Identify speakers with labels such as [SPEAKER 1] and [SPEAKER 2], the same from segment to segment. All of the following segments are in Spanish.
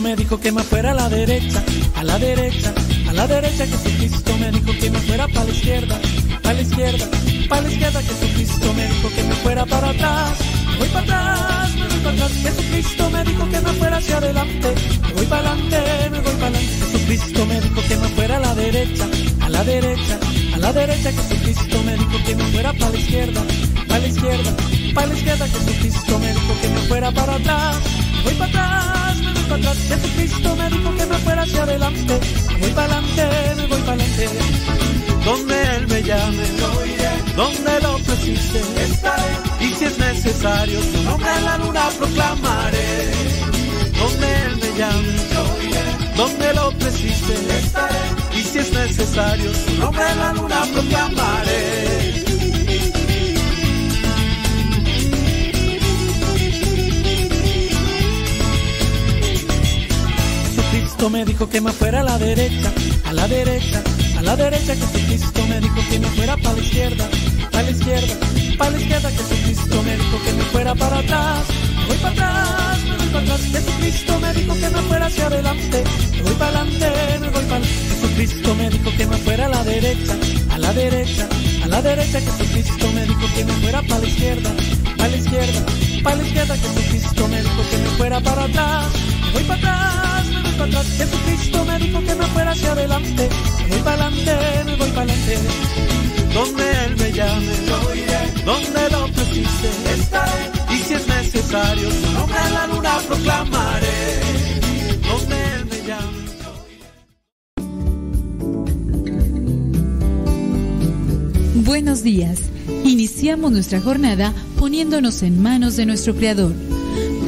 [SPEAKER 1] Me dijo que me fuera a la derecha, a la derecha, a la derecha. Jesucristo me dijo que me fuera para la izquierda, para la izquierda, para la izquierda. Jesucristo me dijo que me fuera para atrás, voy para atrás, me voy para atrás. Jesucristo me dijo que me fuera hacia adelante, voy para adelante, me voy para adelante. Jesucristo me dijo que me fuera a la derecha, a la derecha, a la derecha. Jesucristo me dijo que me fuera para la izquierda, para la izquierda, para la izquierda. Jesucristo me dijo que me fuera para atrás voy para atrás, atrás. Jesucristo me dijo que me fuera hacia adelante. Voy para adelante, me voy para adelante. Donde Él me llame. Donde lo precise, estaré. Y si es necesario, su nombre la luna proclamaré. Donde Él me llame. Donde lo precise, estaré. Y si es necesario, su nombre la luna proclamaré. Me dijo que me fuera a la derecha, a la derecha, a la derecha. Jesucristo me dijo que me fuera para la izquierda, para la izquierda, para la izquierda. Jesucristo me dijo que me fuera para atrás, me voy para atrás, me voy para atrás. Jesucristo me dijo que me fuera hacia adelante, me voy para adelante, me voy para Jesucristo me dijo que me fuera a la derecha, a la derecha, a la derecha. Jesucristo me dijo que me fuera para la izquierda, para la izquierda, para la izquierda. Jesucristo me dijo que me fuera para atrás, me voy para atrás, para atrás. Jesucristo me dijo que me fuera hacia adelante, me voy para adelante, me voy para adelante. Donde Él me llame, yo iré. Donde lo precise, estaré. Y si es necesario, su nombre la luna proclamaré. Donde Él me llame.
[SPEAKER 2] Buenos días. Iniciamos nuestra jornada poniéndonos en manos de nuestro Creador.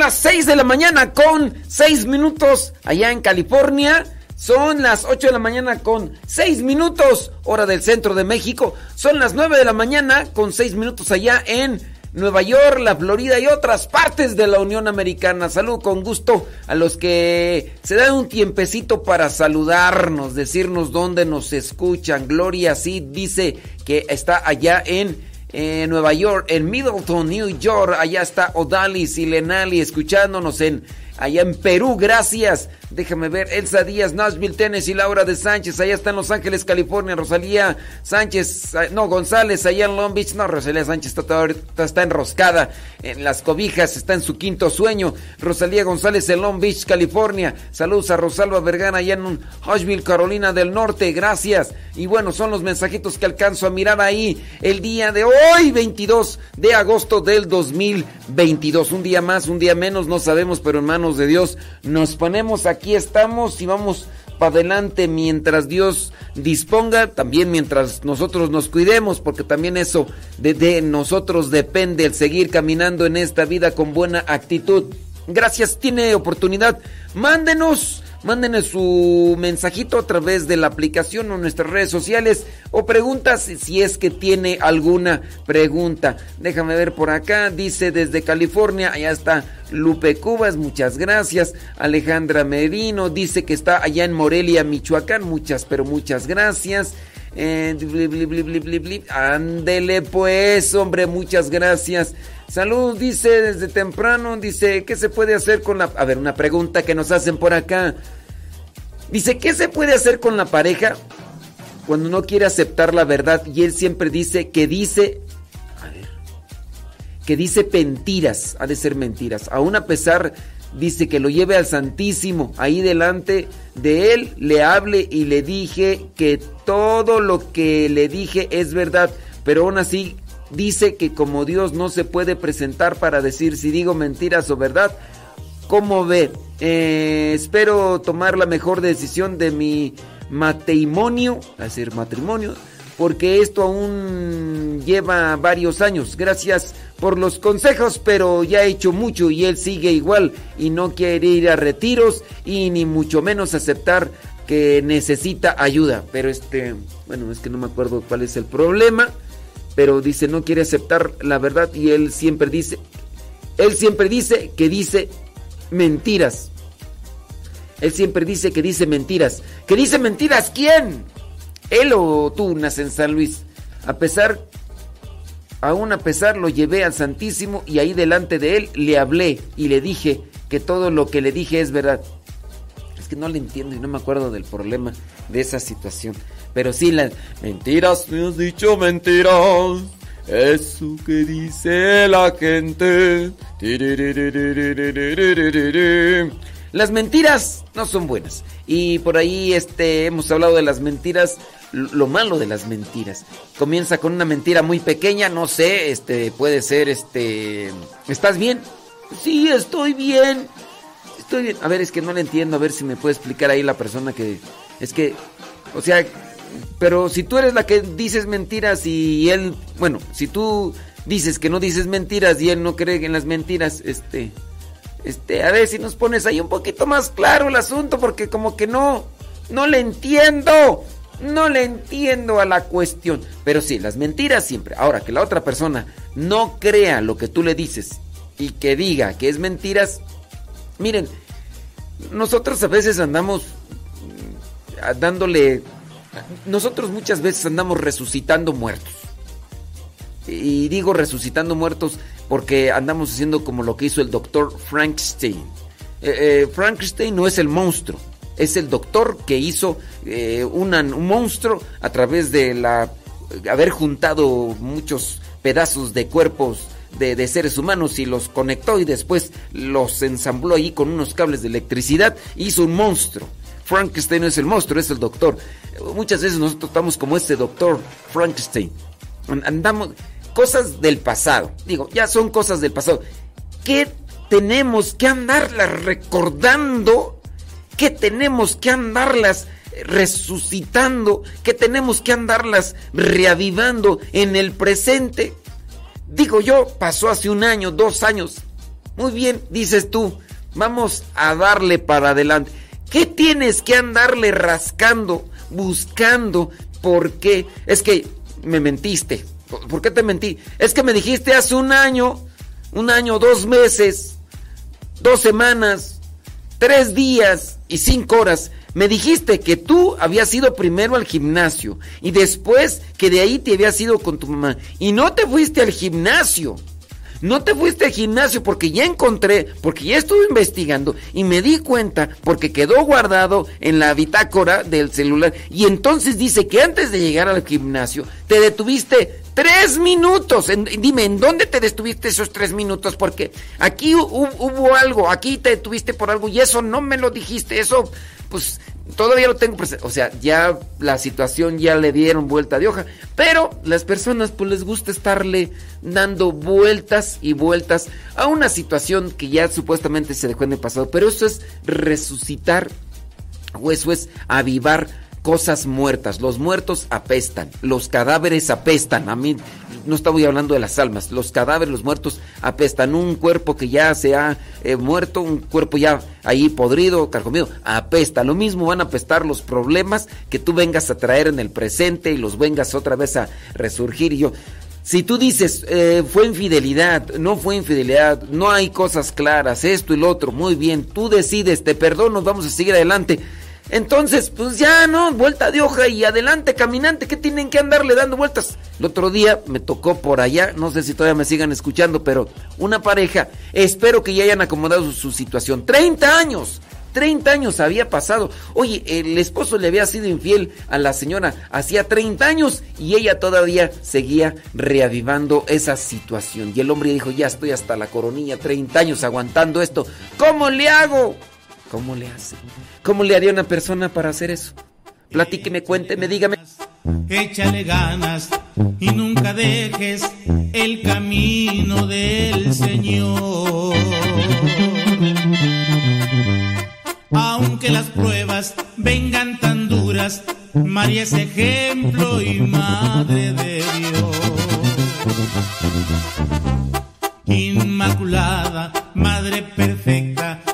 [SPEAKER 3] Las 6 de la mañana con 6 minutos allá en California. Son las 8 de la mañana con 6 minutos, hora del centro de México. Son las 9 de la mañana con 6 minutos allá en Nueva York, la Florida y otras partes de la Unión Americana. Salud con gusto a los que se dan un tiempecito para saludarnos, decirnos dónde nos escuchan. Gloria sí dice que está allá en en Nueva York, en Middleton, New York. Allá está Odalis y Lenali escuchándonos en allá en Perú. Gracias. Déjame ver. Elsa Díaz, Nashville, Tennessee, Laura de Sánchez. Allá está en Los Ángeles, California. Rosalía Sánchez, ah, no, González, allá en Long Beach. No, Rosalía Sánchez está, está enroscada en las cobijas. Está en su quinto sueño. Rosalía González en Long Beach, California. Saludos a Rosalba Vergara allá en Hushville, Carolina del Norte. Gracias. Y bueno, son los mensajitos que alcanzo a mirar ahí el día de hoy, 22 de agosto del 2022. Un día más, un día menos, no sabemos, pero en manos de Dios nos ponemos aquí aquí estamos y vamos para adelante mientras Dios disponga, también mientras nosotros nos cuidemos, porque también eso de, nosotros depende el seguir caminando en esta vida con buena actitud. Gracias, tiene oportunidad. Mándenos Mándenos su mensajito a través de la aplicación o nuestras redes sociales o preguntas si es que tiene alguna pregunta. Déjame ver por acá, dice desde California, allá está Lupe Cubas, muchas gracias. Alejandra Merino dice que está allá en Morelia, Michoacán, muchas, pero muchas gracias. Eh, Ándele pues, hombre, muchas gracias. Salud, dice desde temprano, dice, ¿qué se puede hacer con la... A ver, una pregunta que nos hacen por acá. Dice, ¿qué se puede hacer con la pareja cuando no quiere aceptar la verdad? Y él siempre dice que dice... A ver. Que dice mentiras, ha de ser mentiras. Aún a pesar, dice que lo lleve al Santísimo, ahí delante de él, le hable y le dije que todo lo que le dije es verdad, pero aún así dice que como Dios no se puede presentar para decir si digo mentiras o verdad, ¿cómo ve? Eh, espero tomar la mejor decisión de mi matrimonio, decir matrimonio, porque esto aún lleva varios años. Gracias por los consejos, pero ya he hecho mucho y él sigue igual y no quiere ir a retiros y ni mucho menos aceptar que necesita ayuda. Pero este, bueno, es que no me acuerdo cuál es el problema pero dice no quiere aceptar la verdad y él siempre dice, él siempre dice que dice mentiras. Él siempre dice que dice mentiras. ¿Que dice mentiras quién? Él o tú, naces en San Luis. A pesar, aún a pesar, lo llevé al Santísimo y ahí delante de él le hablé y le dije que todo lo que le dije es verdad. Es que no le entiendo y no me acuerdo del problema de esa situación. Pero sí, las mentiras, me has dicho mentiras. Eso que dice la gente. Las mentiras no son buenas. Y por ahí este, hemos hablado de las mentiras, lo malo de las mentiras. Comienza con una mentira muy pequeña, no sé, este, puede ser, este, ¿estás bien? Sí, estoy bien. Estoy bien. A ver, es que no le entiendo, a ver si me puede explicar ahí la persona que, es que, o sea, pero si tú eres la que dices mentiras y él, bueno, si tú dices que no dices mentiras y él no cree en las mentiras, este, este, a ver si nos pones ahí un poquito más claro el asunto, porque como que no, no le entiendo, no le entiendo a la cuestión. Pero sí, las mentiras siempre. Ahora, que la otra persona no crea lo que tú le dices y que diga que es mentiras, miren, nosotros a veces andamos mm, dándole nosotros muchas veces andamos resucitando muertos. Y digo resucitando muertos porque andamos haciendo como lo que hizo el doctor Frankenstein. Eh, eh, Frankenstein no es el monstruo, es el doctor que hizo eh, un monstruo a través de la haber juntado muchos pedazos de cuerpos de, seres humanos y los conectó y después los ensambló ahí con unos cables de electricidad. Hizo un monstruo. Frankenstein es el monstruo, es el doctor. Muchas veces nosotros estamos como este doctor Frankenstein. Andamos cosas del pasado. Digo, ya son cosas del pasado. ¿Qué tenemos que andarlas recordando? ¿Qué tenemos que andarlas resucitando? ¿Qué tenemos que andarlas reavivando en el presente? Digo yo, pasó hace un año, dos años. Muy bien, dices tú, vamos a darle para adelante. ¿Qué tienes que andarle rascando, buscando? ¿Por qué? Es que me mentiste. ¿Por qué te mentí? Es que me dijiste hace un año, un año, dos meses, dos semanas, tres días y cinco horas. Me dijiste que tú habías ido primero al gimnasio y después que de ahí te habías ido con tu mamá. Y no te fuiste al gimnasio. No te fuiste al gimnasio porque ya encontré, porque ya estuve investigando y me di cuenta porque quedó guardado en la bitácora del celular. Y entonces dice que antes de llegar al gimnasio te detuviste tres minutos. dime, ¿en dónde te detuviste esos tres minutos? Porque aquí hubo algo, aquí te detuviste por algo y eso no me lo dijiste. Eso, pues todavía lo tengo presente. O sea, ya la situación ya le dieron vuelta de hoja. Pero las personas pues les gusta estarle dando vueltas y vueltas a una situación que ya supuestamente se dejó en el pasado. Pero eso es resucitar o eso es avivar cosas muertas. Los muertos apestan, los cadáveres apestan. A mí no estaba hablando de las almas, los cadáveres, los muertos apestan. Un cuerpo que ya se ha eh, muerto, un cuerpo ya ahí podrido, carcomido, apesta. Lo mismo van a apestar los problemas que tú vengas a traer en el presente y los vengas otra vez a resurgir. Y yo, si tú dices, eh, fue infidelidad, no fue infidelidad, no hay cosas claras, esto y lo otro, muy bien, tú decides, te perdono, vamos a seguir adelante. Entonces, pues ya, ¿no? Vuelta de hoja y adelante, caminante, ¿qué tienen que andarle dando vueltas? El otro día me tocó por allá, no sé si todavía me sigan escuchando, pero una pareja, espero que ya hayan acomodado su, situación. 30 años, 30 años había pasado. Oye, el esposo le había sido infiel a la señora hacía 30 años y ella todavía seguía reavivando esa situación. Y el hombre dijo, ya estoy hasta la coronilla, 30 años aguantando esto. ¿Cómo le hago? ¿Cómo le hace? ¿Cómo le haría una persona para hacer eso? Platíqueme, cuénteme, dígame.
[SPEAKER 4] Échale ganas y nunca dejes el camino del Señor. Aunque las pruebas vengan tan duras, María es ejemplo y madre de Dios. Inmaculada, madre perfecta,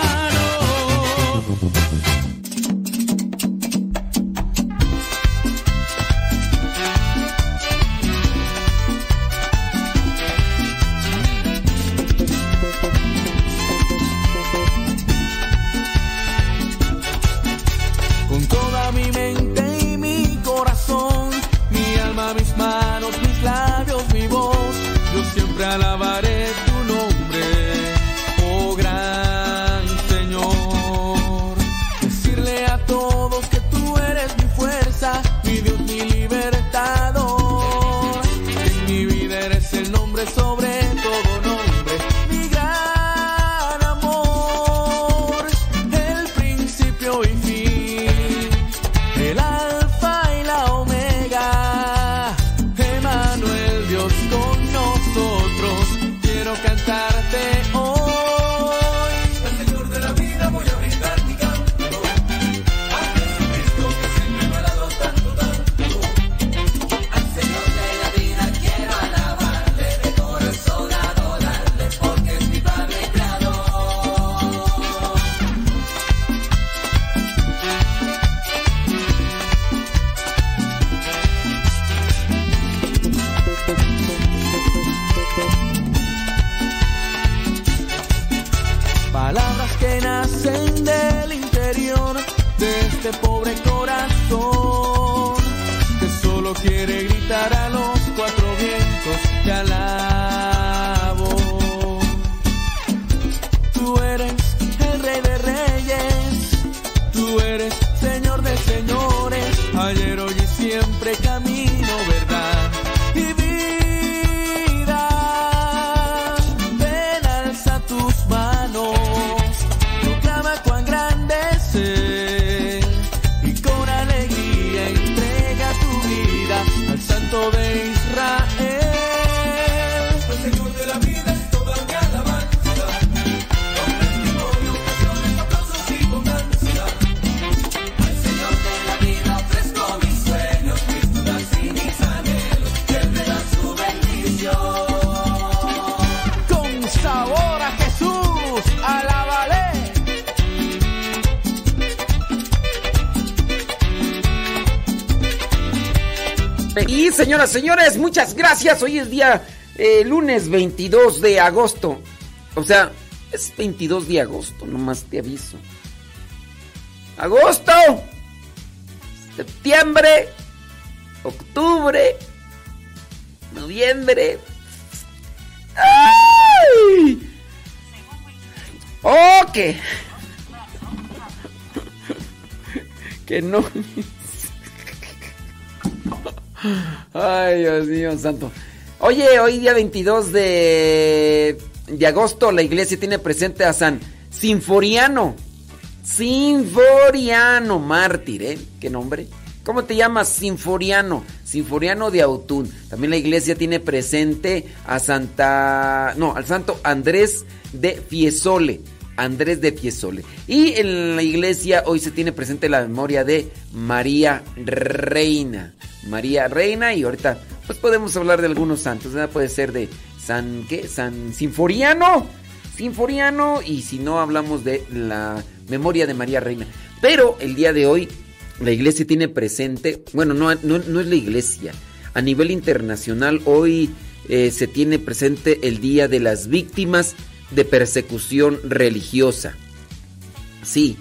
[SPEAKER 1] labios mi voz, yo
[SPEAKER 3] siempre alabaré. Señores, muchas gracias. Hoy es día eh, lunes 22 de agosto. O sea, es 22 de agosto, nomás te aviso. Agosto, septiembre, santo. Oye, hoy día 22 de, agosto la iglesia tiene presente a San Sinforiano. Sinforiano, mártir, ¿eh? ¿Qué nombre? ¿Cómo te llamas? Sinforiano. Sinforiano de Autun. También la iglesia tiene presente a Santa... No, al santo Andrés de Fiesole. Andrés de Fiesole. Y en la iglesia hoy se tiene presente la memoria de María Reina. María Reina y ahorita pues podemos hablar de algunos santos. Puede ser de San... ¿Qué? San Sinforiano. Sinforiano y si no hablamos de la memoria de María Reina. Pero el día de hoy la iglesia tiene presente, bueno, no, no, no es la iglesia, a nivel internacional hoy eh, se tiene presente el Día de las Víctimas de Persecución Religiosa. Sí,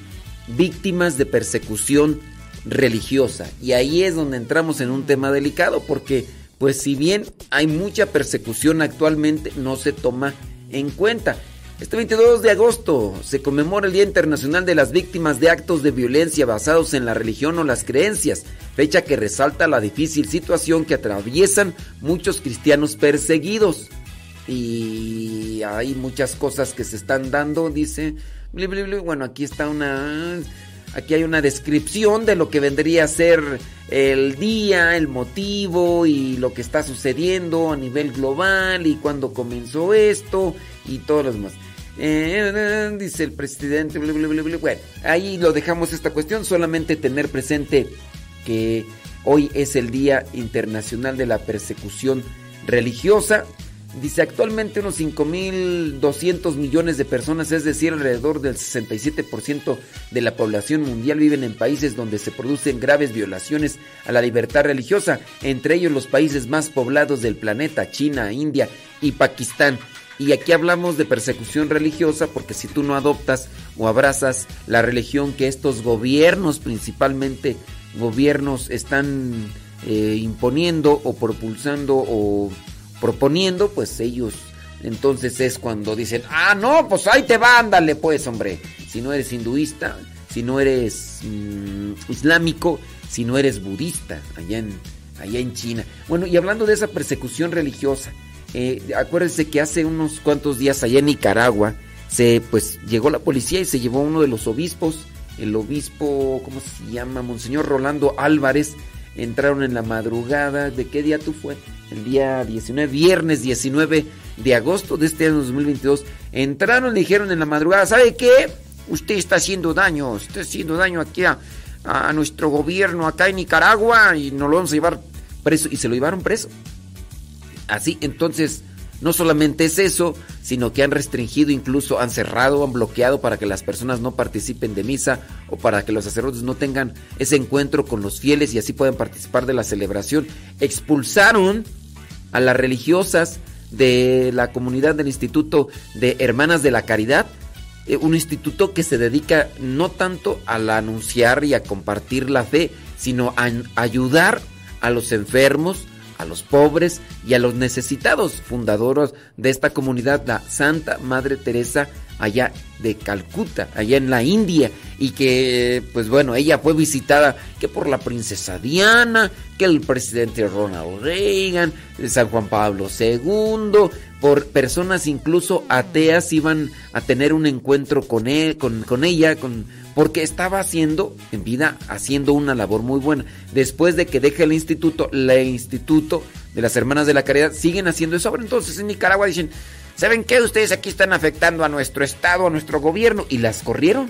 [SPEAKER 3] víctimas de persecución religiosa. Y ahí es donde entramos en un tema delicado porque, pues si bien hay mucha persecución actualmente, no se toma en cuenta. Este 22 de agosto se conmemora el Día Internacional de las Víctimas de Actos de Violencia basados en la religión o las creencias, fecha que resalta la difícil situación que atraviesan muchos cristianos perseguidos. Y hay muchas cosas que se están dando, dice. Bueno, aquí está una... Aquí hay una descripción de lo que vendría a ser el día, el motivo y lo que está sucediendo a nivel global y cuándo comenzó esto y todo lo demás. Eh, dice el presidente. Bueno, ahí lo dejamos esta cuestión. Solamente tener presente que hoy es el Día Internacional de la Persecución Religiosa. Dice actualmente unos 5.200 millones de personas, es decir, alrededor del 67% de la población mundial viven en países donde se producen graves violaciones a la libertad religiosa, entre ellos los países más poblados del planeta, China, India y Pakistán. Y aquí hablamos de persecución religiosa porque si tú no adoptas o abrazas la religión que estos gobiernos, principalmente gobiernos, están eh, imponiendo o propulsando o proponiendo, pues ellos entonces es cuando dicen, ah, no, pues ahí te va, ándale pues, hombre. Si no eres hinduista, si no eres mm, islámico, si no eres budista, allá en, allá en China. Bueno, y hablando de esa persecución religiosa, eh, acuérdense que hace unos cuantos días allá en Nicaragua, se, pues llegó la policía y se llevó uno de los obispos, el obispo, ¿cómo se llama? Monseñor Rolando Álvarez. Entraron en la madrugada, ¿de qué día tú fue? El día 19, viernes 19 de agosto de este año 2022. Entraron, le dijeron en la madrugada, ¿sabe qué? Usted está haciendo daño, está haciendo daño aquí a, a nuestro gobierno acá en Nicaragua y nos lo vamos a llevar preso. Y se lo llevaron preso. Así, entonces, no solamente es eso, sino que han restringido, incluso han cerrado, han bloqueado para que las personas no participen de misa o para que los sacerdotes no tengan ese encuentro con los fieles y así puedan participar de la celebración. Expulsaron a las religiosas de la comunidad del Instituto de Hermanas de la Caridad, eh, un instituto que se dedica no tanto al anunciar y a compartir la fe, sino a ayudar a los enfermos, a los pobres y a los necesitados, fundadoras de esta comunidad, la Santa Madre Teresa allá de Calcuta, allá en la India, y que, pues bueno, ella fue visitada que por la princesa Diana, que el presidente Ronald Reagan, San Juan Pablo II, por personas incluso ateas iban a tener un encuentro con, él, con, con ella, con, porque estaba haciendo, en vida, haciendo una labor muy buena. Después de que deje el instituto, el instituto de las Hermanas de la Caridad siguen haciendo eso. Ahora entonces en Nicaragua dicen, ¿saben qué? Ustedes aquí están afectando a nuestro Estado, a nuestro gobierno. Y las corrieron.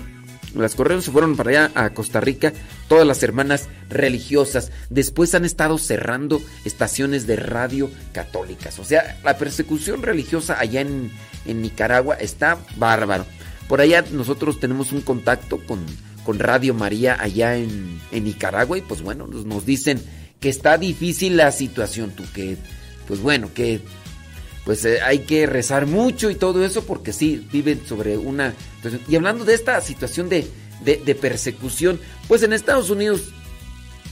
[SPEAKER 3] Las corrieron, se fueron para allá a Costa Rica, todas las hermanas religiosas. Después han estado cerrando estaciones de radio católicas. O sea, la persecución religiosa allá en, en Nicaragua está bárbaro. Por allá nosotros tenemos un contacto con, con Radio María allá en, en Nicaragua y pues bueno, nos, nos dicen que está difícil la situación, tú que, pues bueno, que pues eh, hay que rezar mucho y todo eso porque sí, viven sobre una... Y hablando de esta situación de, de, persecución, pues en Estados Unidos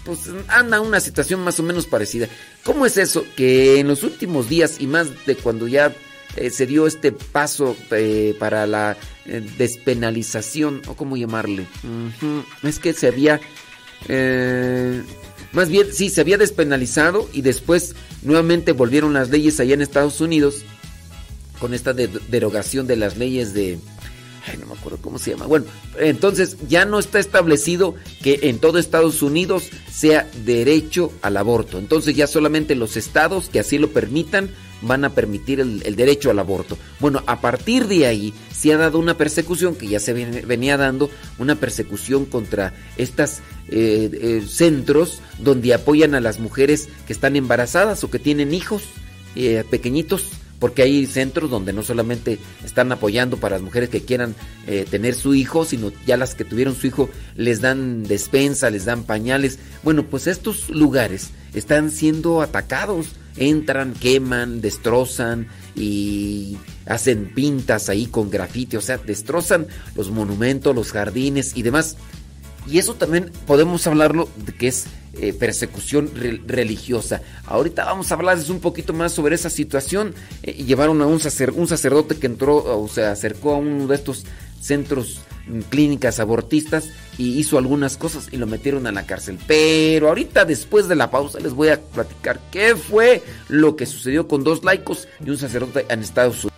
[SPEAKER 3] pues anda una situación más o menos parecida. ¿Cómo es eso? Que en los últimos días y más de cuando ya eh, se dio este paso eh, para la despenalización, o cómo llamarle, es que se había... Más bien, sí, se había despenalizado y después nuevamente volvieron las leyes allá en Estados Unidos con esta derogación de las leyes de... Ay, no me acuerdo cómo se llama. Bueno, entonces ya no está establecido que en todo Estados Unidos sea derecho al aborto. Entonces ya solamente los estados que así lo permitan van a permitir el, derecho al aborto. Bueno, a partir de ahí se ha dado una persecución que ya se venía dando, una persecución contra estos eh, eh, centros donde apoyan a las mujeres que están embarazadas o que tienen hijos eh, pequeñitos. Porque hay centros donde no solamente están apoyando para las mujeres que quieran tener su hijo, sino ya las que tuvieron su hijo les dan despensa, les dan pañales. Bueno, pues estos lugares están siendo atacados entran, queman, destrozan y hacen pintas ahí con grafiti, o sea, destrozan los monumentos, los jardines y demás. Y eso también podemos hablarlo de que es eh, persecución religiosa. Ahorita vamos a hablarles un poquito más sobre esa situación. Eh, llevaron a un, un sacerdote que entró o se acercó a uno de estos centros clínicas abortistas y hizo algunas cosas y lo metieron a la cárcel. Pero ahorita después de la pausa les voy a platicar qué fue lo que sucedió con dos laicos y un sacerdote en Estados Unidos.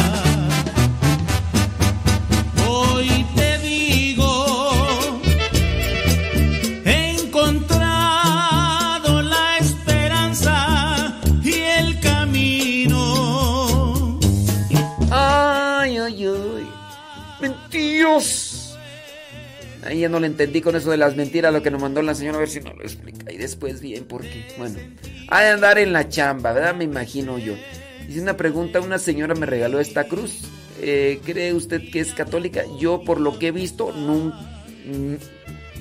[SPEAKER 4] Ahí ya no le entendí con eso de las mentiras lo que nos mandó la señora, a ver si nos lo explica. Y después bien, porque, bueno, ha de andar en la chamba, ¿verdad? Me imagino yo. Hice una pregunta, una señora me regaló esta cruz. Eh, ¿Cree usted que es católica? Yo, por lo que he visto, no,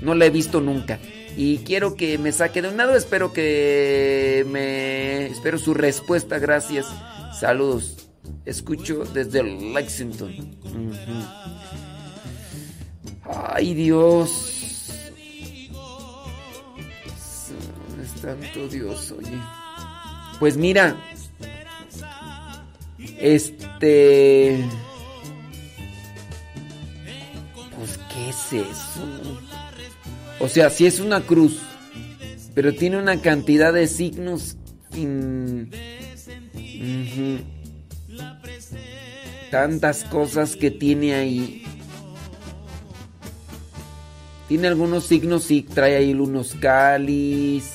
[SPEAKER 4] no la he visto nunca. Y quiero que me saque de un lado. Espero que me. Espero su respuesta. Gracias. Saludos. Escucho desde Lexington. Ay Dios. Es tanto Dios, oye. Pues mira. Este... Pues ¿qué es eso? O sea, si es una cruz, pero tiene una cantidad de signos... Tantas cosas que tiene ahí. Tiene algunos signos, sí, trae ahí unos cáliz.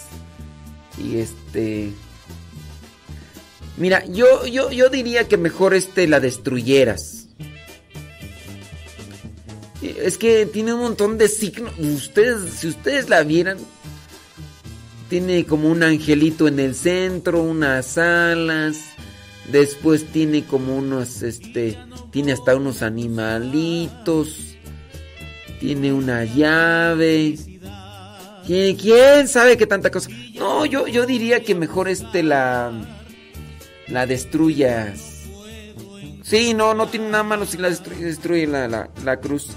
[SPEAKER 4] Y este. Mira, yo, yo, yo diría que mejor este la destruyeras.
[SPEAKER 3] Es que tiene un montón de signos. Ustedes, si ustedes la vieran, tiene como un angelito en el centro, unas alas. Después tiene como unos, este, tiene hasta unos animalitos. Tiene una llave. ¿Quién, sabe qué tanta cosa? No, yo, yo diría que mejor este la, la destruyas. Sí, no, no tiene nada malo si la destruye, destruye la, la, la, cruz.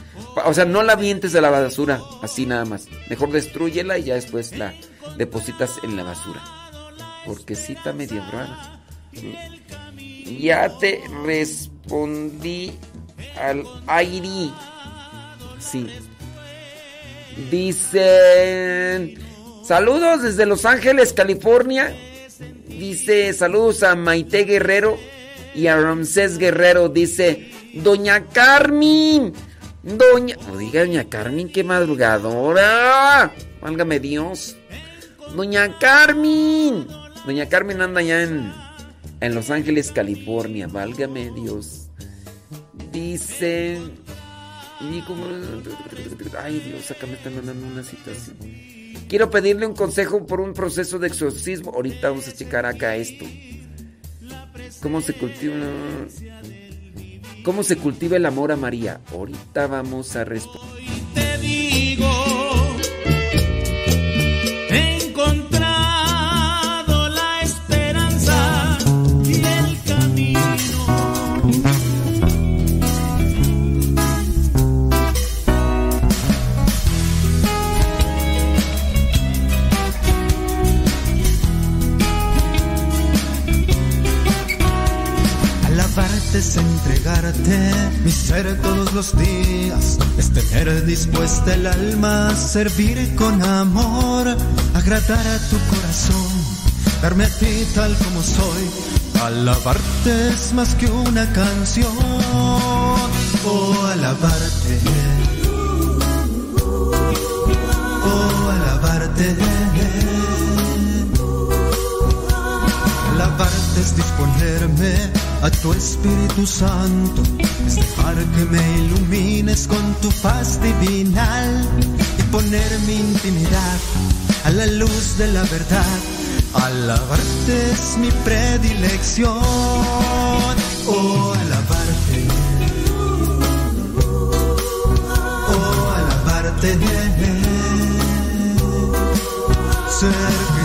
[SPEAKER 3] O sea, no la vientes a la basura, así nada más. Mejor destruyela y ya después la depositas en la basura. Porque sí está medio rara. Ya te respondí al aire. Sí. Dicen... Saludos desde Los Ángeles, California. Dice saludos a Maite Guerrero y a Ramsés Guerrero dice, Doña Carmen, Doña... diga Doña Carmen, qué madrugadora. Válgame Dios. Doña Carmen. Doña Carmen anda ya en, en Los Ángeles, California. Válgame Dios. Dice... Y como... Ay Dios, acá me están mandando una situación. Quiero pedirle un consejo por un proceso de exorcismo. Ahorita vamos a checar acá esto. ¿Cómo se cultiva ¿Cómo se cultiva el amor a María? Ahorita vamos a responder.
[SPEAKER 5] Mi ser todos los días, es tener dispuesta el alma, servir con amor, agradar a tu corazón, darme a ti tal como soy, alabarte es más que una canción, oh alabarte, oh alabarte. Alabarte es disponerme a tu Espíritu Santo, es dejar que me ilumines con tu paz divinal y poner mi intimidad a la luz de la verdad. Alabarte es mi predilección, oh alabarte, oh alabarte, ser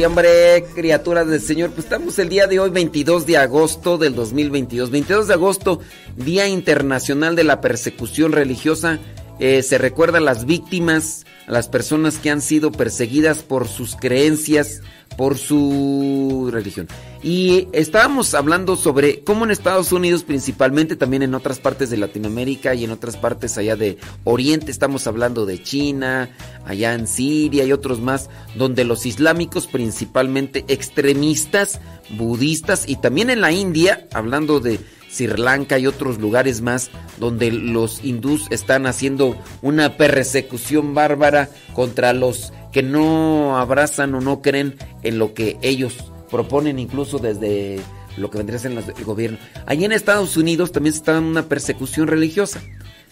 [SPEAKER 3] y hombre, criaturas del Señor, pues estamos el día de hoy, 22 de agosto del 2022. 22 de agosto, Día Internacional de la Persecución Religiosa. Eh, se recuerdan las víctimas, las personas que han sido perseguidas por sus creencias, por su religión. Y estábamos hablando sobre cómo en Estados Unidos, principalmente también en otras partes de Latinoamérica y en otras partes allá de Oriente, estamos hablando de China, allá en Siria y otros más, donde los islámicos, principalmente extremistas, budistas y también en la India, hablando de Sri Lanka y otros lugares más, donde los hindús están haciendo una persecución bárbara contra los que no abrazan o no creen en lo que ellos proponen, incluso desde lo que vendría a ser el gobierno. Allí en Estados Unidos también se está una persecución religiosa.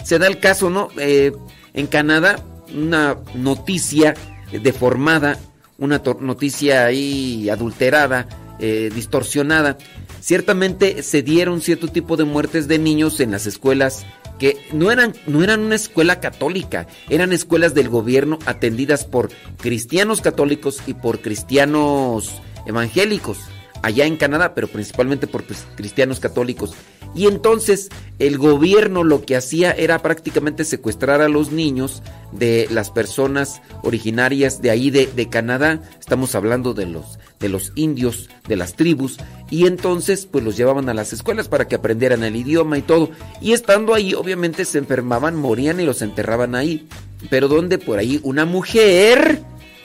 [SPEAKER 3] Se da el caso, ¿no? Eh, en Canadá, una noticia deformada, una noticia ahí adulterada, eh, distorsionada. Ciertamente se dieron cierto tipo de muertes de niños en las escuelas que no eran, no eran una escuela católica, eran escuelas del gobierno atendidas por cristianos católicos y por cristianos evangélicos allá en Canadá, pero principalmente por pues, cristianos católicos. Y entonces el gobierno lo que hacía era prácticamente secuestrar a los niños de las personas originarias de ahí de, de Canadá. Estamos hablando de los de los indios, de las tribus, y entonces pues los llevaban a las escuelas para que aprendieran el idioma y todo. Y estando ahí obviamente se enfermaban, morían y los enterraban ahí. Pero donde por ahí una mujer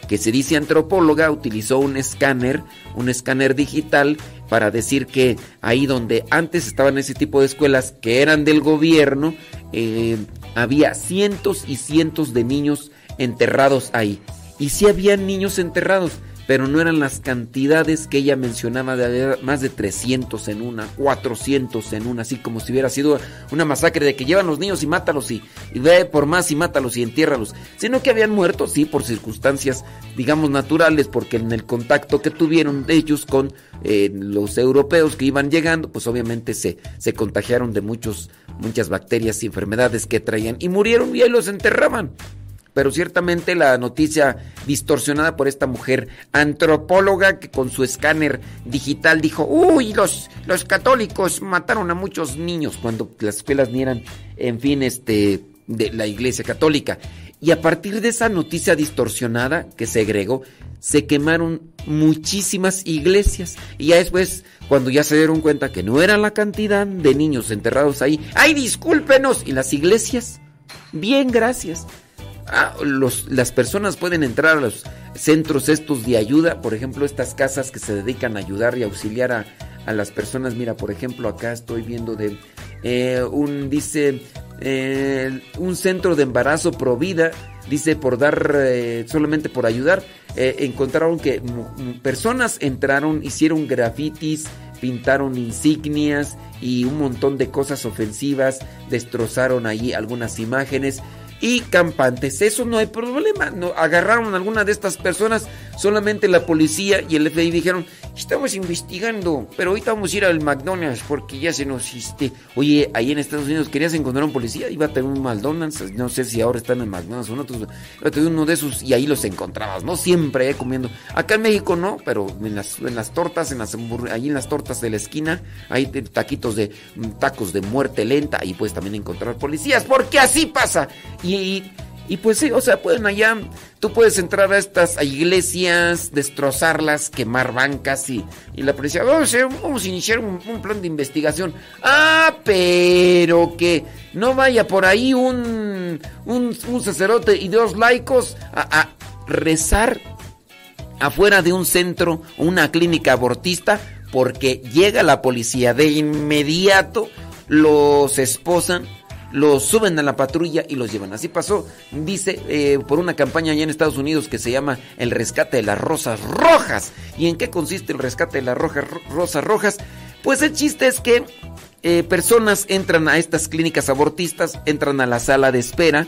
[SPEAKER 3] que se dice antropóloga utilizó un escáner, un escáner digital para decir que ahí donde antes estaban ese tipo de escuelas que eran del gobierno, eh, había cientos y cientos de niños enterrados ahí. Y sí había niños enterrados pero no eran las cantidades que ella mencionaba de haber más de 300 en una, 400 en una, así como si hubiera sido una masacre de que llevan los niños y mátalos y, ve por más y mátalos y entiérralos, sino que habían muerto, sí, por circunstancias, digamos, naturales, porque en el contacto que tuvieron ellos con eh, los europeos que iban llegando, pues obviamente se, se contagiaron de muchos, muchas bacterias y enfermedades que traían. Y murieron y ahí los enterraban pero ciertamente la noticia distorsionada por esta mujer antropóloga que con su escáner digital dijo, uy, los, los católicos mataron a muchos niños cuando las escuelas ni eran, en fin, este, de la iglesia católica. Y a partir de esa noticia distorsionada que se agregó, se quemaron muchísimas iglesias. Y ya después, cuando ya se dieron cuenta que no era la cantidad de niños enterrados ahí, ¡ay, discúlpenos! Y las iglesias, bien, gracias. Ah, los, las personas pueden entrar a los centros estos de ayuda, por ejemplo, estas casas que se dedican a ayudar y auxiliar a, las personas. Mira, por ejemplo, acá estoy viendo de eh, un, dice, eh, un centro de embarazo pro vida, dice, por dar, eh, solamente por ayudar, encontraron que personas entraron, hicieron grafitis, pintaron insignias y un montón de cosas ofensivas, destrozaron allí algunas imágenes y campantes. Eso no hay problema. No, agarraron a alguna de estas personas. Solamente la policía y el FBI dijeron, estamos investigando, pero ahorita vamos a ir al McDonald's porque ya se nos... Este, oye, ahí en Estados Unidos querías encontrar un policía, iba a tener un McDonald's, no sé si ahora están en McDonald's o otros, uno de esos y ahí los encontrabas, ¿no? Siempre comiendo. Acá en México no, pero en las, en las tortas, en las ahí en las tortas de la esquina, hay taquitos de tacos de muerte lenta, y puedes también encontrar policías, porque así pasa. Y, pues sí, o sea, pueden allá, tú puedes entrar a estas iglesias, destrozarlas, quemar bancas y, y la policía, vamos a, vamos a iniciar un, plan de investigación. Ah, pero que no vaya por ahí un, un, sacerdote y dos laicos a, a rezar afuera de un centro o una clínica abortista porque llega la policía de inmediato, los esposan los suben a la patrulla y los llevan. Así pasó, dice, eh, por una campaña allá en Estados Unidos que se llama el rescate de las rosas rojas. ¿Y en qué consiste el rescate de las rosas rojas? Pues el chiste es que eh, personas entran a estas clínicas abortistas, entran a la sala de espera,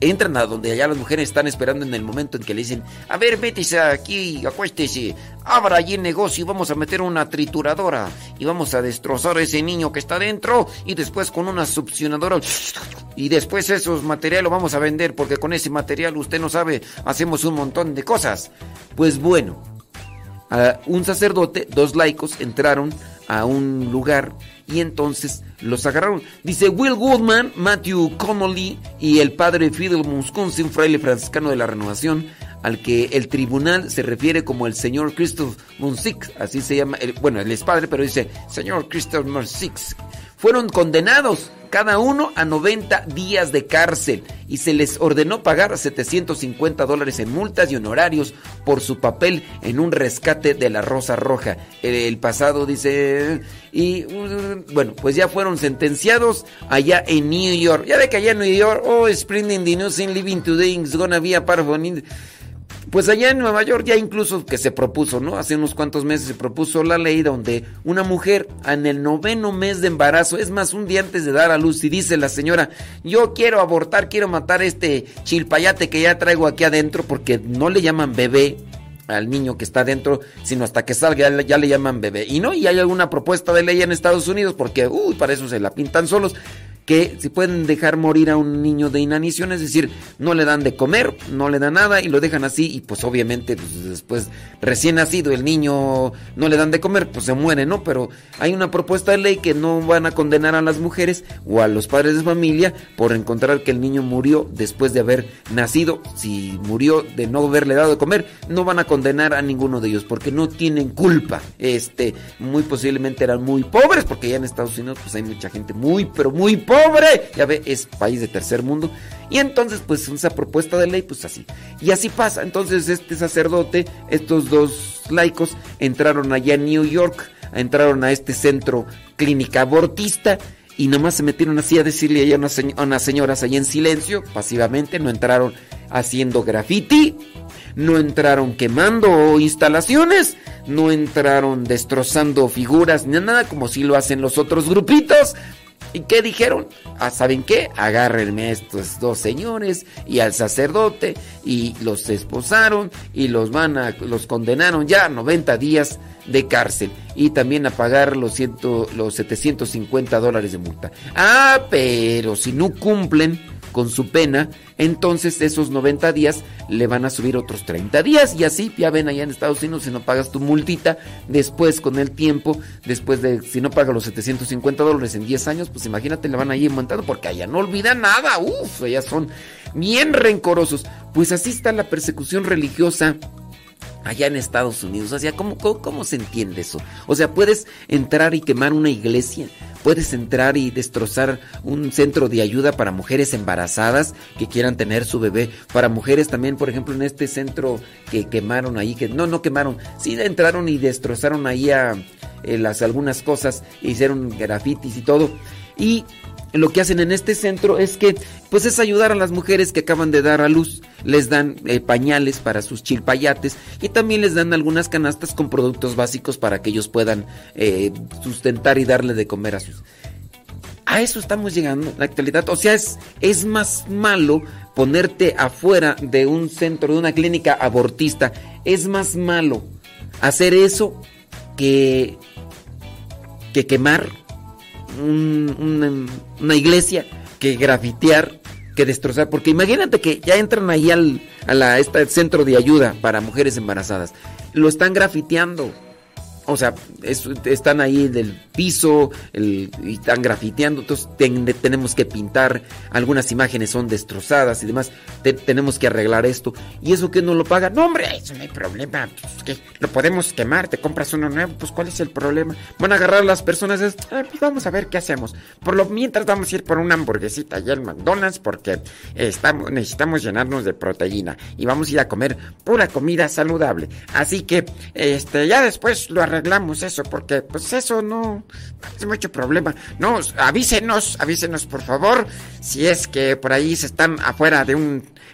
[SPEAKER 3] entran a donde allá las mujeres están esperando en el momento en que le dicen, a ver, métese aquí, acuéstese, abra allí el negocio y vamos a meter una trituradora y vamos a destrozar a ese niño que está dentro y después con una succionadora y después esos materiales lo vamos a vender porque con ese material usted no sabe, hacemos un montón de cosas. Pues bueno, un sacerdote, dos laicos entraron a un lugar y entonces los agarraron. Dice Will Goodman, Matthew Connolly y el padre Fidel Musconsin, fraile franciscano de la Renovación, al que el tribunal se refiere como el señor Christoph Munsik, así se llama, bueno, él es padre, pero dice señor Christoph Munsik, fueron condenados cada uno a 90 días de cárcel y se les ordenó pagar 750 dólares en multas y honorarios por su papel en un rescate de la Rosa Roja. El pasado dice... Y bueno, pues ya fueron sentenciados allá en New York. Ya ve que allá en New York, oh, Spring in the news in living today is gonna be a part pues allá en Nueva York ya incluso que se propuso, ¿no? Hace unos cuantos meses se propuso la ley donde una mujer en el noveno mes de embarazo, es más, un día antes de dar a luz, y dice la señora, yo quiero abortar, quiero matar este chilpayate que ya traigo aquí adentro, porque no le llaman bebé al niño que está adentro, sino hasta que salga ya, ya le llaman bebé. Y no, y hay alguna propuesta de ley en Estados Unidos, porque, uy, para eso se la pintan solos que si pueden dejar morir a un niño de inanición, es decir, no le dan de comer, no le dan nada y lo dejan así y pues obviamente pues, después recién nacido el niño no le dan de comer, pues se muere, ¿no? Pero hay una propuesta de ley que no van a condenar a las mujeres o a los padres de familia por encontrar que el niño murió después de haber nacido, si murió de no haberle dado de comer, no van a condenar a ninguno de ellos porque no tienen culpa. Este, muy posiblemente eran muy pobres porque ya en Estados Unidos pues hay mucha gente muy pero muy pobre pobre. Ya ve, es país de tercer mundo. Y entonces, pues esa propuesta de ley, pues así. Y así pasa. Entonces, este sacerdote, estos dos laicos, entraron allá en New York, entraron a este centro clínica abortista. Y nomás se metieron así a decirle a unas, señoras allá en silencio, pasivamente, no entraron haciendo graffiti. no entraron quemando instalaciones, no entraron destrozando figuras, ni nada como si lo hacen los otros grupitos. ¿Y qué dijeron? Ah, ¿Saben qué? Agárrenme a estos dos señores y al sacerdote y los esposaron y los van a, los condenaron ya a 90 días de cárcel y también a pagar los, ciento, los 750 dólares de multa. Ah, pero si no cumplen con su pena, entonces esos 90 días le van a subir otros 30 días y así ya ven allá en Estados Unidos si no pagas tu multita, después con el tiempo, después de si no pagas los 750 dólares en 10 años, pues imagínate le van a ir montando porque allá no olvidan nada, uff, allá son bien rencorosos. Pues así está la persecución religiosa allá en Estados Unidos. O sea, ¿cómo, ¿cómo, se entiende eso? O sea, puedes entrar y quemar una iglesia, puedes entrar y destrozar un centro de ayuda para mujeres embarazadas que quieran tener su bebé, para mujeres también, por ejemplo, en este centro que quemaron ahí, que no, no quemaron, sí entraron y destrozaron ahí a, eh, las algunas cosas, hicieron grafitis y todo. Y lo que hacen en este centro es que pues es ayudar a las mujeres que acaban de dar a luz. Les dan eh, pañales para sus chilpayates y también les dan algunas canastas con productos básicos para que ellos puedan eh, sustentar y darle de comer a sus... A eso estamos llegando la actualidad. O sea, es, es más malo ponerte afuera de un centro, de una clínica abortista. Es más malo hacer eso que, que quemar una, iglesia que grafitear, que destrozar. Porque imagínate que ya entran ahí al a la, este centro de ayuda para mujeres embarazadas. Lo están grafiteando. O sea, están ahí del piso y están grafiteando. Entonces tenemos que pintar. Algunas imágenes son destrozadas y demás. tenemos que arreglar esto. ¿Y eso que no lo paga? No, hombre, eso no hay problema. Pues, lo podemos quemar. Te compras uno nuevo. Pues, ¿cuál es el problema? Van a agarrar a las personas. Ah, pues, vamos a ver qué hacemos. Por lo mientras, vamos a ir por una hamburguesita allá en McDonald's porque estamos, necesitamos llenarnos de proteína. Y vamos a ir a comer pura comida saludable. Así que, este, ya después lo arreglamos arreglamos eso, porque pues eso no es mucho problema. No, avísenos, avísenos por favor, si es que por ahí se están afuera de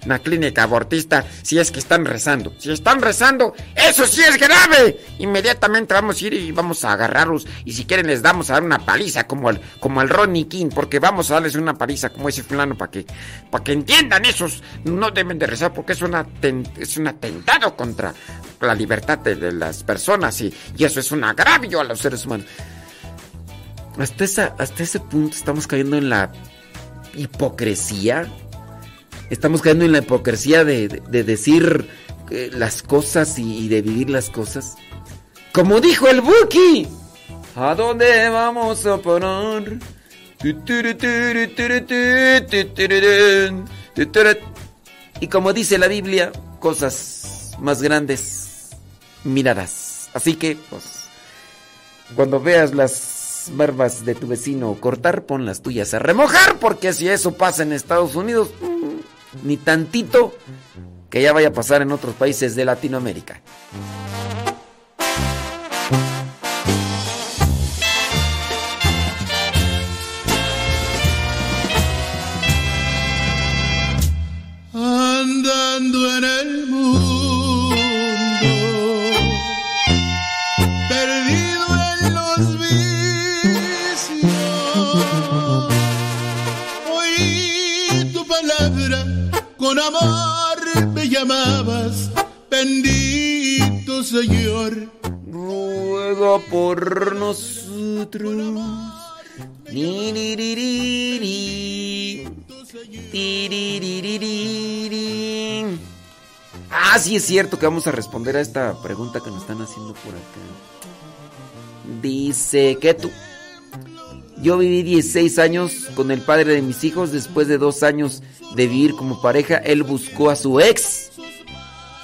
[SPEAKER 3] una clínica abortista, si es que están rezando. Si están rezando, eso sí es grave. Inmediatamente vamos a ir y vamos a agarrarlos. Y si quieren les damos a dar una paliza como el, como el Ronnie King, porque vamos a darles una paliza como ese fulano para que, para que entiendan esos. No deben de rezar porque es, una es un atentado contra la libertad de, las personas y, y, eso es un agravio a los seres humanos. Hasta, esa, hasta ese punto estamos cayendo en la hipocresía. Estamos cayendo en la hipocresía de, decir eh, las cosas y, de vivir las cosas. Como dijo el Buki, ¿a dónde vamos a parar? Y como dice la Biblia, cosas más grandes mirarás. Así que, pues, cuando veas las barbas de tu vecino cortar, pon las tuyas a remojar, porque si eso pasa en Estados Unidos, mm, ni tantito que ya vaya a pasar en otros países de Latinoamérica.
[SPEAKER 6] Señor.
[SPEAKER 3] Por nosotros. Ah, sí es cierto que vamos a responder a esta pregunta que nos están haciendo por acá. Dice que tú yo viví 16 años con el padre de mis hijos. Después de dos años de vivir como pareja, él buscó a su ex.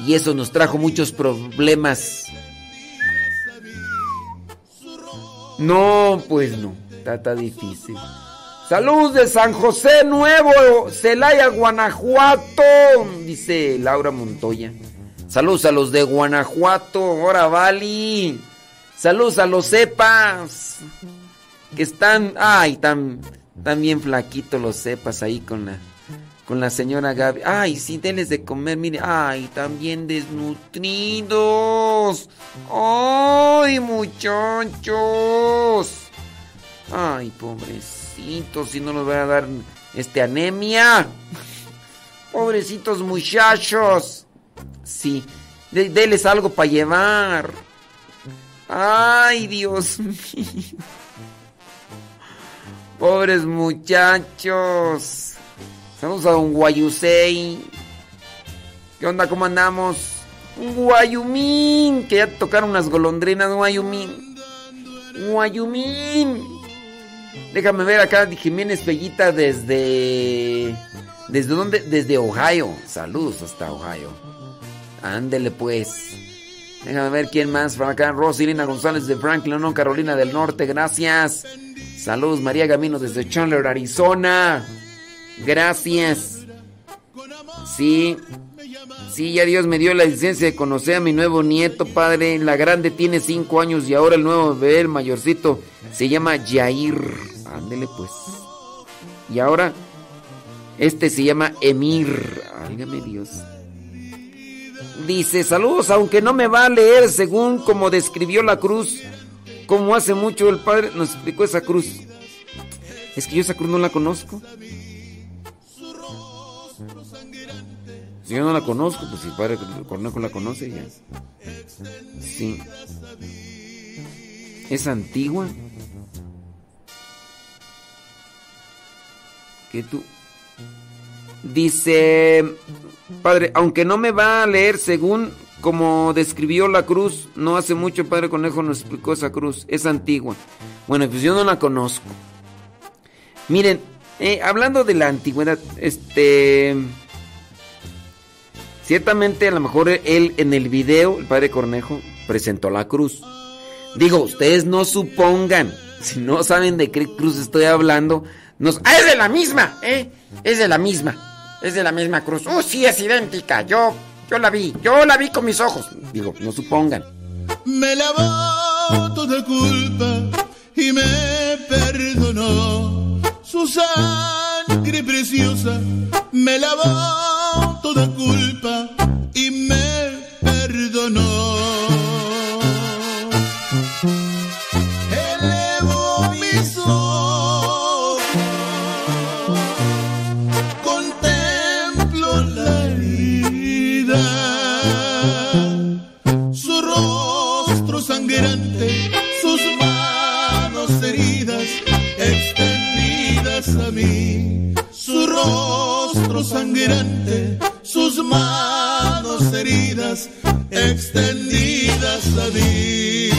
[SPEAKER 3] Y eso nos trajo muchos problemas. No, pues no. Está, difícil. Salud de San José Nuevo, Celaya, Guanajuato, dice Laura Montoya. Saludos a los de Guanajuato, ahora Vali. Saludos a los cepas que están, ay, tan, tan bien flaquitos los cepas ahí con la, con la señora Gaby. Ay, sí, denles de comer, mire. Ay, también desnutridos. Ay, muchachos. Ay, pobrecitos, si no nos van a dar este anemia. Pobrecitos muchachos. Sí, deles algo para llevar. Ay, Dios mío. Pobres muchachos. Saludos a un Guayusei. ¿Qué onda? ¿Cómo andamos? Un Guayumín. Que ya tocaron unas golondrinas, Guayumín. Guayumín. Déjame ver acá, Jiménez Pellita desde. ¿Desde dónde? Desde Ohio. Saludos hasta Ohio. Ándele pues. Déjame ver quién más. Por acá, Rosilina González de Franklin, Carolina del Norte. Gracias. Saludos, María Gamino desde Chandler, Arizona. Gracias. Sí. Sí, ya Dios me dio la licencia de conocer a mi nuevo nieto, padre. La grande tiene cinco años y ahora el nuevo bebé, el mayorcito, se llama Jair. Ándele pues. Y ahora, este se llama Emir. Álgame Dios. Dice, saludos, aunque no me va a leer según como describió la cruz, como hace mucho el padre nos explicó esa cruz. Es que yo esa cruz no la conozco. Si yo no la conozco, pues si padre Cornejo la conoce ya. Sí. ¿Es antigua? ¿Qué tú? Dice, padre, aunque no me va a leer según como describió la cruz, no hace mucho padre Conejo nos explicó esa cruz, es antigua. Bueno, pues yo no la conozco. Miren, eh, hablando de la antigüedad, este... Ciertamente a lo mejor él en el video, el padre Cornejo, presentó la cruz. Digo, ustedes no supongan, si no saben de qué cruz estoy hablando. ¡Ah, es de la misma! ¿Eh? Es de la misma. Es de la misma cruz. ¡Oh, sí, es idéntica! Yo, yo la vi, yo la vi con mis ojos. Digo, no supongan.
[SPEAKER 6] Me lavó toda culpa y me perdonó. Su sangre preciosa me lavó toda culpa y me perdonó. Sangrante, sus manos heridas extendidas a mí.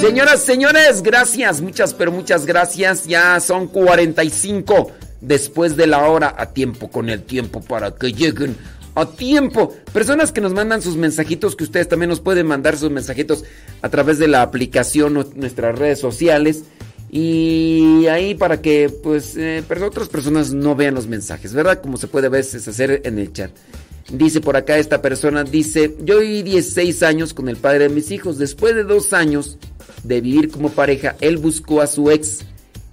[SPEAKER 3] Señoras, señores, gracias, muchas, pero muchas gracias. Ya son 45 después de la hora a tiempo, con el tiempo para que lleguen a tiempo. Personas que nos mandan sus mensajitos, que ustedes también nos pueden mandar sus mensajitos a través de la aplicación nuestras redes sociales. Y ahí para que, pues, eh, otras personas no vean los mensajes, ¿verdad? Como se puede a veces hacer en el chat. Dice por acá esta persona, dice, yo viví 16 años con el padre de mis hijos. Después de dos años de vivir como pareja, él buscó a su ex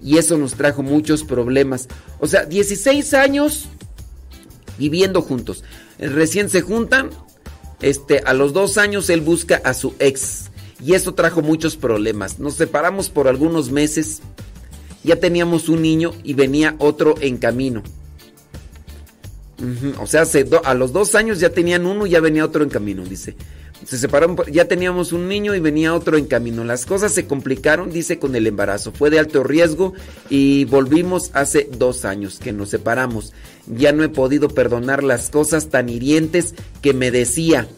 [SPEAKER 3] y eso nos trajo muchos problemas. O sea, 16 años viviendo juntos. Recién se juntan, este, a los dos años él busca a su ex y eso trajo muchos problemas. Nos separamos por algunos meses, ya teníamos un niño y venía otro en camino. O sea, se a los dos años ya tenían uno y ya venía otro en camino, dice. Se separaron, ya teníamos un niño y venía otro en camino. Las cosas se complicaron, dice, con el embarazo. Fue de alto riesgo y volvimos hace dos años que nos separamos. Ya no he podido perdonar las cosas tan hirientes que me decía.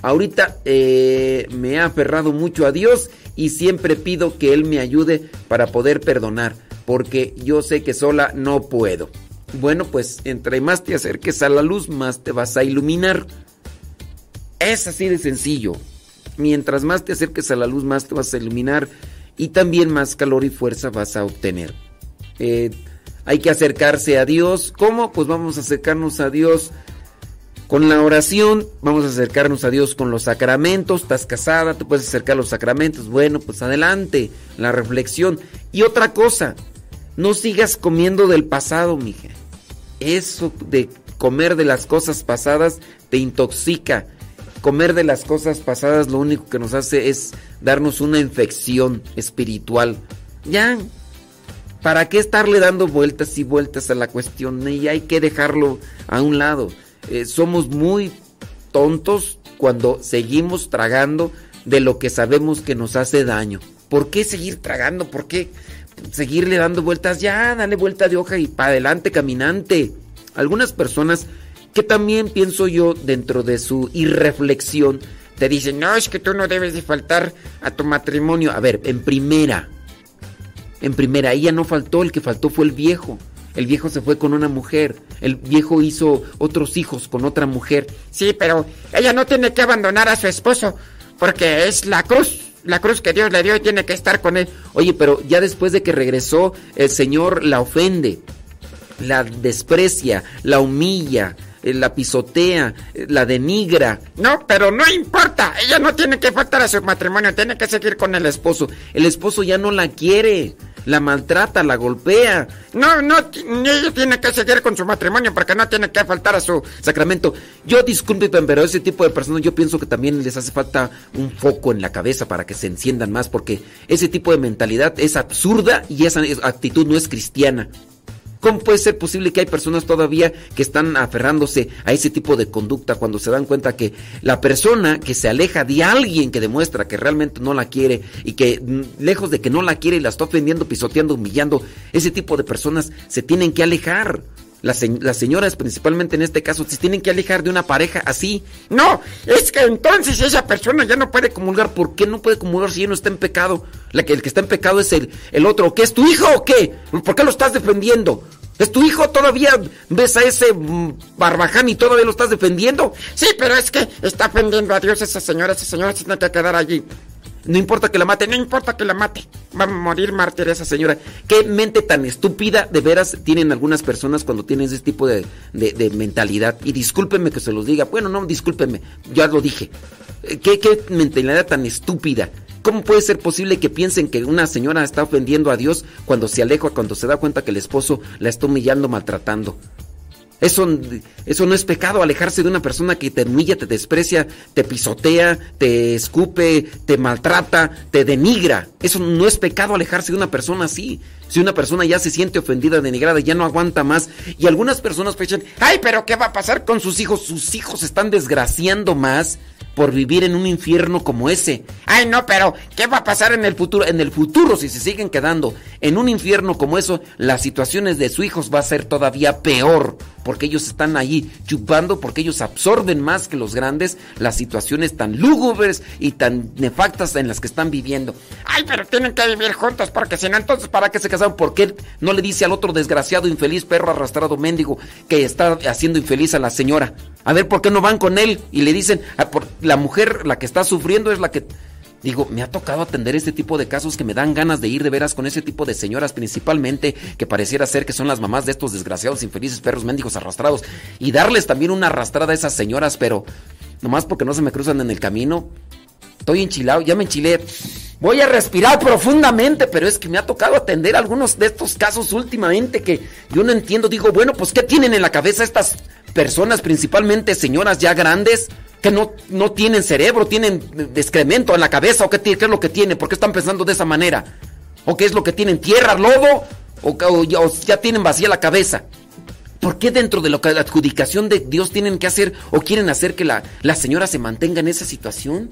[SPEAKER 3] Ahorita eh, me he aferrado mucho a Dios y siempre pido que Él me ayude para poder perdonar, porque yo sé que sola no puedo. Bueno, pues entre más te acerques a la luz, más te vas a iluminar. Es así de sencillo. Mientras más te acerques a la luz, más te vas a iluminar y también más calor y fuerza vas a obtener. Eh, hay que acercarse a Dios. ¿Cómo? Pues vamos a acercarnos a Dios Con la oración vamos a acercarnos a Dios con los sacramentos. Estás casada, te puedes acercar a los sacramentos. Bueno, pues adelante, la reflexión. Y otra cosa, no sigas comiendo del pasado, mija. Eso de comer de las cosas pasadas te intoxica. Comer de las cosas pasadas lo único que nos hace es darnos una infección espiritual. Ya, ¿para qué estarle dando vueltas y vueltas a la cuestión? Y hay que dejarlo a un lado. Eh, somos muy tontos cuando seguimos tragando de lo que sabemos que nos hace daño. ¿Por qué seguir tragando? ¿Por qué seguirle dando vueltas? Ya, dale vuelta de hoja y para adelante, caminante. Algunas personas que también pienso yo dentro de su irreflexión te dicen, no, es que tú no debes de faltar a tu matrimonio. A ver, en primera, en primera, ella no faltó, el que faltó fue el viejo. El viejo se fue con una mujer. El viejo hizo otros hijos con otra mujer.
[SPEAKER 7] Sí, pero ella no tiene que abandonar a su esposo porque es la cruz. La cruz que Dios le dio y tiene que estar con él.
[SPEAKER 3] Oye, pero ya después de que regresó, el Señor la ofende, la desprecia, la humilla, la pisotea, eh, la denigra.
[SPEAKER 7] No, pero no importa. Ella no tiene que faltar a su matrimonio, tiene que seguir con el esposo.
[SPEAKER 3] El esposo ya no la quiere la maltrata, la golpea.
[SPEAKER 7] No, no, ella tiene que seguir con su matrimonio porque no tiene que faltar a su
[SPEAKER 3] sacramento. Yo disculpe, pero ese tipo de personas yo pienso que también les hace falta un foco en la cabeza para que se enciendan más porque ese tipo de mentalidad es absurda y esa actitud no es cristiana. ¿Cómo puede ser posible que hay personas todavía que están aferrándose a ese tipo de conducta cuando se dan cuenta que la persona que se aleja de alguien que demuestra que realmente no la quiere y que mm, lejos de que no la quiere y la está ofendiendo, pisoteando, humillando, ese tipo de personas se tienen que alejar? Las, las, señoras, principalmente en este caso, se tienen que alejar de una pareja así.
[SPEAKER 7] No, es que entonces esa persona ya no puede comulgar.
[SPEAKER 3] ¿Por qué no puede comulgar si ella no está en pecado? La que, el que está en pecado es el, el otro. ¿Qué es tu hijo o qué? ¿Por qué lo estás defendiendo? ¿Es tu hijo? ¿Todavía ves a ese mm, barbaján y todavía lo estás defendiendo?
[SPEAKER 7] Sí, pero es que está ofendiendo a Dios esa señora. Esa señora se tiene que quedar allí.
[SPEAKER 3] No importa que la mate,
[SPEAKER 7] no importa que la mate. Va a morir mártir esa señora.
[SPEAKER 3] Qué mente tan estúpida de veras tienen algunas personas cuando tienen ese tipo de, mentalidad. Y discúlpenme que se los diga. Bueno, no, discúlpenme, ya lo dije. Eh, ¿Qué, qué mentalidad tan estúpida? ¿Cómo puede ser posible que piensen que una señora está ofendiendo a Dios cuando se aleja, cuando se da cuenta que el esposo la está humillando, maltratando? Eso, eso no es pecado, alejarse de una persona que te humilla, te desprecia, te pisotea, te escupe, te maltrata, te denigra. Eso no es pecado alejarse de una persona así. Si una persona ya se siente ofendida, denigrada, ya no aguanta más. Y algunas personas piensan, ay, pero ¿qué va a pasar con sus hijos? Sus hijos están desgraciando más por vivir en un infierno como ese.
[SPEAKER 7] Ay, no, pero ¿qué va a pasar en el futuro?
[SPEAKER 3] En el futuro, si se siguen quedando en un infierno como eso, las situaciones de sus hijos va a ser todavía peor, porque ellos están ahí chupando, porque ellos absorben más que los grandes las situaciones tan lúgubres y tan nefactas en las que están viviendo.
[SPEAKER 7] Ay, pero tienen que vivir juntos, porque si no, entonces, ¿para qué se casaron? ¿Por qué no le dice al otro desgraciado, infeliz, perro arrastrado, mendigo, que está haciendo infeliz a la señora? A ver, ¿por qué no van con él y le dicen, ah, la mujer, la que está sufriendo es la que... Digo, me ha tocado atender este tipo de casos que me dan ganas de ir de veras con ese tipo de señoras, principalmente que pareciera ser que son las mamás de estos desgraciados, infelices perros mendigos arrastrados, y darles también una arrastrada a esas señoras, pero nomás porque no se me cruzan en el camino, estoy enchilado, ya me enchilé. Voy a respirar profundamente, pero es que me ha tocado atender algunos de estos casos últimamente que yo no entiendo. Digo, bueno, pues ¿qué tienen en la cabeza estas personas, principalmente señoras ya grandes? Que no, no tienen cerebro, tienen excremento en la cabeza, o qué, qué, es lo que tienen, por qué están pensando de esa manera, o qué es lo que tienen, tierra, lodo, o, ya, tienen vacía la cabeza. ¿Por qué dentro de lo que la adjudicación de Dios tienen que hacer o quieren hacer que la, la señora se mantenga en esa situación?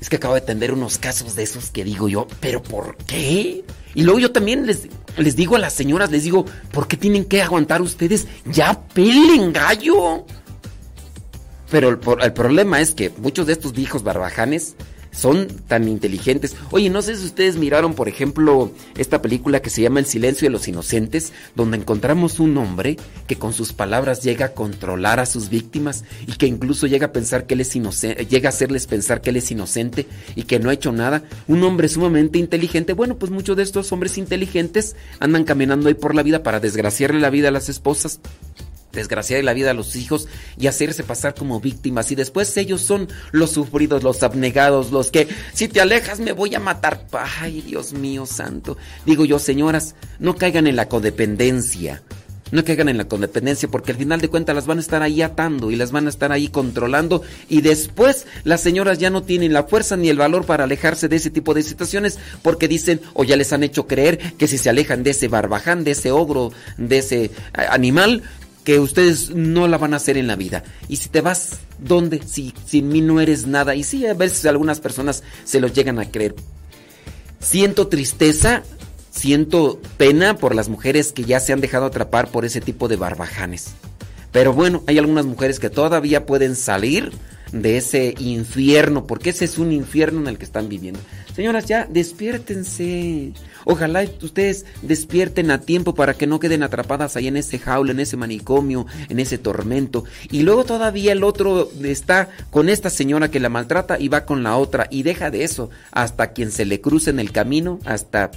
[SPEAKER 7] Es que acabo de atender unos casos de esos que digo yo, ¿pero por qué? Y luego yo también les, les digo a las señoras, les digo, ¿por qué tienen que aguantar ustedes? Ya pelen gallo. Pero el, el, problema es que muchos de estos viejos barbajanes son tan inteligentes. Oye, no sé si ustedes miraron, por ejemplo, esta película que se llama El silencio de los inocentes, donde encontramos un hombre que con sus palabras llega a controlar a sus víctimas y que incluso llega a pensar que él es inocente, llega a hacerles pensar que él es inocente y que no ha hecho nada. Un hombre sumamente inteligente. Bueno, pues muchos de estos hombres inteligentes andan caminando ahí por la vida para desgraciarle la vida a las esposas
[SPEAKER 3] desgraciar la vida a los hijos y hacerse pasar como víctimas y después ellos son los sufridos, los abnegados, los que si te alejas me voy a matar. Ay, Dios mío santo. Digo yo, señoras, no caigan en la codependencia. No caigan en la codependencia porque al final de cuentas las van a estar ahí atando y las van a estar ahí controlando y después las señoras ya no tienen la fuerza ni el valor para alejarse de ese tipo de situaciones porque dicen o ya les han hecho creer que si se alejan de ese barbaján, de ese ogro, de ese animal, que ustedes no la van a hacer en la vida. Y si te vas, ¿dónde? Si sin mí no eres nada. Y sí, a veces algunas personas se lo llegan a creer. Siento tristeza, siento pena por las mujeres que ya se han dejado atrapar por ese tipo de barbajanes. Pero bueno, hay algunas mujeres que todavía pueden salir de ese infierno, porque ese es un infierno en el que están viviendo. Señoras, ya despiértense. Ojalá ustedes despierten a tiempo para que no queden atrapadas ahí en ese jaula, en ese manicomio, en ese tormento. Y luego todavía el otro está con esta señora que la maltrata y va con la otra y deja de eso hasta quien se le cruce en el camino, hasta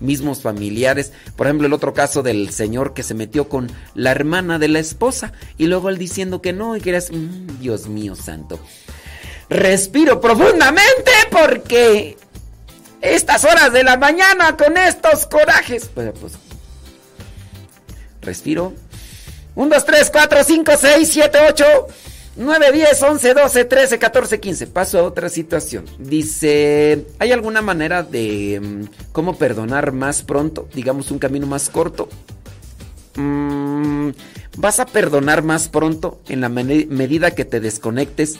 [SPEAKER 3] mismos familiares. Por ejemplo, el otro caso del señor que se metió con la hermana de la esposa y luego él diciendo que no y que eres, mm, Dios mío santo. Respiro profundamente porque estas horas de la mañana con estos corajes. Pues, pues, respiro. 1, 2, 3, 4, 5, 6, 7, 8, 9, 10, 11, 12, 13, 14, 15. Paso a otra situación. Dice, ¿hay alguna manera de um, cómo perdonar más pronto? Digamos un camino más corto. Mm, vas a perdonar más pronto en la medida que te desconectes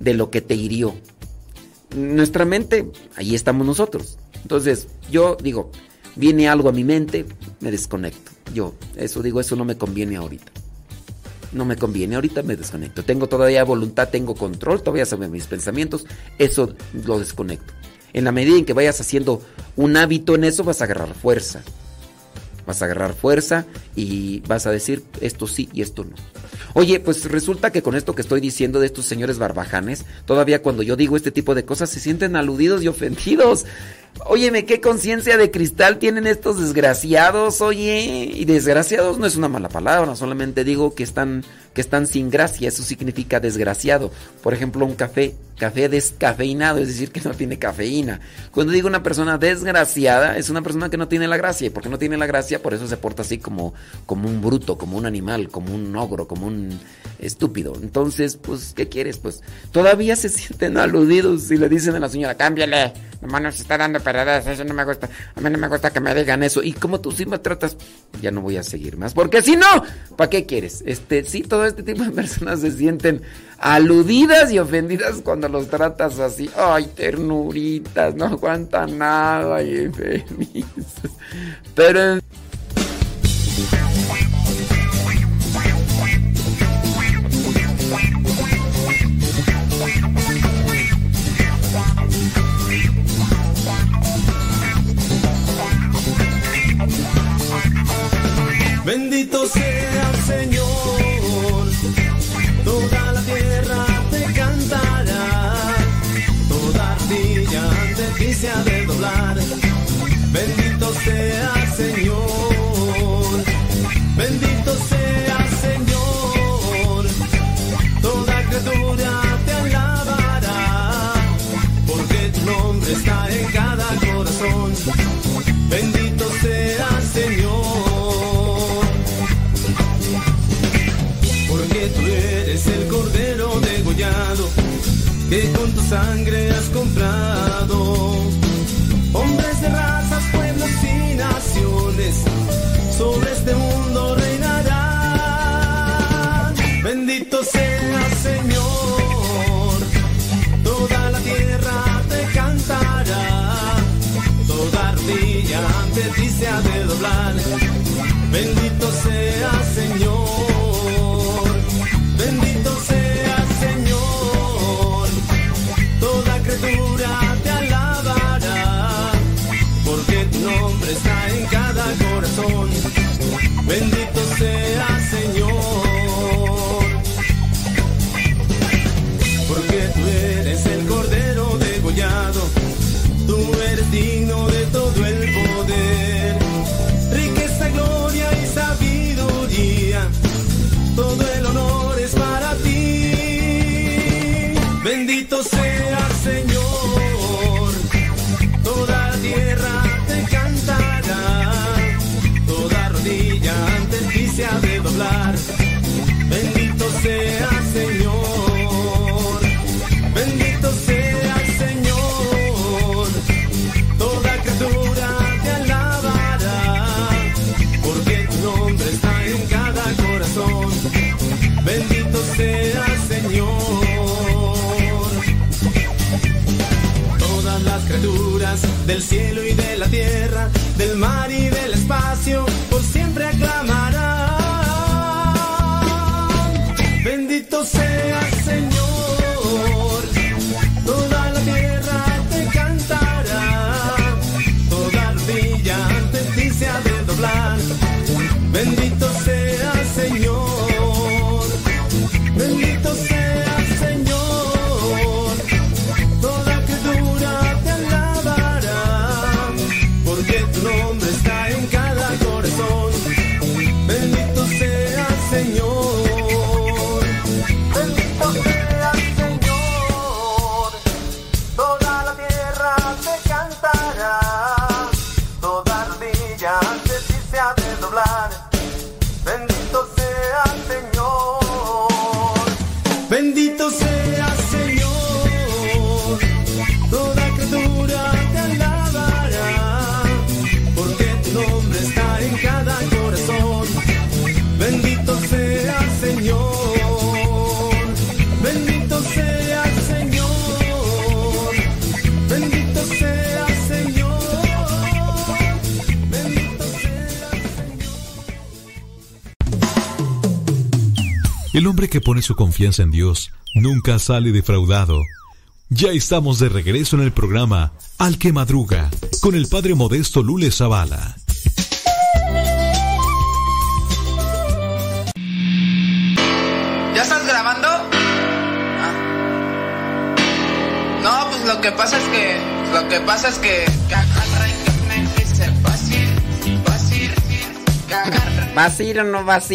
[SPEAKER 3] de lo que te hirió nuestra mente, ahí estamos nosotros. Entonces, yo digo, viene algo a mi mente, me desconecto. Yo, eso digo, eso no me conviene ahorita. No me conviene, ahorita me desconecto. Tengo todavía voluntad, tengo control todavía sobre mis pensamientos, eso lo desconecto. En la medida en que vayas haciendo un hábito en eso, vas a agarrar fuerza. Vas a agarrar fuerza y vas a decir esto sí y esto no. Oye, pues resulta que con esto que estoy diciendo de estos señores barbajanes, todavía cuando yo digo este tipo de cosas se sienten aludidos y ofendidos. Óyeme, qué conciencia de cristal tienen estos desgraciados, oye. Y desgraciados no es una mala palabra, solamente digo que están, que están sin gracia, eso significa desgraciado. Por ejemplo, un café, café descafeinado, es decir, que no tiene cafeína. Cuando digo una persona desgraciada, es una persona que no tiene la gracia. Y porque no tiene la gracia, por eso se porta así como, como un bruto, como un animal, como un ogro, como estúpido. Entonces, pues, ¿qué quieres? Pues todavía se sienten aludidos y le dicen a la señora, cámbiale, nomás nos está dando paradas, eso no me gusta, a mí no me gusta que me digan eso. Y como tú sí me tratas, ya no voy a seguir más, porque si no, ¿para qué quieres? Este, sí, todo este tipo de personas se sienten aludidas y ofendidas cuando los tratas así. Ay, ternuritas, no aguantan nada y felices. Pero...
[SPEAKER 8] Bendito sea el Señor, toda la tierra te cantará, toda ardilla ante ti de doblar. Bendito sea el Señor, que con tu sangre has comprado. del cielo y de la tierra, del mar y del espacio.
[SPEAKER 9] pone su confianza en Dios nunca sale defraudado. Ya estamos de regreso en el programa Al que Madruga con el padre modesto Lule Zavala.
[SPEAKER 3] ¿Ya estás grabando? Ah. No, pues lo que pasa es que. Lo que pasa es que.
[SPEAKER 10] ¿Vas a ir o no vas?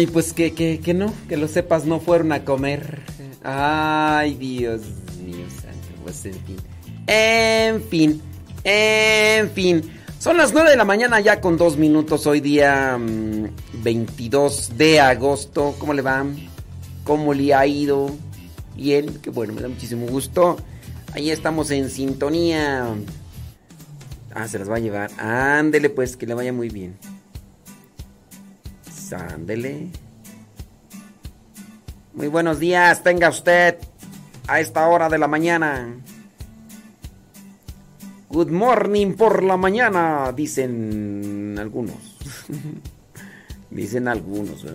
[SPEAKER 10] Ay, pues que, que, que no, que lo sepas, no fueron a comer. Ay, Dios mío, santo, pues en fin. En fin, en fin. Son las 9 de la mañana ya con dos minutos, hoy día mmm, 22 de agosto. ¿Cómo le va? ¿Cómo le ha ido? Bien, que bueno, me da muchísimo gusto. Ahí estamos en sintonía.
[SPEAKER 3] Ah, se las va a llevar. Ándele pues, que le vaya muy bien. Ándele. Muy buenos días, tenga usted a esta hora de la mañana. Good morning por la mañana, dicen algunos. dicen algunos. ¿eh?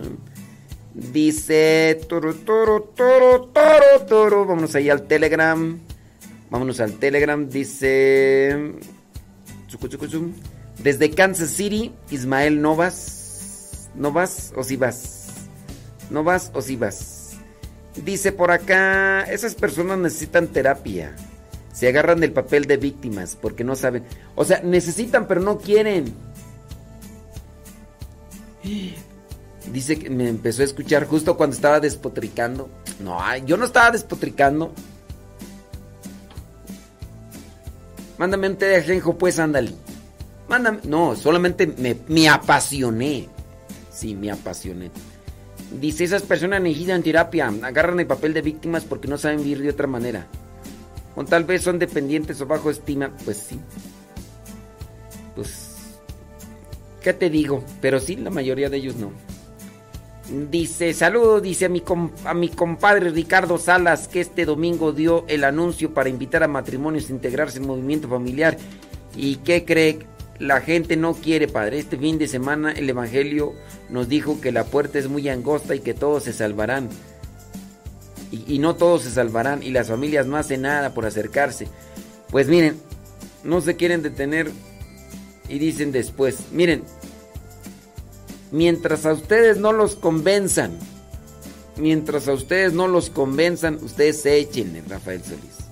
[SPEAKER 3] Dice toro, toro, toro, toro, toro. Vámonos ahí al Telegram. Vámonos al Telegram. Dice. Desde Kansas City, Ismael Novas. ¿Novas o si vas? ¿No vas o si vas? Dice por acá, esas personas necesitan terapia. Se agarran del papel de víctimas porque no saben. O sea, necesitan pero no quieren. Dice que me empezó a escuchar justo cuando estaba despotricando. No, yo no estaba despotricando. Mándame un té de ajenjo, pues, ándale. Mándame. No, solamente me, me apasioné. Sí, me apasioné. Dice, esas personas necesitan terapia. Agarran el papel de víctimas porque no saben vivir de otra manera. O tal vez son dependientes o bajo estima. Pues sí. Pues... ¿Qué te digo? Pero sí, la mayoría de ellos no. Dice, saludo, dice a mi, a mi compadre Ricardo Salas que este domingo dio el anuncio para invitar a matrimonios a integrarse en movimiento familiar. ¿Y qué cree? La gente no quiere, padre. Este fin de semana el Evangelio nos dijo que la puerta es muy angosta y que todos se salvarán. Y, no todos se salvarán y las familias no hacen nada por acercarse. Pues miren, no se quieren detener y dicen después, miren, mientras a ustedes no los convenzan, mientras a ustedes no los convenzan, ustedes échenle, Rafael Solís.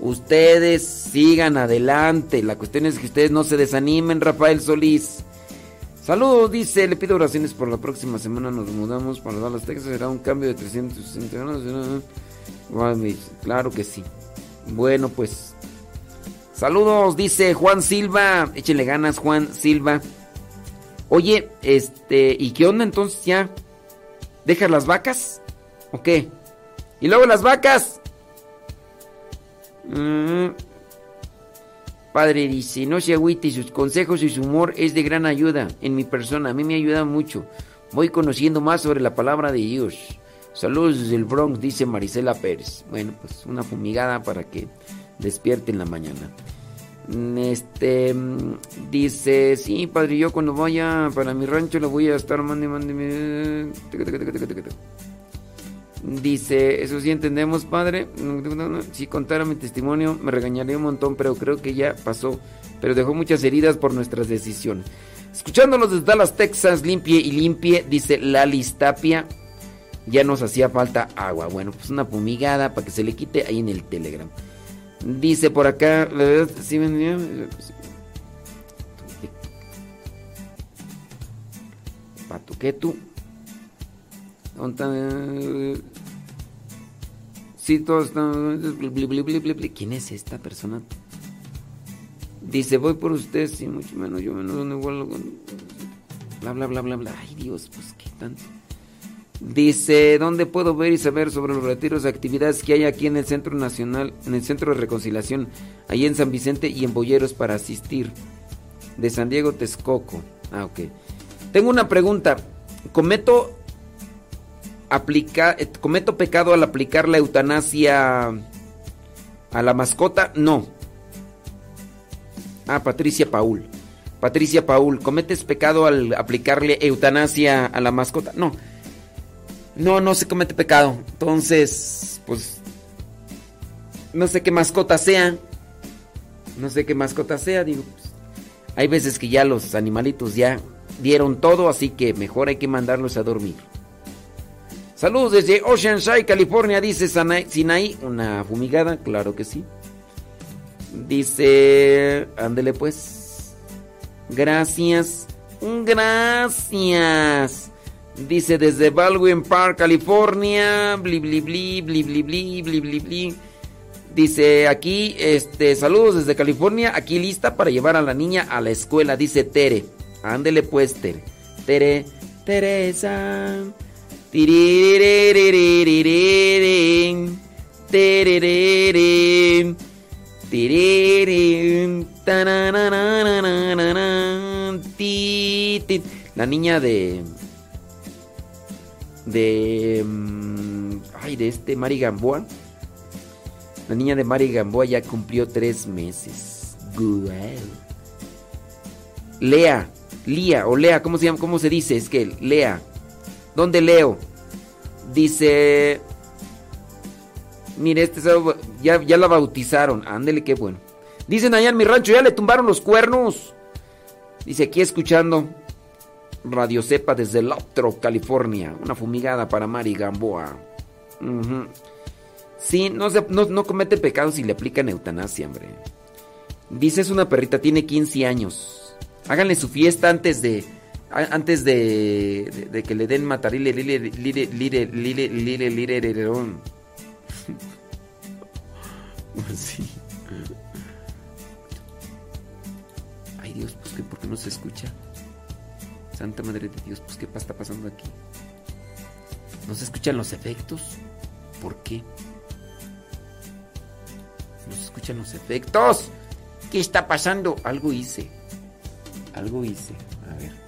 [SPEAKER 3] Ustedes sigan adelante. La cuestión es que ustedes no se desanimen, Rafael Solís. Saludos, dice, le pido oraciones por la próxima semana. Nos mudamos para Dallas, Texas. Será un cambio de 360 grados. Claro que sí. Bueno, pues. Saludos, dice Juan Silva. Échenle ganas, Juan Silva. Oye, este, ¿y qué onda entonces ya? ¿Dejas las vacas? ¿O qué? ¿Y luego las vacas? Mm. Padre dice, no se agüite, sus consejos y su humor es de gran ayuda en mi persona. A mí me ayuda mucho. Voy conociendo más sobre la palabra de Dios. Saludos desde el Bronx, dice Marisela Pérez. Bueno, pues una fumigada para que despierte en la mañana. Mm, Este mm, dice, sí, padre, yo cuando vaya para mi rancho le voy a estar mande, mande, Dice, eso sí entendemos, padre. Si contara mi testimonio me regañaría un montón, pero creo que ya pasó. Pero dejó muchas heridas por nuestras decisiones. Escuchándolos desde Dallas, Texas, limpie y limpie, dice Lali Tapia. Ya nos hacía falta agua. Bueno, pues una fumigada para que se le quite ahí en el Telegram. Dice por acá, la verdad, sí. Patuquetu. ¿Dónde está? Sí, todos están. ¿Quién es esta persona? Dice, voy por usted, sí, mucho menos, yo menos, donde igual. Bla, bla, bla, bla, bla. Ay, Dios, pues qué tanto. Dice, ¿dónde puedo ver y saber sobre los retiros de actividades que hay aquí en el Centro Nacional, en el Centro de Reconciliación, ahí en San Vicente y en Boyeros para asistir? De San Diego, Texcoco. Ah, ok. Tengo una pregunta. ¿Cometo, aplica, eh, ¿Cometo pecado al aplicar la eutanasia a la mascota? No. Ah, Patricia Paul. Patricia Paul, ¿cometes pecado al aplicarle eutanasia a la mascota? No. No, no se comete pecado. Entonces, pues. No sé qué mascota sea. No sé qué mascota sea, digo. pues, hay veces que ya los animalitos ya dieron todo, así que mejor hay que mandarlos a dormir. Saludos desde Oceanside, California, dice Sinaí. Una fumigada, claro que sí. Dice, ándele pues. Gracias. Gracias. Dice desde Baldwin Park, California. Bli bli bli bli bli bli bli bli bli. Dice aquí, este, saludos desde California, aquí lista para llevar a la niña a la escuela, dice Tere. Ándele pues, Tere. Tere, Teresa.
[SPEAKER 7] La niña de. De. mm, Ay, de este Mari Gamboa. La niña de Mari Gamboa ya cumplió tres meses. Guau. Lea. Lía o Lea, ¿cómo se llama? ¿Cómo se dice? Es que Lea. ¿Dónde leo? Dice. Mire, este ya, ya la bautizaron. Ándele, qué bueno. Dicen allá en mi rancho, ya le tumbaron los cuernos. Dice aquí escuchando Radio Cepa desde Lotro, California. Una fumigada para Mari Gamboa. Sí, no, se- no, no comete pecados si le aplican eutanasia, hombre. Dice, es una perrita, tiene 15 años. Háganle su fiesta antes de. Antes de, que le den matarile, lire, lire, lire, lire, lire, lire, lererón. Sí. Ay Dios, pues que, ¿por qué no se escucha? Santa Madre de Dios, pues qué está pasando aquí. ¿No se escuchan los efectos? ¿Por qué? No se escuchan los efectos. ¿Qué está pasando? Algo hice. Algo hice. A ver.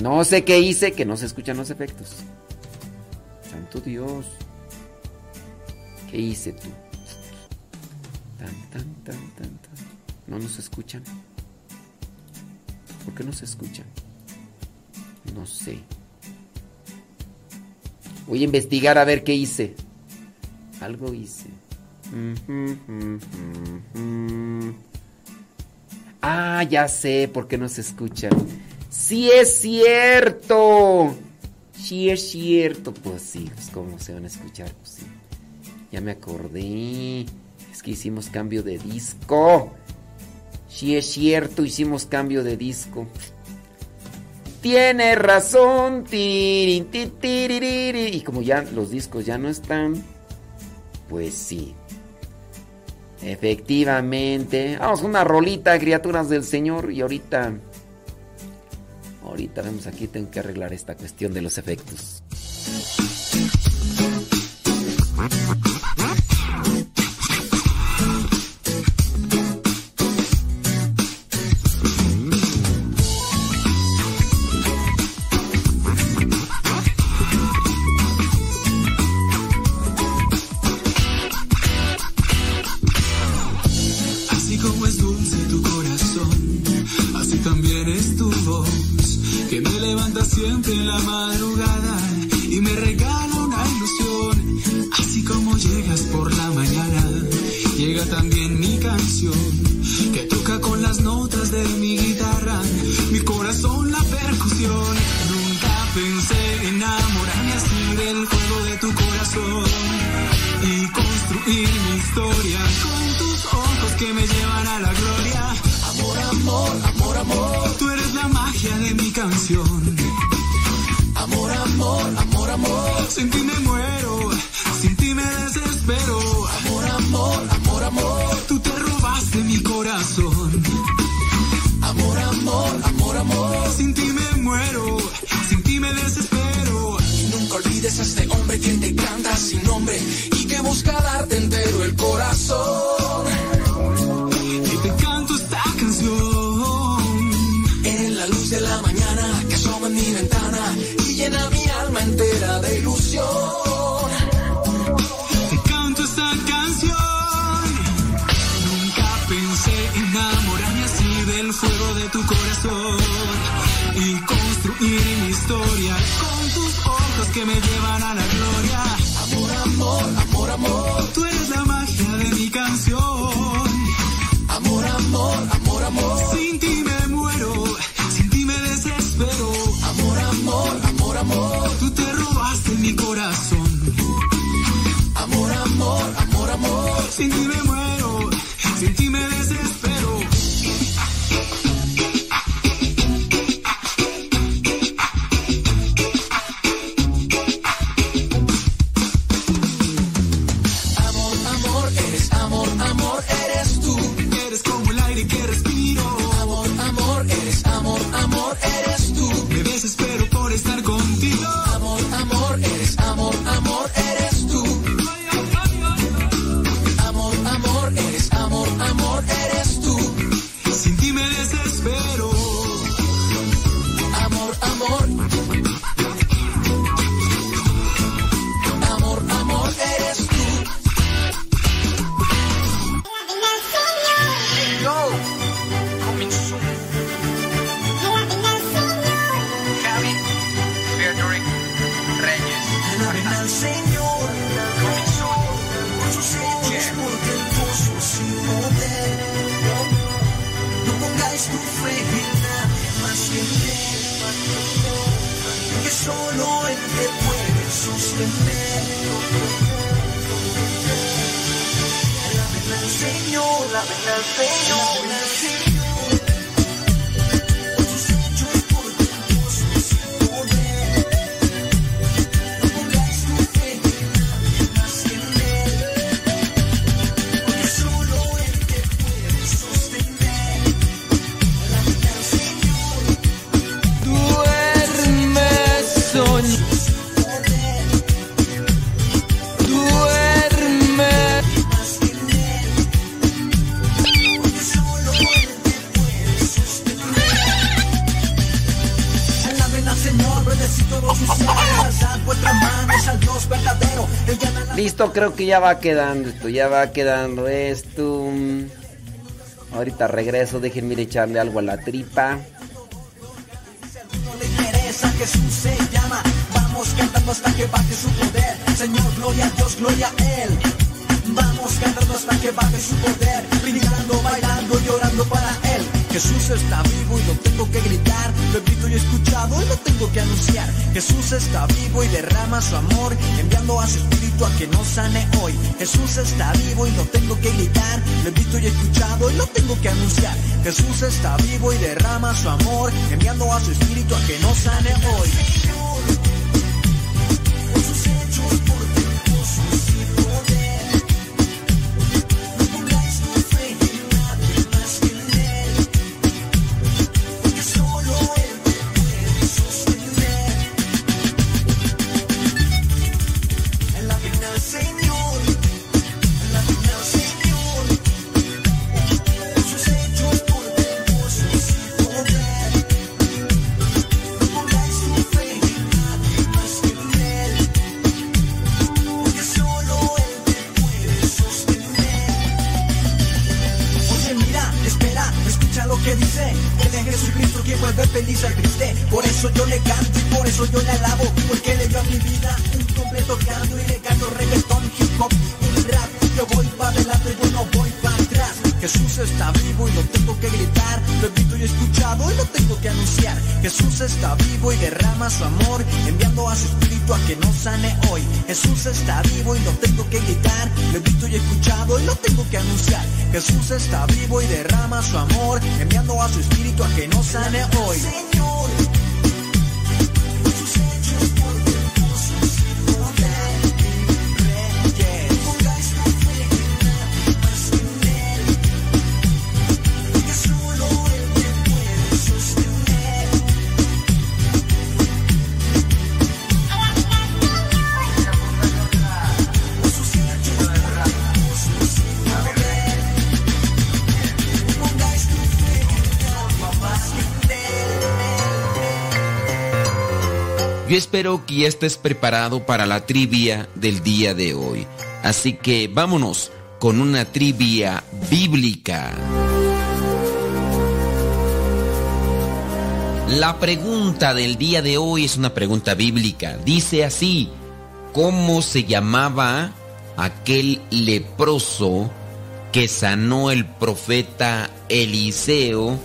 [SPEAKER 7] No sé qué hice que no se escuchan los efectos. Santo Dios. ¿Qué hice tú? Tan, tan, tan, tan, tan. No nos escuchan. ¿Por qué no se escuchan? No sé. Voy a investigar a ver qué hice. Algo hice. Ah, ya sé por qué no se escuchan. Sí es cierto. Sí es cierto. Pues sí, pues cómo se van a escuchar. Pues sí. Ya me acordé. Es que hicimos cambio de disco. Sí es cierto, hicimos cambio de disco. Tiene razón. Y como ya los discos ya no están, pues sí. Efectivamente. Vamos una rolita, criaturas del Señor. Y ahorita. Ahorita vemos aquí, tengo que arreglar esta cuestión de los efectos. Listo, creo que ya va quedando esto, ya va quedando esto. Ahorita regreso, déjenme echarle algo a la tripa.
[SPEAKER 11] Jesús está vivo y derrama su amor, enviando a su espíritu a que nos sane
[SPEAKER 3] ya estés preparado para la trivia del día de hoy. Así que vámonos con una trivia bíblica. La pregunta del día de hoy es una pregunta bíblica. Dice así, ¿cómo se llamaba aquel leproso que sanó el profeta Eliseo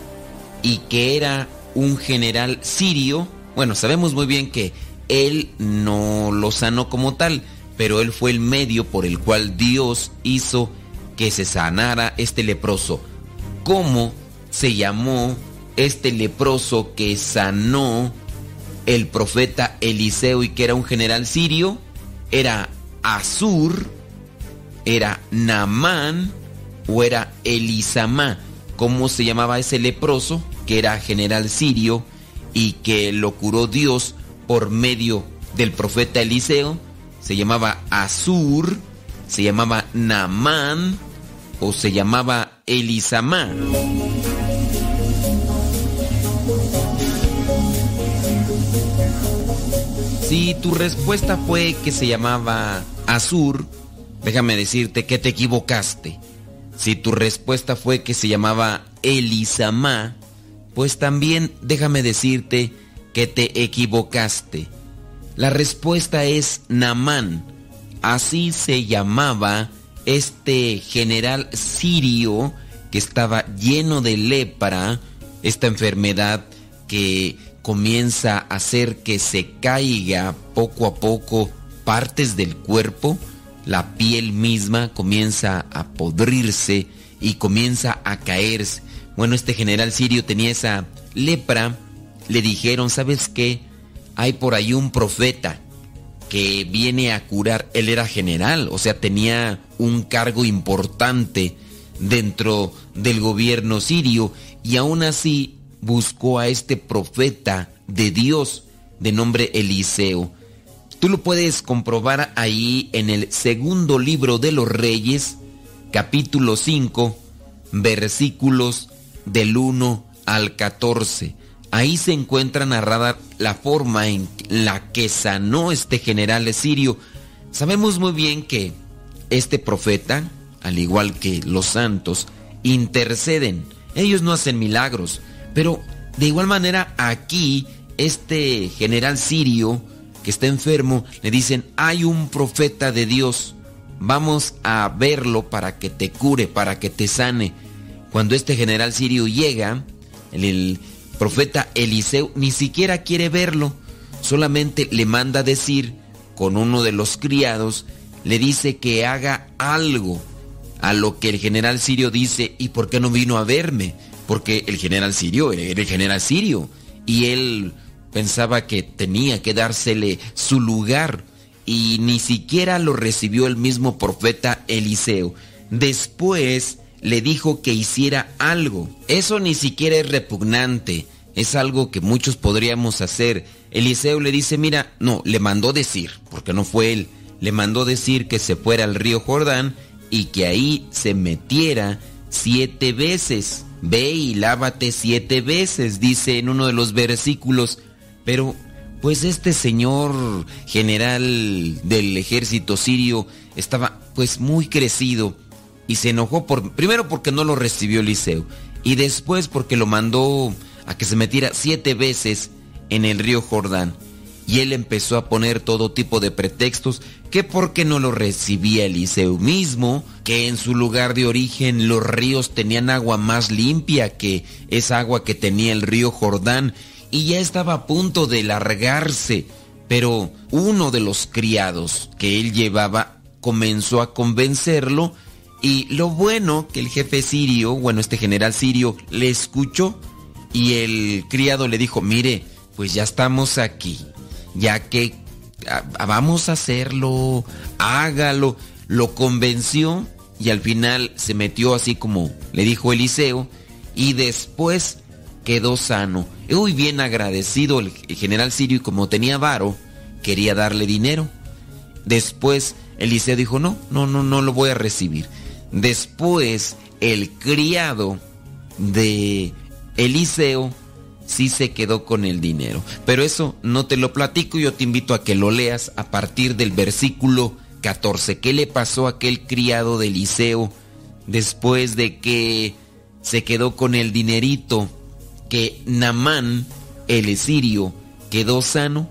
[SPEAKER 3] y que era un general sirio? Bueno, sabemos muy bien que él no lo sanó como tal, pero él fue el medio por el cual Dios hizo que se sanara este leproso. ¿Cómo se llamó este leproso que sanó el profeta Eliseo y que era un general sirio? ¿Era Azur? ¿Era Naamán? ¿O era Elisama? ¿Cómo se llamaba ese leproso que era general sirio y que lo curó Dios por medio del profeta Eliseo? Se llamaba Azur, se llamaba Naamán o se llamaba Elisama. Si tu respuesta fue que se llamaba Azur, déjame decirte que te equivocaste. Si tu respuesta fue que se llamaba Elisama, pues también déjame decirte que te equivocaste. La respuesta es Namán. Así se llamaba este general sirio que estaba lleno de lepra, esta enfermedad que comienza a hacer que se caiga poco a poco partes del cuerpo, la piel misma comienza a podrirse y comienza a caerse. Bueno, este general sirio tenía esa lepra. Le dijeron, ¿sabes qué? Hay por ahí un profeta que viene a curar. Él era general, o sea, tenía un cargo importante dentro del gobierno sirio y aún así buscó a este profeta de Dios de nombre Eliseo. Tú lo puedes comprobar ahí en el segundo libro de los reyes, capítulo 5, versículos del 1 al 14. Ahí se encuentra narrada la forma en la que sanó este general sirio. Sabemos muy bien que este profeta, al igual que los santos, interceden. Ellos no hacen milagros, pero de igual manera aquí este general sirio que está enfermo le dicen, hay un profeta de Dios, vamos a verlo para que te cure, para que te sane. Cuando este general sirio llega, el, el profeta Eliseo ni siquiera quiere verlo, solamente le manda decir con uno de los criados, le dice que haga algo. A lo que el general sirio dice, ¿y por qué no vino a verme? Porque el general sirio era el general sirio y él pensaba que tenía que dársele su lugar y ni siquiera lo recibió el mismo profeta Eliseo. Después le dijo que hiciera algo. Eso ni siquiera es repugnante, es algo que muchos podríamos hacer. Eliseo le dice, mira, no, le mandó decir, porque no fue él, le mandó decir que se fuera al río Jordán y que ahí se metiera siete veces. Ve y lávate siete veces, dice en uno de los versículos. Pero, pues este señor general del ejército sirio estaba pues muy crecido y se enojó por, primero porque no lo recibió Eliseo y después porque lo mandó a que se metiera siete veces en el río Jordán. Y él empezó a poner todo tipo de pretextos, que porque no lo recibía Eliseo mismo, que en su lugar de origen los ríos tenían agua más limpia que esa agua que tenía el río Jordán, y ya estaba a punto de largarse. Pero uno de los criados que él llevaba comenzó a convencerlo, y lo bueno que el jefe sirio, bueno, este general sirio, le escuchó, y el criado le dijo, mire, pues ya estamos aquí ya que vamos a hacerlo, hágalo. Lo convenció y al final se metió así como le dijo Eliseo y después quedó sano. Muy bien agradecido el general Sirio y como tenía varo, quería darle dinero. Después Eliseo dijo, no, no, no, no lo voy a recibir. Después el criado de Eliseo sí se quedó con el dinero. Pero eso no te lo platico, yo te invito a que lo leas a partir del versículo 14. ¿Qué le pasó a aquel criado de Eliseo después de que se quedó con el dinerito que Namán, el sirio, quedó sano?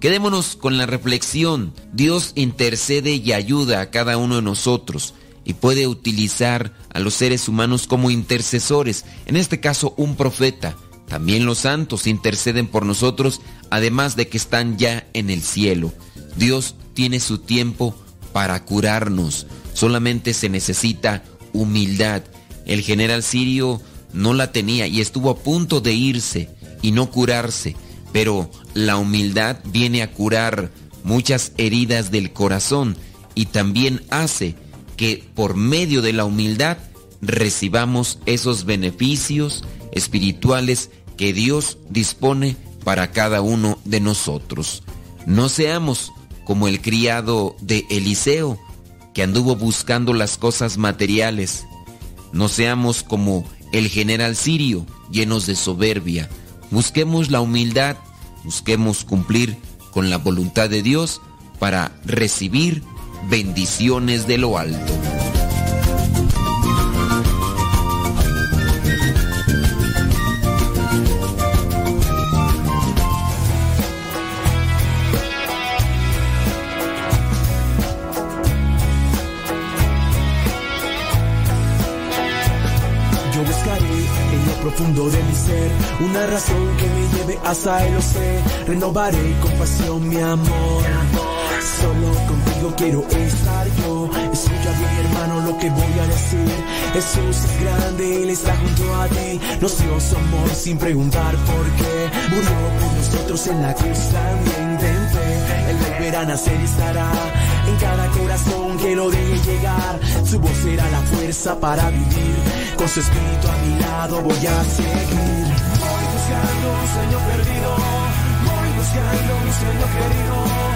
[SPEAKER 3] Quedémonos con la reflexión. Dios intercede y ayuda a cada uno de nosotros y puede utilizar a los seres humanos como intercesores, en este caso un profeta también los santos interceden por nosotros, además de que están ya en el cielo. Dios tiene su tiempo para curarnos. Solamente se necesita humildad. El general sirio no la tenía y estuvo a punto de irse y no curarse. Pero la humildad viene a curar muchas heridas del corazón y también hace que por medio de la humildad recibamos esos beneficios espirituales que Dios dispone para cada uno de nosotros. No seamos como el criado de Eliseo, que anduvo buscando las cosas materiales. No seamos como el general sirio, llenos de soberbia. Busquemos la humildad, busquemos cumplir con la voluntad de Dios para recibir bendiciones de lo alto.
[SPEAKER 7] Yo buscaré en lo profundo de mi ser una razón que me lleve hasta el sé. Renovaré con pasión mi amor. Solo contigo quiero estar yo. Escucha bien, hermano, lo que voy a decir. Jesús es grande, Él está junto a ti. Nos dio su amor sin preguntar por qué. Murió por nosotros en la cruz también. Ten Él volverá a nacer y estará en cada corazón que lo deje llegar. Su voz será la fuerza para vivir. Con su espíritu a mi lado voy a seguir. Voy buscando un sueño perdido. Voy buscando un sueño querido.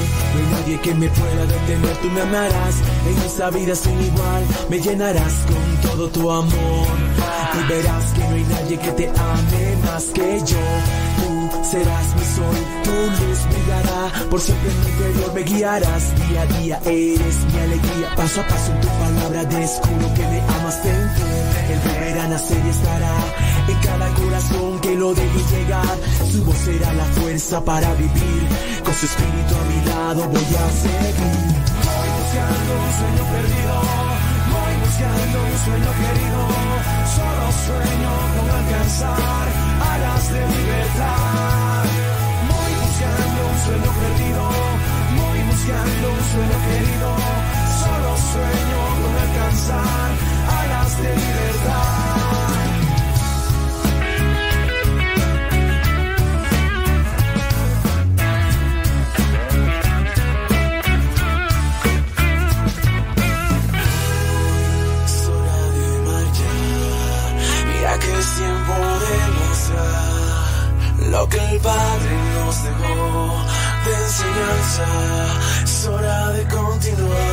[SPEAKER 7] que me pueda detener, tú me amarás en esta vida sin igual, me llenarás con todo tu amor y verás que no hay nadie que te ame más que yo. Serás mi sol, tu luz brillará, por siempre en mi interior me guiarás, día a día eres mi alegría, paso a paso en tu palabra descubro que me amas. Dentro, el volverá a nacer y estará en cada corazón que lo deje llegar, su voz será la fuerza para vivir, con su espíritu a mi lado voy a seguir. Voy buscando un sueño perdido, voy buscando un sueño querido, solo sueño con alcanzar alas de libertad. Sueño perdido, voy buscando un sueño querido, solo sueño con alcanzar alas de libertad. Que es tiempo de mostrar lo que el Padre nos dejó de enseñanza. Es hora de continuar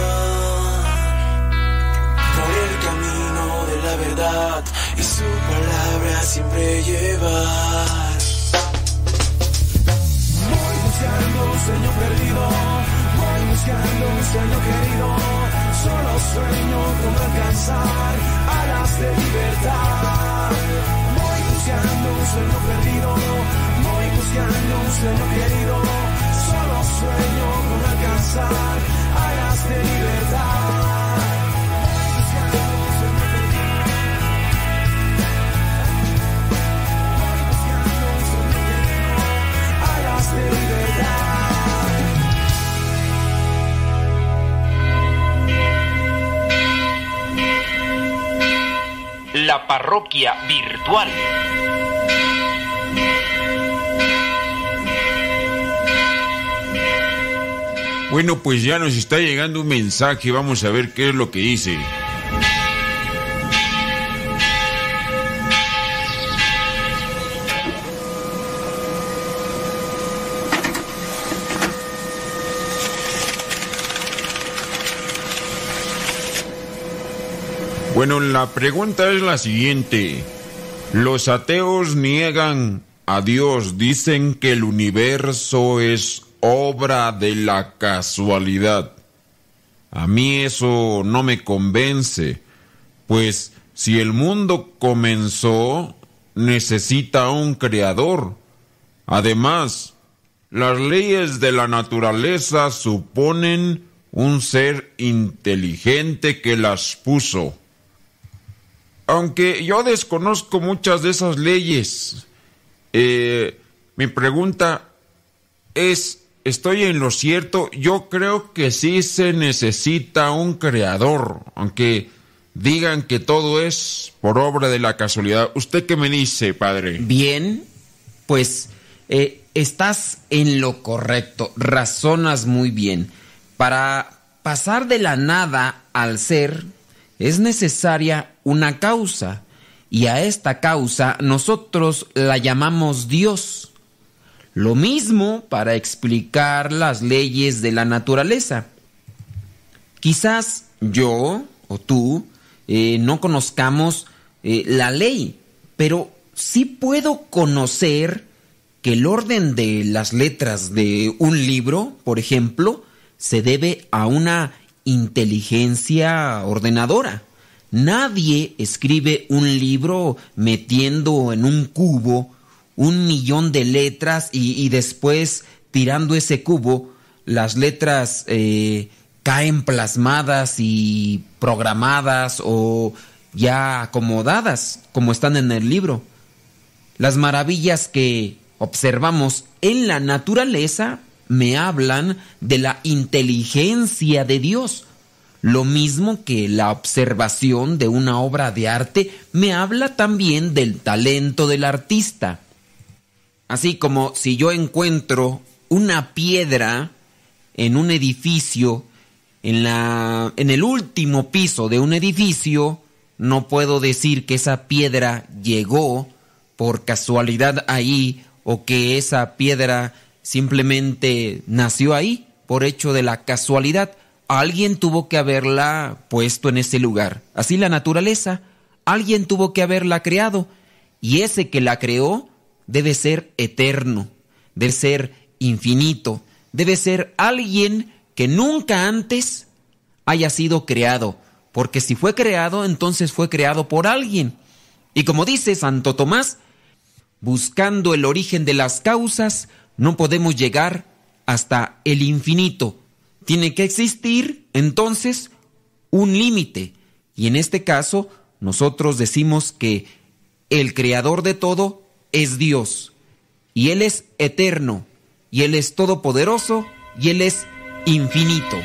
[SPEAKER 7] por el camino de la verdad y su palabra siempre llevar. Voy buscando un sueño perdido, voy buscando un sueño querido, solo sueño con alcanzar alas de libertad. Voy buscando un sueño perdido, buscando un querido, solo sueño con alcanzar alas de libertad. De libertad.
[SPEAKER 12] La parroquia virtual.
[SPEAKER 13] Bueno, pues ya nos está llegando un mensaje, vamos a ver qué es lo que dice. Bueno, la pregunta es la siguiente. Los ateos niegan a Dios, dicen que el universo es obra de la casualidad. A mí eso no me convence, pues si el mundo comenzó, necesita un creador. Además, las leyes de la naturaleza suponen un ser inteligente que las puso. Aunque yo desconozco muchas de esas leyes, eh, mi pregunta es, ¿estoy en lo cierto? Yo creo que sí se necesita un creador, aunque digan que todo es por obra de la casualidad. ¿Usted qué me dice, padre?
[SPEAKER 3] Bien, pues eh, estás en lo correcto, razonas muy bien. Para pasar de la nada al ser es necesaria una causa y a esta causa nosotros la llamamos Dios. Lo mismo para explicar las leyes de la naturaleza. Quizás yo o tú eh, no conozcamos eh, la ley, pero sí puedo conocer que el orden de las letras de un libro, por ejemplo, se debe a una inteligencia ordenadora. Nadie escribe un libro metiendo en un cubo un millón de letras y, después tirando ese cubo, las letras eh, caen plasmadas y programadas o ya acomodadas como están en el libro. Las maravillas que observamos en la naturaleza me hablan de la inteligencia de Dios. Lo mismo que la observación de una obra de arte me habla también del talento del artista. Así como si yo encuentro una piedra en un edificio, en, la, en el último piso de un edificio, no puedo decir que esa piedra llegó por casualidad ahí o que esa piedra simplemente nació ahí por hecho de la casualidad. Alguien tuvo que haberla puesto en ese lugar. Así la naturaleza, alguien tuvo que haberla creado. Y ese que la creó debe ser eterno, debe ser infinito, debe ser alguien que nunca antes haya sido creado. Porque si fue creado, entonces fue creado por alguien. Y como dice Santo Tomás, buscando el origen de las causas, no podemos llegar hasta el infinito. Tiene que existir entonces un límite. Y en este caso, nosotros decimos que el creador de todo es Dios. Y Él es eterno. Y Él es todopoderoso. Y Él es infinito.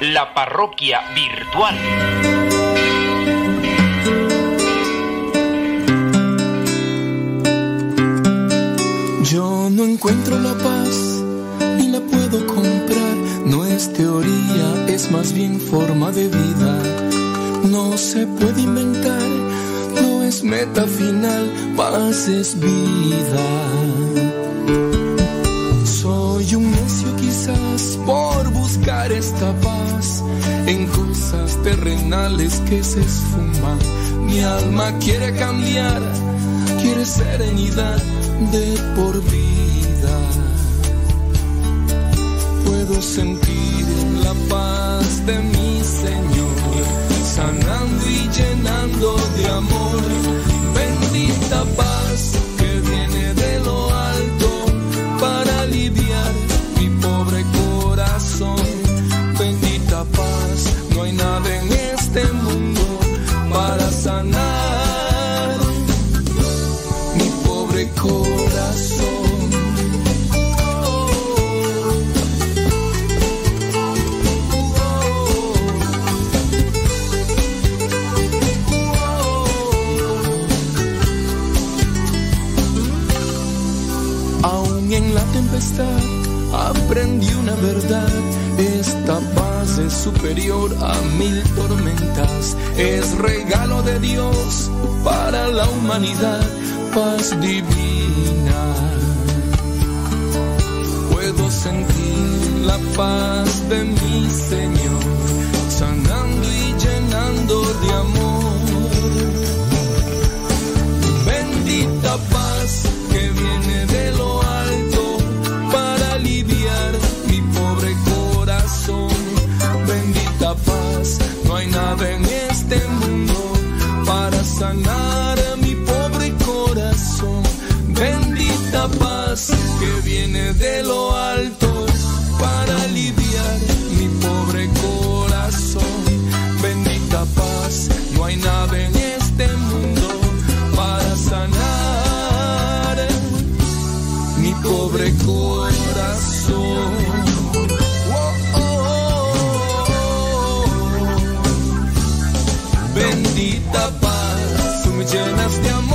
[SPEAKER 14] La parroquia virtual.
[SPEAKER 15] Yo no encuentro la paz ni la puedo comprar. No es teoría, es más bien forma de vida. No se puede inventar, no es meta final, paz es vida. Soy un necio quizás por buscar esta paz en cosas terrenales que se esfuman. Mi alma quiere cambiar, quiere serenidad de por vida. Puedo sentir la paz de mi Señor, sanando y llenando de amor. Bendita paz que viene de lo alto para aliviar mi pobre corazón. Bendita paz, no hay nada en Esta paz es superior a mil tormentas. Es regalo de Dios para la humanidad. Paz divina. Puedo sentir la paz de mi Señor, sanando y llenando de amor. Bendita paz sanar mi pobre corazón. Bendita paz que viene de lo alto para aliviar mi pobre corazón. Bendita paz, no hay nada en este mundo para sanar mi pobre corazón. Paz, tú me llenas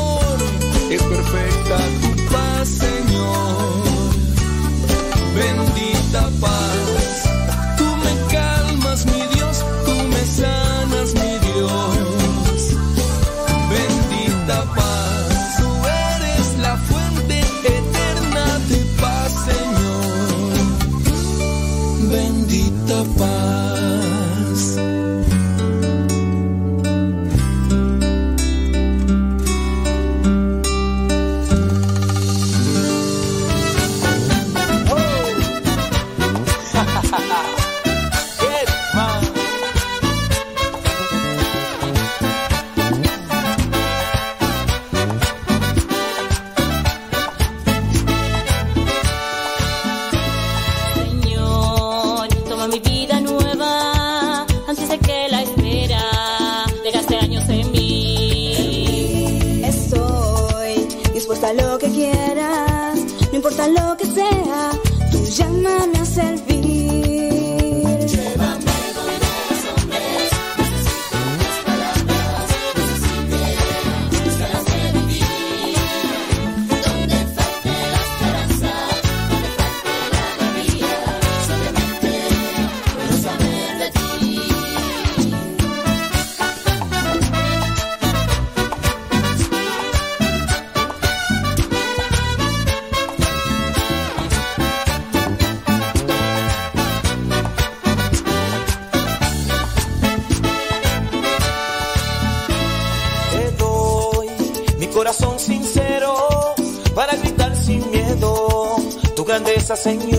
[SPEAKER 15] Señor.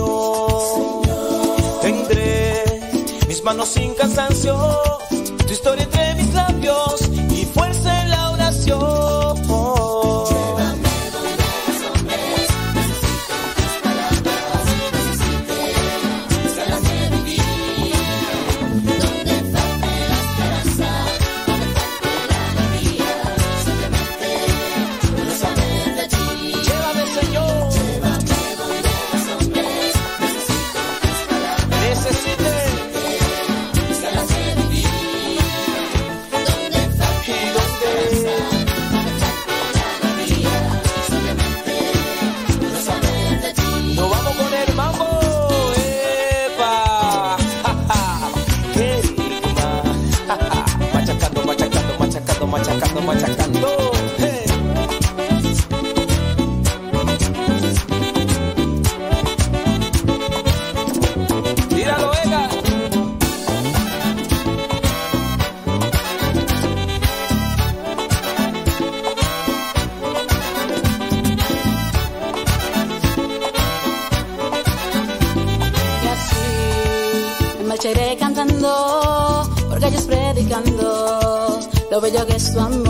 [SPEAKER 16] Esvanlı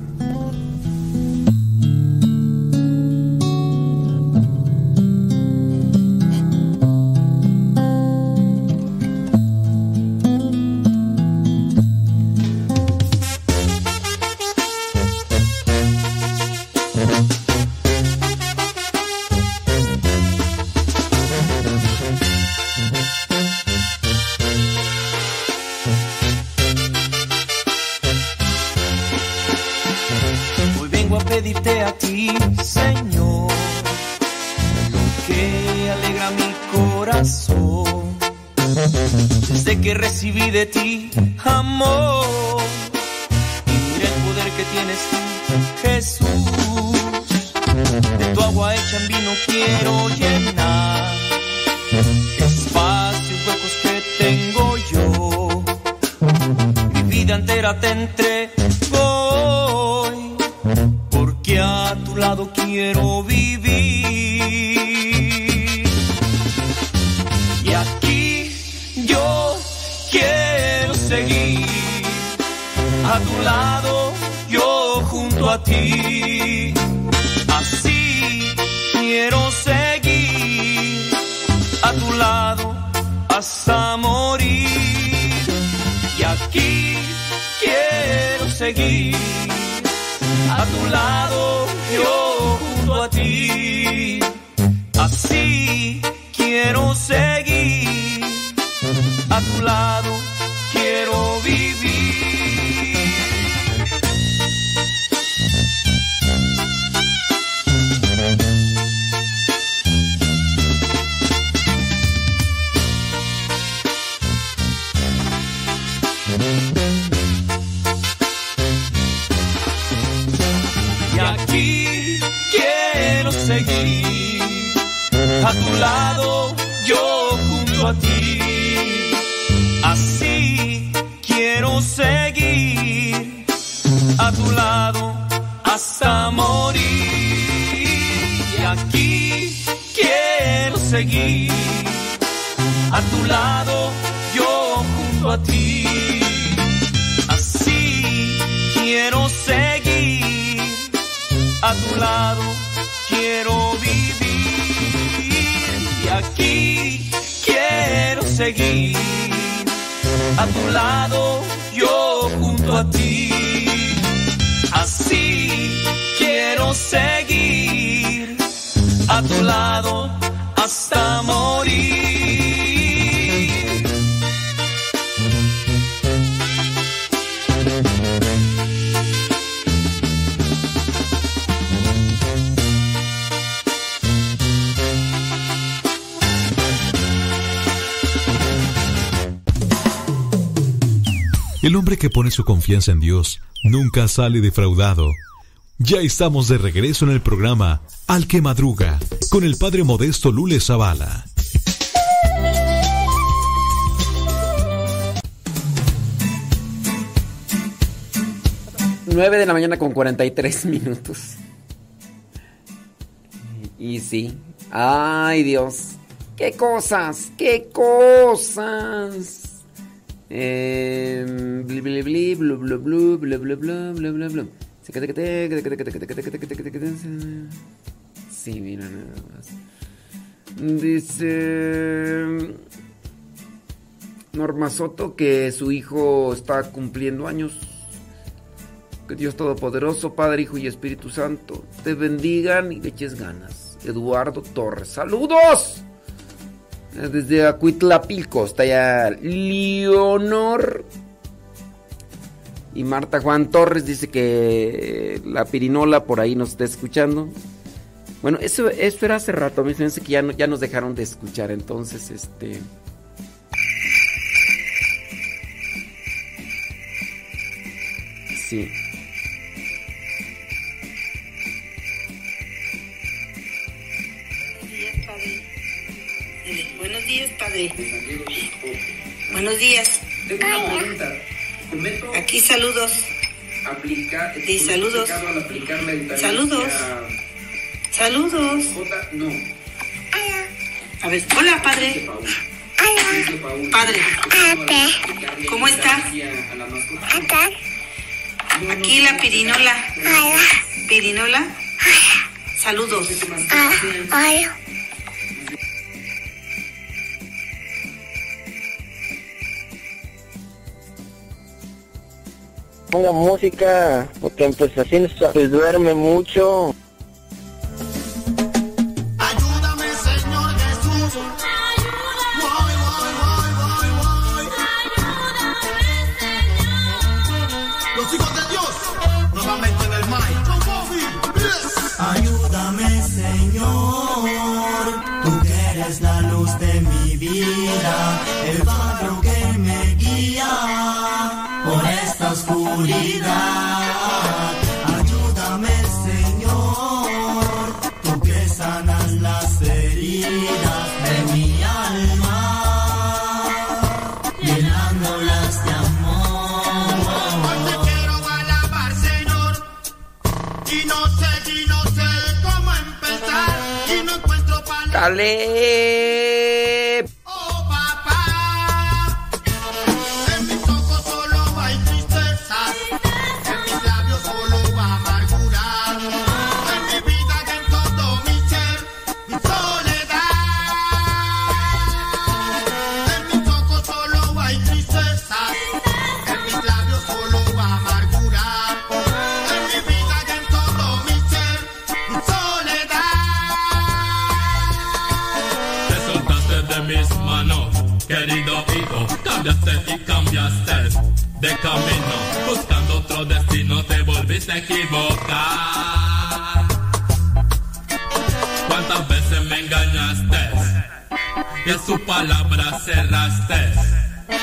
[SPEAKER 17] Que
[SPEAKER 9] pone su confianza en Dios nunca sale defraudado. Ya estamos de regreso en el programa Al que Madruga con el padre modesto Lule Zavala.
[SPEAKER 3] 9 de la mañana con 43 minutos. Y sí. Ay, Dios. ¿Qué cosas? ¿Qué cosas? Sí, mira nada más. Dice Norma Soto que su hijo está cumpliendo años. Que Dios Todopoderoso, Padre, Hijo y Espíritu Santo te bendigan y le eches ganas. Eduardo Torres, saludos. Desde Acuitlapilco está ya Leonor. Y Marta Juan Torres dice que la pirinola por ahí nos está escuchando. Bueno, eso, eso era hace rato. Me parece que ya, no- ya nos dejaron de escuchar. Entonces, este. Sí.
[SPEAKER 18] Buenos días. Tengo una pregunta. Aquí saludos. Aplicar, sí, saludos. Saludos. Saludos. No. Hola. A ver, hola padre. Padre. ¿Cómo está? Aquí la pirinola. Pirinola. Saludos.
[SPEAKER 19] Ponga música, porque pues así pues duerme mucho.
[SPEAKER 20] Dale. De
[SPEAKER 21] camino. Buscando otro destino, te volviste a equivocar. ¿Cuántas veces me engañaste? Y en su palabra cerraste. Hoy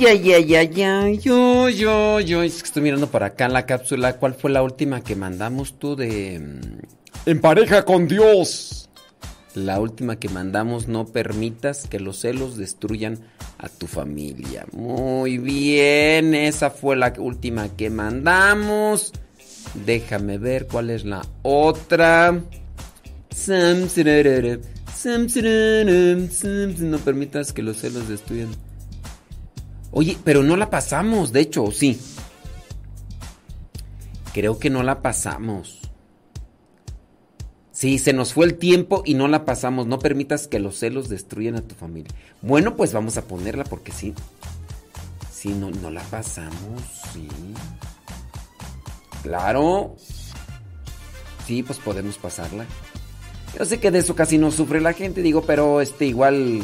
[SPEAKER 3] Ay, ay, ay, ay, ay, yo, yo, yo. Es que estoy mirando por acá en la cápsula. ¿Cuál fue la última que mandamos tú de... mm, En pareja con Dios. La última que mandamos, no permitas que los celos destruyan a tu familia. Muy bien, esa fue la última que mandamos. Déjame ver cuál es la otra. No permitas que los celos destruyan. Oye, pero no la pasamos, de hecho, ¿o sí. Creo que no la pasamos. Sí, se nos fue el tiempo y no la pasamos. No permitas que los celos destruyan a tu familia. Bueno, pues vamos a ponerla porque sí. Sí, no, no la pasamos, sí. Claro. Sí, pues podemos pasarla. Yo sé que de eso casi no sufre la gente, digo, pero este igual.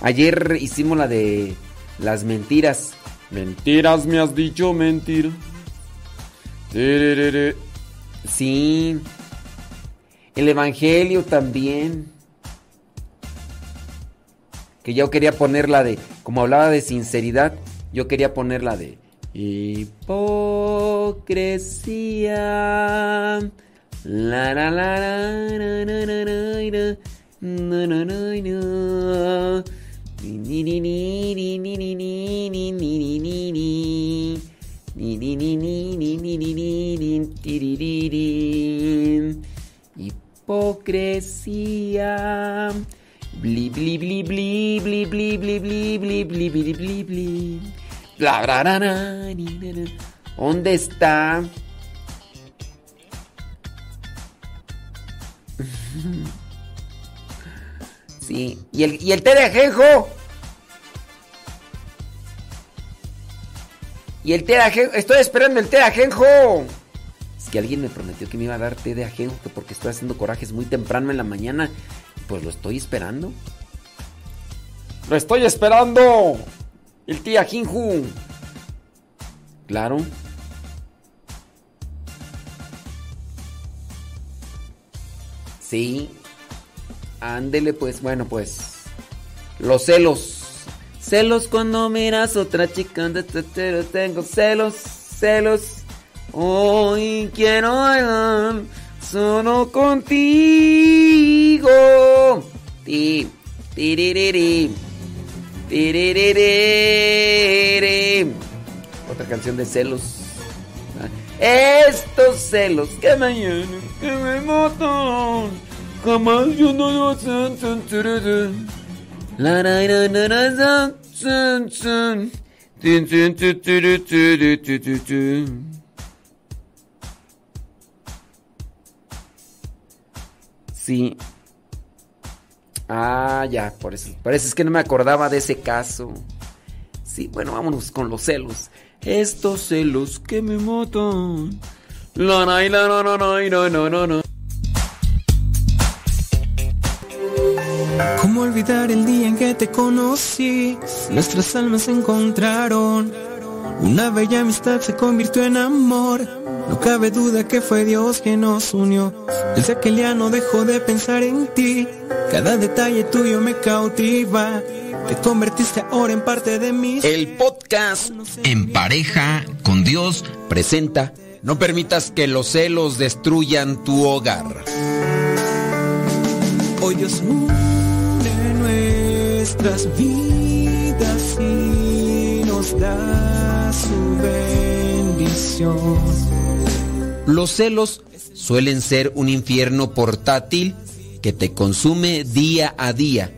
[SPEAKER 3] Ayer hicimos la de las mentiras. Mentiras, me has dicho. Tererere. Sí. El Evangelio también. Que yo quería poner la de, como hablaba de sinceridad, yo quería poner la de hipocresía. La la la la Hipocresía. Bli, bli, bli, bli, bli, bli, bli, bli, bli, bli, bli, bli, bli. Bla, bla, ni. ¿Dónde está? Sí. ¿Y el, y el té de ajenjo? Y el té de ajenjo. Estoy esperando el té de ajenjo. Es que alguien me prometió que me iba a dar té de ajenjo que porque estoy haciendo corajes muy temprano en la mañana. Pues lo estoy esperando. Lo estoy esperando. El té de ajenjo. Claro. Sí. Ándele pues, bueno pues. Los celos. Celos cuando miras otra chica, tengo celos, celos. Hoy quiero bailar solo contigo. Ti, tiririri. Otra canción de celos. Estos celos que mañana que me matan. Jamás yo no lo La Sí. Ah, ya, por eso. Parece es que no me acordaba de ese caso. Sí, bueno, vámonos con los celos. Estos celos que me matan. La no, no, no, no, no, la no.
[SPEAKER 22] ¿Cómo olvidar el día en que te conocí? Nuestras almas se encontraron. Una bella amistad se convirtió en amor. No cabe duda que fue Dios quien nos unió. Desde aquel día no dejo de pensar en ti. Cada detalle tuyo me cautiva. Te convertiste ahora en parte de mí.
[SPEAKER 3] El podcast En pareja con Dios presenta No permitas que los celos destruyan tu hogar.
[SPEAKER 22] Hoy une nuestras vidas y nos da su bendición.
[SPEAKER 3] Los celos suelen ser un infierno portátil que te consume día a día.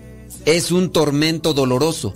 [SPEAKER 3] Es un tormento doloroso,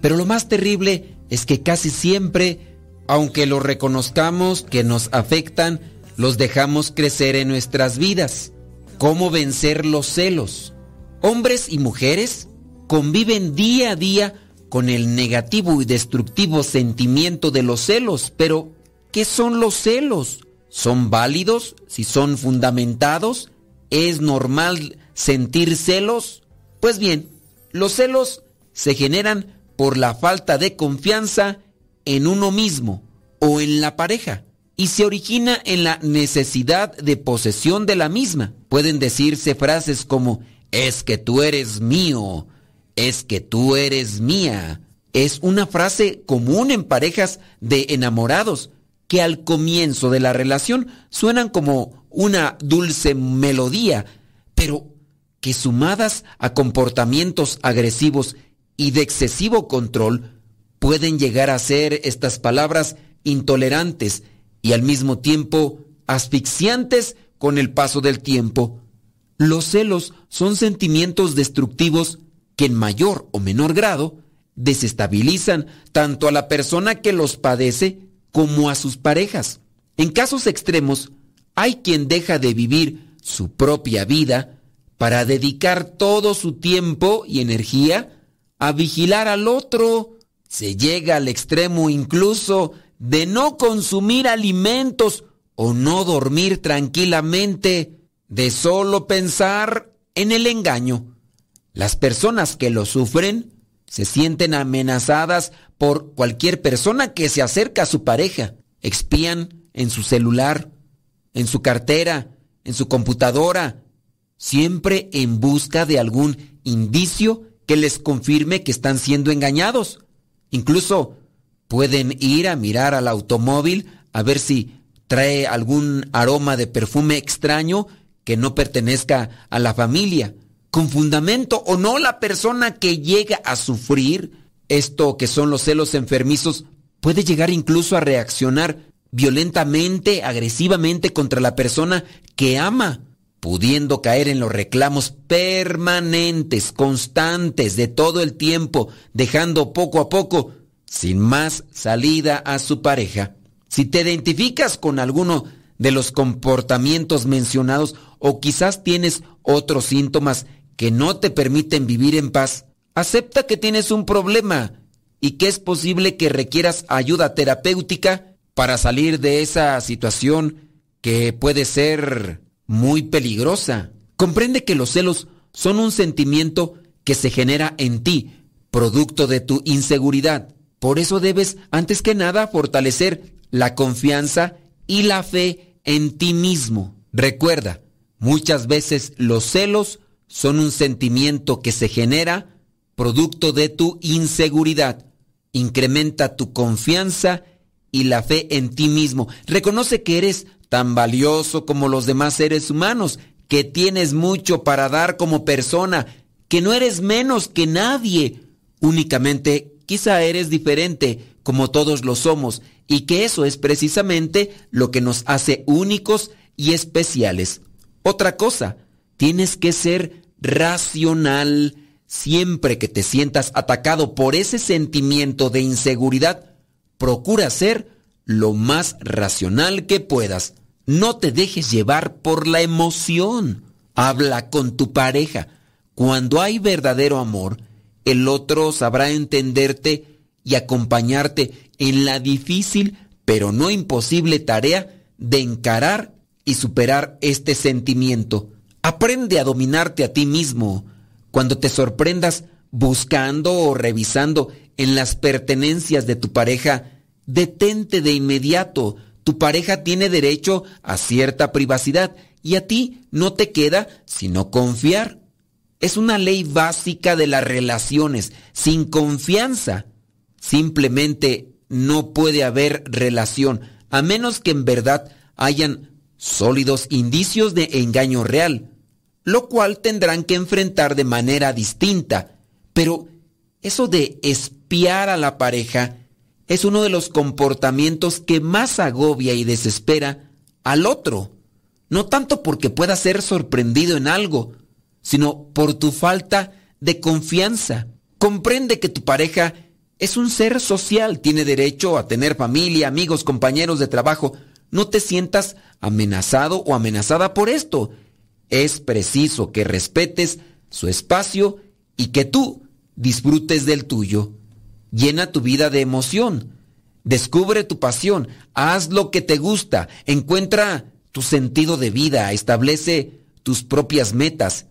[SPEAKER 3] pero lo más terrible es que casi siempre, aunque lo reconozcamos que nos afectan, los dejamos crecer en nuestras vidas. ¿Cómo vencer los celos? Hombres y mujeres conviven día a día con el negativo y destructivo sentimiento de los celos, pero ¿qué son los celos? ¿Son válidos? ¿Si son fundamentados? ¿Es normal sentir celos? Pues bien, los celos se generan por la falta de confianza en uno mismo o en la pareja y se origina en la necesidad de posesión de la misma. Pueden decirse frases como es que tú eres mío, es que tú eres mía. Es una frase común en parejas de enamorados que al comienzo de la relación suenan como una dulce melodía, pero que sumadas a comportamientos agresivos y de excesivo control, pueden llegar a ser estas palabras intolerantes y al mismo tiempo asfixiantes con el paso del tiempo. Los celos son sentimientos destructivos que en mayor o menor grado desestabilizan tanto a la persona que los padece como a sus parejas. En casos extremos, hay quien deja de vivir su propia vida para dedicar todo su tiempo y energía a vigilar al otro. Se llega al extremo incluso de no consumir alimentos o no dormir tranquilamente, de solo pensar en el engaño. Las personas que lo sufren se sienten amenazadas por cualquier persona que se acerca a su pareja. Expían en su celular, en su cartera, en su computadora, siempre en busca de algún indicio que les confirme que están siendo engañados. Incluso pueden ir a mirar al automóvil a ver si trae algún aroma de perfume extraño que no pertenezca a la familia. Con fundamento o no, la persona que llega a sufrir esto que son los celos enfermizos puede llegar incluso a reaccionar violentamente, agresivamente contra la persona que ama, pudiendo caer en los reclamos permanentes, constantes, de todo el tiempo, dejando poco a poco sin más salida a su pareja. Si te identificas con alguno de los comportamientos mencionados o quizás tienes otros síntomas que no te permiten vivir en paz, acepta que tienes un problema y que es posible que requieras ayuda terapéutica para salir de esa situación que puede ser muy peligrosa. Comprende que los celos son un sentimiento que se genera en ti, producto de tu inseguridad. Por eso debes, antes que nada, fortalecer la confianza y la fe en ti mismo. Recuerda, muchas veces los celos son un sentimiento que se genera producto de tu inseguridad. Incrementa tu confianza y la fe en ti mismo. Reconoce que eres tan valioso como los demás seres humanos, que tienes mucho para dar como persona, que no eres menos que nadie. Únicamente quizá eres diferente como todos lo somos y que eso es precisamente lo que nos hace únicos y especiales. Otra cosa, tienes que ser racional. Siempre que te sientas atacado por ese sentimiento de inseguridad, procura ser lo más racional que puedas. No te dejes llevar por la emoción. Habla con tu pareja. Cuando hay verdadero amor, el otro sabrá entenderte y acompañarte en la difícil pero no imposible tarea de encarar y superar este sentimiento. Aprende a dominarte a ti mismo. Cuando te sorprendas buscando o revisando en las pertenencias de tu pareja, detente de inmediato. Tu pareja tiene derecho a cierta privacidad y a ti no te queda sino confiar. Es una ley básica de las relaciones. Sin confianza, simplemente no puede haber relación, a menos que en verdad hayan sólidos indicios de engaño real, lo cual tendrán que enfrentar de manera distinta. Pero eso de espiar a la pareja es uno de los comportamientos que más agobia y desespera al otro. No tanto porque pueda ser sorprendido en algo, sino por tu falta de confianza. Comprende que tu pareja es un ser social, tiene derecho a tener familia, amigos, compañeros de trabajo. No te sientas amenazado o amenazada por esto. Es preciso que respetes su espacio y que tú disfrutes del tuyo. Llena tu vida de emoción. Descubre tu pasión. Haz lo que te gusta. Encuentra tu sentido de vida. Establece tus propias metas.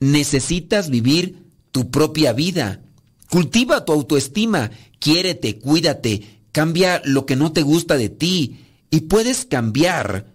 [SPEAKER 3] Necesitas vivir tu propia vida. Cultiva tu autoestima. Quiérete, cuídate. Cambia lo que no te gusta de ti. Y puedes cambiar.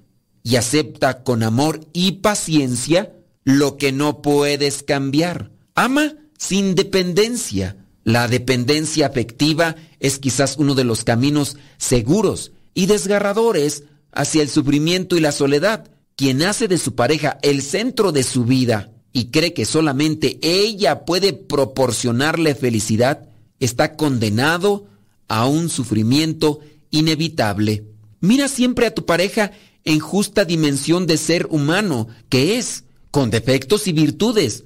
[SPEAKER 3] Y acepta con amor y paciencia lo que no puedes cambiar. Ama sin dependencia. La dependencia afectiva es quizás uno de los caminos seguros y desgarradores hacia el sufrimiento y la soledad. Quien hace de su pareja el centro de su vida y cree que solamente ella puede proporcionarle felicidad, está condenado a un sufrimiento inevitable. Mira siempre a tu pareja en justa dimensión de ser humano que es, con defectos y virtudes.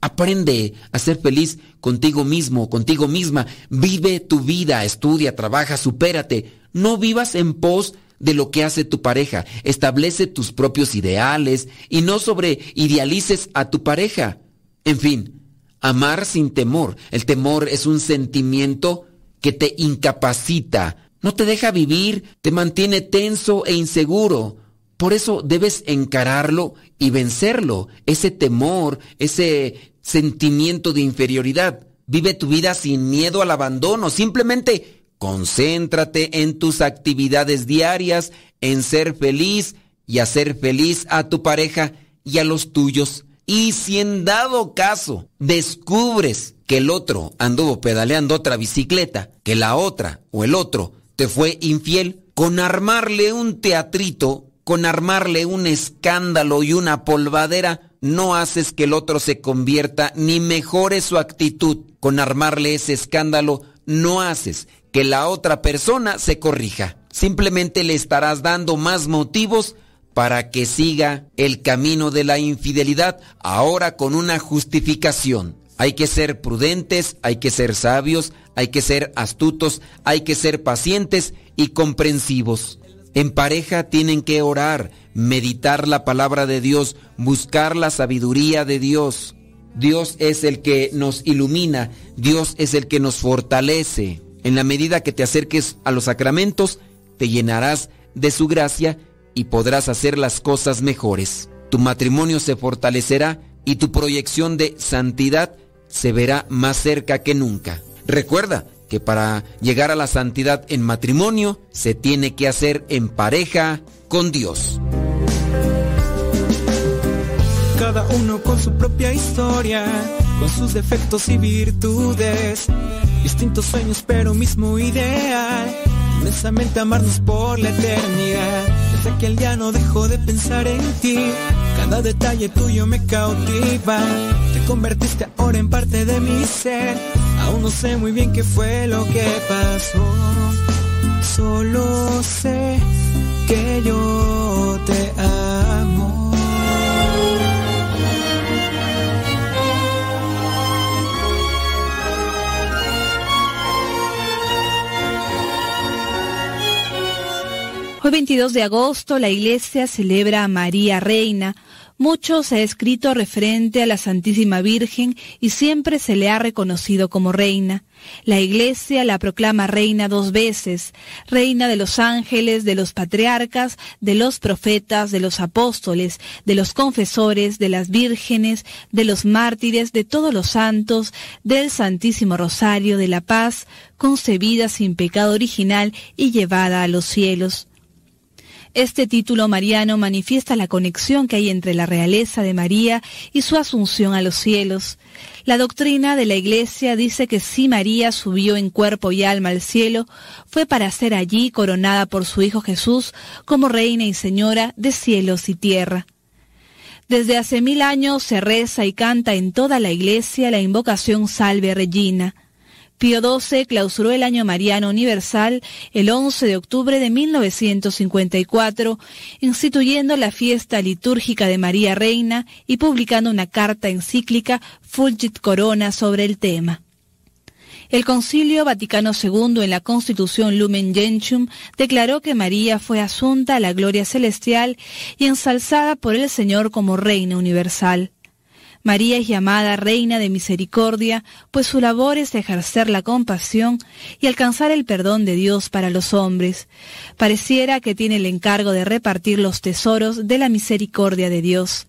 [SPEAKER 3] Aprende a ser feliz contigo mismo, contigo misma. Vive tu vida, estudia, trabaja, supérate. No vivas en pos de lo que hace tu pareja. Establece tus propios ideales y no sobre idealices a tu pareja. En fin, amar sin temor. El temor es un sentimiento que te incapacita, no te deja vivir, te mantiene tenso e inseguro. Por eso debes encararlo y vencerlo, ese temor, ese sentimiento de inferioridad. Vive tu vida sin miedo al abandono, simplemente concéntrate en tus actividades diarias, en ser feliz y hacer feliz a tu pareja y a los tuyos. Y si en dado caso descubres que el otro anduvo pedaleando otra bicicleta, que la otra o el otro te fue infiel, con armarle un teatrito, con armarle un escándalo y una polvadera, no haces que el otro se convierta ni mejore su actitud. Con armarle ese escándalo, no haces que la otra persona se corrija. Simplemente le estarás dando más motivos para que siga el camino de la infidelidad, ahora con una justificación. Hay que ser prudentes, hay que ser sabios, hay que ser astutos, hay que ser pacientes y comprensivos. En pareja tienen que orar, meditar la palabra de Dios, buscar la sabiduría de Dios. Dios es el que nos ilumina, Dios es el que nos fortalece. En la medida que te acerques a los sacramentos, te llenarás de su gracia y podrás hacer las cosas mejores. Tu matrimonio se fortalecerá y tu proyección de santidad se verá más cerca que nunca. Recuerda que para llegar a la santidad en matrimonio se tiene que hacer en pareja con Dios.
[SPEAKER 22] Cada uno con su propia historia, con sus defectos y virtudes. Distintos sueños, pero mismo ideal. Inmensamente amarnos por la eternidad. Desde aquel día no dejo de pensar en ti. Cada detalle tuyo me cautiva. Te convertiste ahora en parte de mi ser. Aún no sé muy bien qué fue lo que pasó. Solo sé que yo te amo.
[SPEAKER 23] Hoy 22 de agosto la iglesia celebra a María Reina, Mucho se ha escrito referente a la Santísima Virgen y siempre se le ha reconocido como reina. La Iglesia la proclama reina dos veces, reina de los ángeles, de los patriarcas, de los profetas, de los apóstoles, de los confesores, de las vírgenes, de los mártires, de todos los santos, del Santísimo Rosario de la Paz, concebida sin pecado original y llevada a los cielos. Este título mariano manifiesta la conexión que hay entre la realeza de María y su asunción a los cielos. La doctrina de la Iglesia dice que si María subió en cuerpo y alma al cielo, fue para ser allí coronada por su Hijo Jesús como Reina y Señora de cielos y tierra. Desde hace mil años se reza y canta en toda la Iglesia la invocación Salve Regina. Pío XII clausuró el Año Mariano Universal el 11 de octubre de 1954, instituyendo la fiesta litúrgica de María Reina y publicando una carta encíclica Fulgit Corona sobre el tema. El Concilio Vaticano II en la Constitución Lumen Gentium declaró que María fue asunta a la gloria celestial y ensalzada por el Señor como Reina Universal. María es llamada Reina de Misericordia, pues su labor es ejercer la compasión y alcanzar el perdón de Dios para los hombres. Pareciera que tiene el encargo de repartir los tesoros de la misericordia de Dios.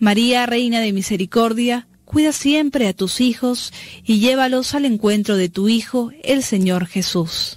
[SPEAKER 23] María, Reina de Misericordia, cuida siempre a tus hijos y llévalos al encuentro de tu Hijo, el Señor Jesús.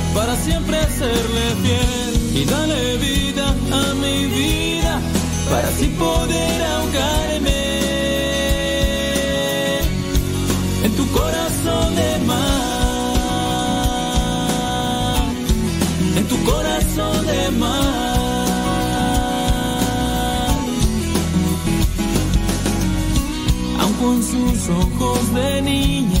[SPEAKER 24] para siempre serle fiel. Y dale vida a mi vida para así poder ahogarme en tu corazón de mar. En tu corazón de mar. aun con sus ojos de niña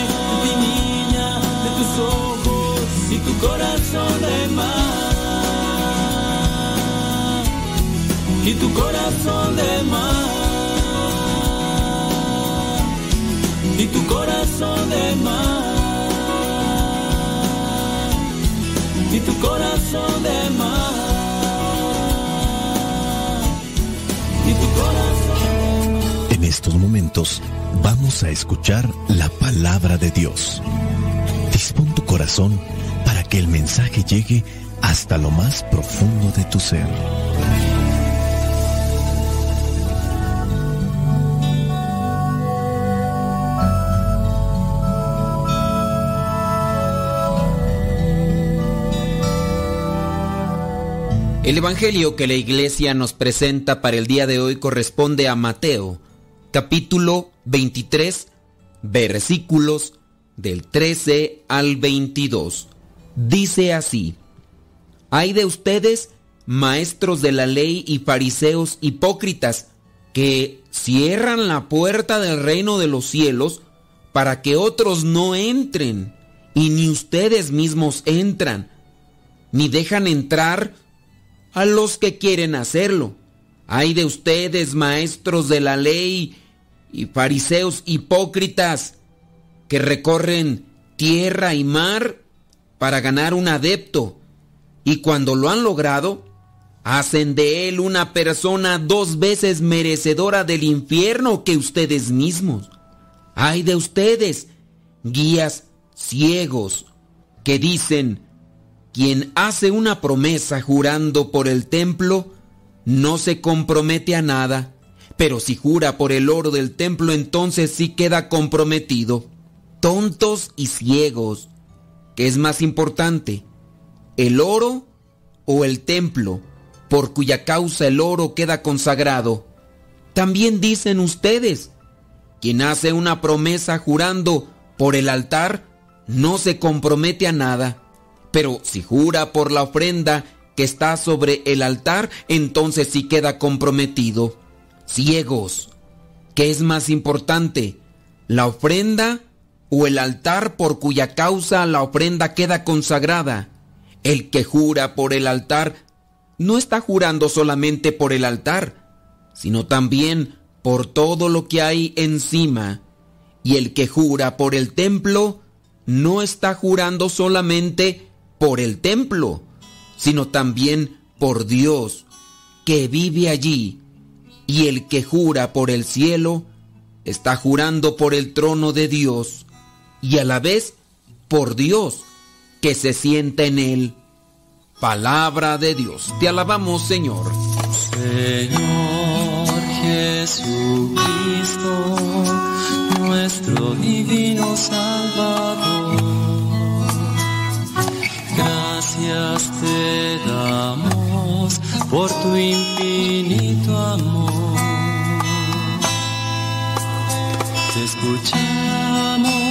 [SPEAKER 24] Ojos y tu corazón de mar. Y tu corazón de mar. Y tu corazón de mar. Y tu corazón de mar.
[SPEAKER 25] En estos momentos vamos a escuchar la palabra de Dios. Corazón para que el mensaje llegue hasta lo más profundo de tu ser.
[SPEAKER 3] El Evangelio que la iglesia nos presenta para el día de hoy corresponde a Mateo, capítulo 23, versículos del 13 al 22. Dice así, Hay de ustedes, maestros de la ley y fariseos hipócritas, que cierran la puerta del reino de los cielos para que otros no entren, y ni ustedes mismos entran, ni dejan entrar a los que quieren hacerlo. Hay de ustedes, maestros de la ley y fariseos hipócritas, que recorren tierra y mar para ganar un adepto, y cuando lo han logrado, hacen de él una persona dos veces merecedora del infierno que ustedes mismos. Hay de ustedes, guías ciegos, que dicen, quien hace una promesa jurando por el templo, no se compromete a nada, pero si jura por el oro del templo, entonces sí queda comprometido. Tontos y ciegos, ¿qué es más importante? ¿El oro o el templo, por cuya causa el oro queda consagrado? También dicen ustedes, quien hace una promesa jurando por el altar, no se compromete a nada pero si jura por la ofrenda que está sobre el altar, entonces sí queda comprometido. Ciegos, ¿qué es más importante? ¿La ofrenda o el altar por cuya causa la ofrenda queda consagrada? El que jura por el altar no está jurando solamente por el altar, sino también por todo lo que hay encima. Y el que jura por el templo no está jurando solamente por el templo, sino también por Dios, que vive allí. Y el que jura por el cielo, está jurando por el trono de Dios, y a la vez por Dios, que se sienta en él. Palabra de Dios. Te alabamos, Señor.
[SPEAKER 24] Señor Jesucristo, nuestro divino Salvador. Gracias te damos por tu infinito amor. Te escuchamos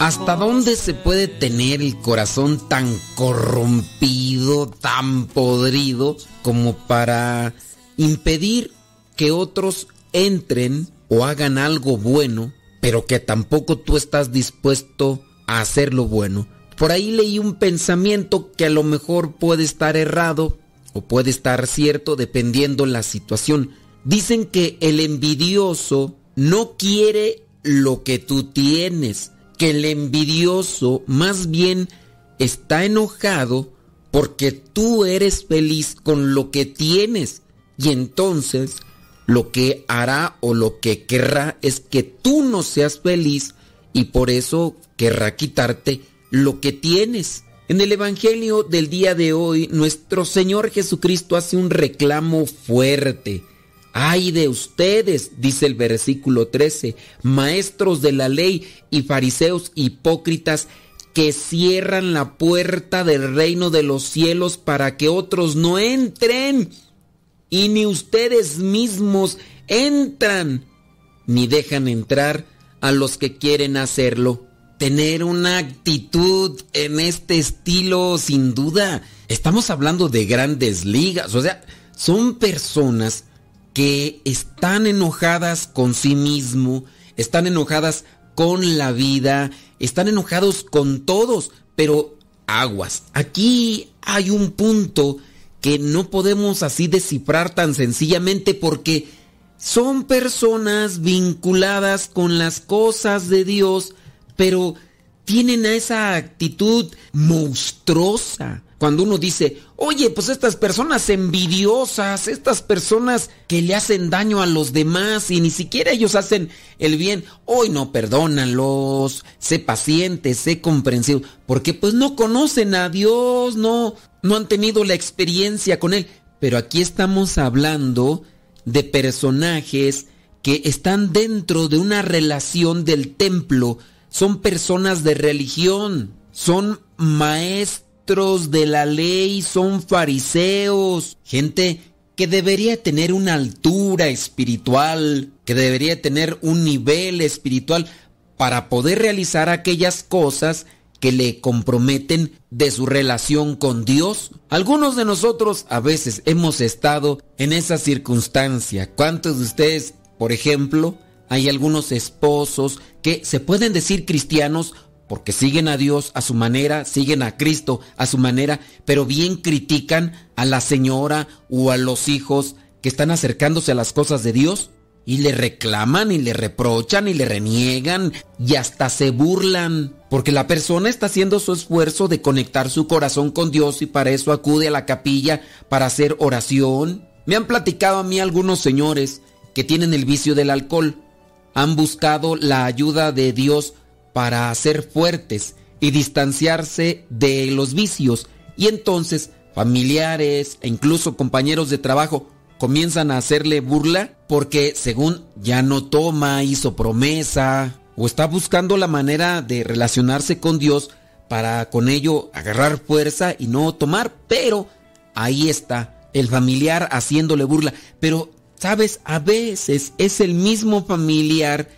[SPEAKER 3] ¿Hasta dónde se puede tener el corazón tan corrompido, tan podrido, como para impedir que otros entren o hagan algo bueno, pero que tampoco tú estás dispuesto a hacer lo bueno? Por ahí leí un pensamiento que a lo mejor puede estar errado o puede estar cierto dependiendo la situación. Dicen que el envidioso no quiere lo que tú tienes, que el envidioso más bien está enojado porque tú eres feliz con lo que tienes y entonces lo que hará o lo que querrá es que tú no seas feliz y por eso querrá quitarte lo que tienes. En el Evangelio del día de hoy, nuestro Señor Jesucristo hace un reclamo fuerte. Ay de ustedes, dice el versículo 13, maestros de la ley y fariseos hipócritas que cierran la puerta del reino de los cielos para que otros no entren. Y ni ustedes mismos entran, ni dejan entrar a los que quieren hacerlo. tener una actitud en este estilo, sin duda. Estamos hablando de grandes ligas, o sea, son personas que están enojadas con sí mismo, están enojadas con la vida, están enojados con todos, pero aguas. Aquí hay un punto que no podemos así descifrar tan sencillamente porque son personas vinculadas con las cosas de Dios, pero tienen esa actitud monstruosa. Cuando uno dice, oye, pues estas personas envidiosas, estas personas que le hacen daño a los demás y ni siquiera ellos hacen el bien, hoy no, perdónalos, sé paciente, sé comprensivo, porque pues no conocen a Dios, no, no han tenido la experiencia con Él. Pero aquí estamos hablando de personajes que están dentro de una relación del templo, son personas de religión, son maestros de la ley, son fariseos, gente que debería tener una altura espiritual, que debería tener un nivel espiritual para poder realizar aquellas cosas que le comprometen de su relación con Dios. Algunos de nosotros a veces hemos estado en esa circunstancia. ¿Cuántos de ustedes, por ejemplo, hay algunos esposos que se pueden decir cristianos porque siguen a Dios a su manera, siguen a Cristo a su manera, pero bien critican a la señora o a los hijos que están acercándose a las cosas de Dios y le reclaman y le reprochan y le reniegan y hasta se burlan porque la persona está haciendo su esfuerzo de conectar su corazón con Dios y para eso acude a la capilla para hacer oración. Me han platicado a mí algunos señores que tienen el vicio del alcohol. Han buscado la ayuda de Dios para ser fuertes y distanciarse de los vicios. Y entonces familiares e incluso compañeros de trabajo comienzan a hacerle burla porque según ya no toma, hizo promesa o está buscando la manera de relacionarse con Dios para con ello agarrar fuerza y no tomar, pero ahí está el familiar haciéndole burla. Pero, sabes, a veces es el mismo familiar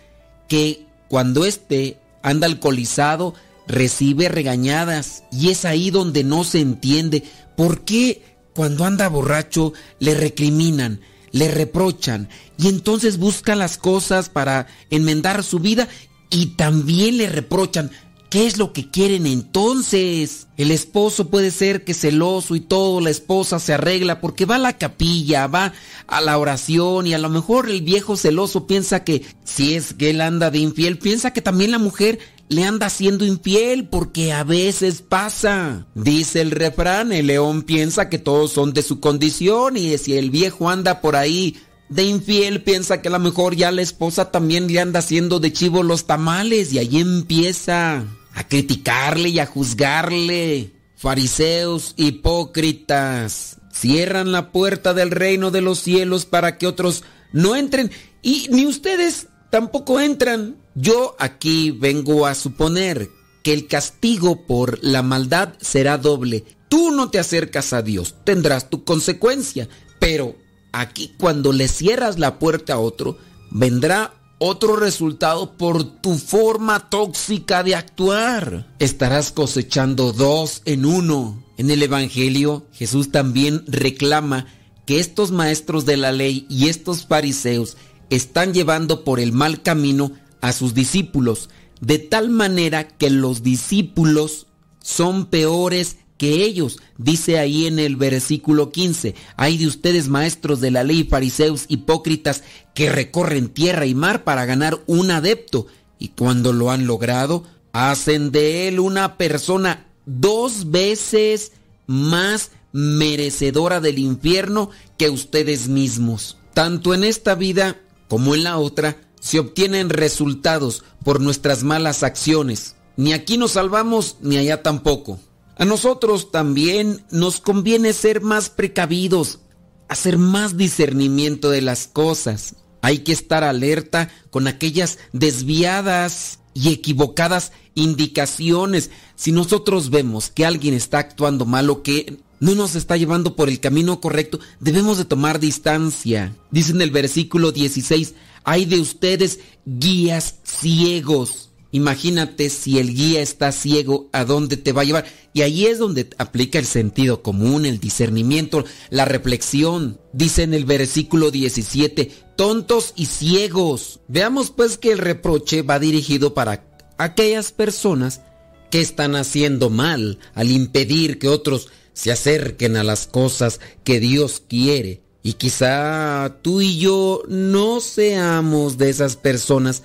[SPEAKER 3] que cuando éste anda alcoholizado recibe regañadas y es ahí donde no se entiende por qué cuando anda borracho le recriminan, le reprochan y entonces busca las cosas para enmendar su vida y también le reprochan. ¿Qué es lo que quieren entonces? El esposo puede ser que celoso y todo, la esposa se arregla porque va a la capilla, va a la oración y a lo mejor el viejo celoso piensa que si es que él anda de infiel, piensa que también la mujer le anda siendo infiel porque a veces pasa. Dice el refrán, el león piensa que todos son de su condición y si el viejo anda por ahí de infiel piensa que a lo mejor ya la esposa también le anda haciendo de chivo los tamales y ahí empieza a criticarle y a juzgarle. Fariseos hipócritas cierran la puerta del reino de los cielos para que otros no entren y ni ustedes tampoco entran. Yo aquí vengo a suponer que el castigo por la maldad será doble. Tú no te acercas a Dios, tendrás tu consecuencia, pero aquí cuando le cierras la puerta a otro, vendrá otro resultado por tu forma tóxica de actuar. Estarás cosechando dos en uno. En el Evangelio, Jesús también reclama que estos maestros de la ley y estos fariseos están llevando por el mal camino a sus discípulos, de tal manera que los discípulos son peores que ellos. Dice ahí en el versículo 15, hay de ustedes maestros de la ley, fariseos, hipócritas, que recorren tierra y mar para ganar un adepto, y cuando lo han logrado, hacen de él una persona dos veces más merecedora del infierno que ustedes mismos. Tanto en esta vida como en la otra, se obtienen resultados por nuestras malas acciones. Ni aquí nos salvamos, ni allá tampoco. A nosotros también nos conviene ser más precavidos, hacer más discernimiento de las cosas. Hay que estar alerta con aquellas desviadas y equivocadas indicaciones. Si nosotros vemos que alguien está actuando mal o que no nos está llevando por el camino correcto, debemos de tomar distancia. Dice en el versículo 16, hay de ustedes guías ciegos Imagínate si el guía está ciego, ¿a dónde te va a llevar? Y ahí es donde aplica el sentido común, el discernimiento, la reflexión. Dice en el versículo 17, tontos y ciegos. Veamos pues que el reproche va dirigido para aquellas personas que están haciendo mal al impedir que otros se acerquen a las cosas que Dios quiere. Y quizá tú y yo no seamos de esas personas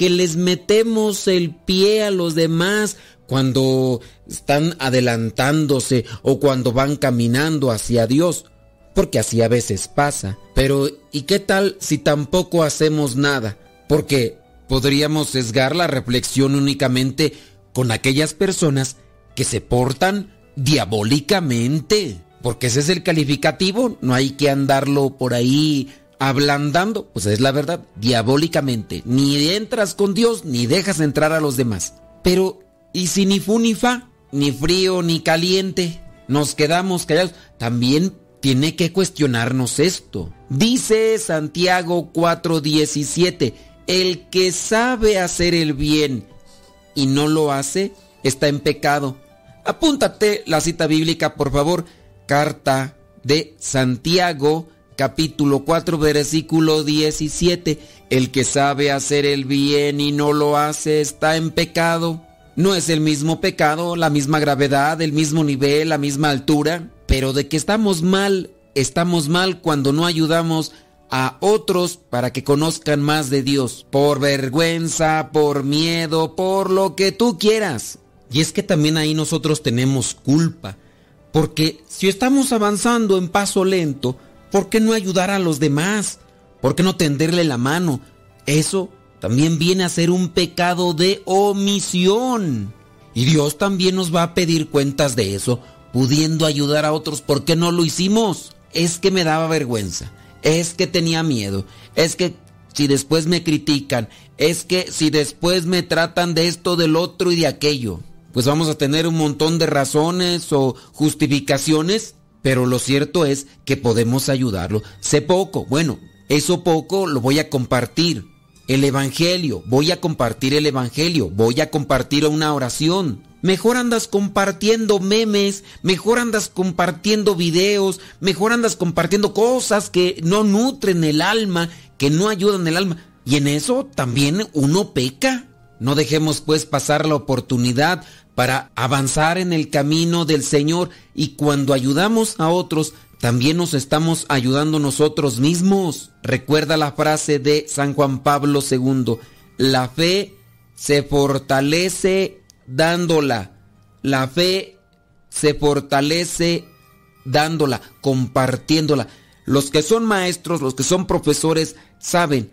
[SPEAKER 3] que les metemos el pie a los demás cuando están adelantándose o cuando van caminando hacia Dios, porque así a veces pasa. Pero ¿y qué tal si tampoco hacemos nada? Porque podríamos sesgar la reflexión únicamente con aquellas personas que se portan diabólicamente, porque ese es el calificativo, no hay que andarlo por ahí ablandando, pues es la verdad, diabólicamente. Ni entras con Dios ni dejas entrar a los demás. Pero, ¿y si ni fu ni fa, ni frío ni caliente, nos quedamos callados? También tiene que cuestionarnos esto. Dice Santiago 4:17, el que sabe hacer el bien y no lo hace, está en pecado. Apúntate la cita bíblica, por favor. Carta de Santiago capítulo 4, versículo 17. El que sabe hacer el bien y no lo hace está en pecado. No es el mismo pecado, la misma gravedad, el mismo nivel, la misma altura, pero de que estamos mal, estamos mal cuando no ayudamos a otros para que conozcan más de Dios, por vergüenza, por miedo, por lo que tú quieras. Y es que también ahí nosotros tenemos culpa, porque si estamos avanzando en paso lento, ¿Por qué no ayudar a los demás? ¿Por qué no tenderle la mano? Eso también viene a ser un pecado de omisión. Y Dios también nos va a pedir cuentas de eso, pudiendo ayudar a otros. ¿Por qué no lo hicimos? Es que me daba vergüenza, es que tenía miedo, es que si después me critican, es que si después me tratan de esto, del otro y de aquello, pues vamos a tener un montón de razones o justificaciones pero lo cierto es que podemos ayudarlo. Sé poco, bueno, eso poco lo voy a compartir. El Evangelio, voy a compartir el Evangelio, voy a compartir una oración. Mejor andas compartiendo memes, mejor andas compartiendo videos, mejor andas compartiendo cosas que no nutren el alma, que no ayudan el alma. Y en eso también uno peca. No dejemos pues pasar la oportunidad para avanzar en el camino del Señor y cuando ayudamos a otros, también nos estamos ayudando nosotros mismos. Recuerda la frase de San Juan Pablo II, la fe se fortalece dándola, la fe se fortalece dándola, compartiéndola. Los que son maestros, los que son profesores, saben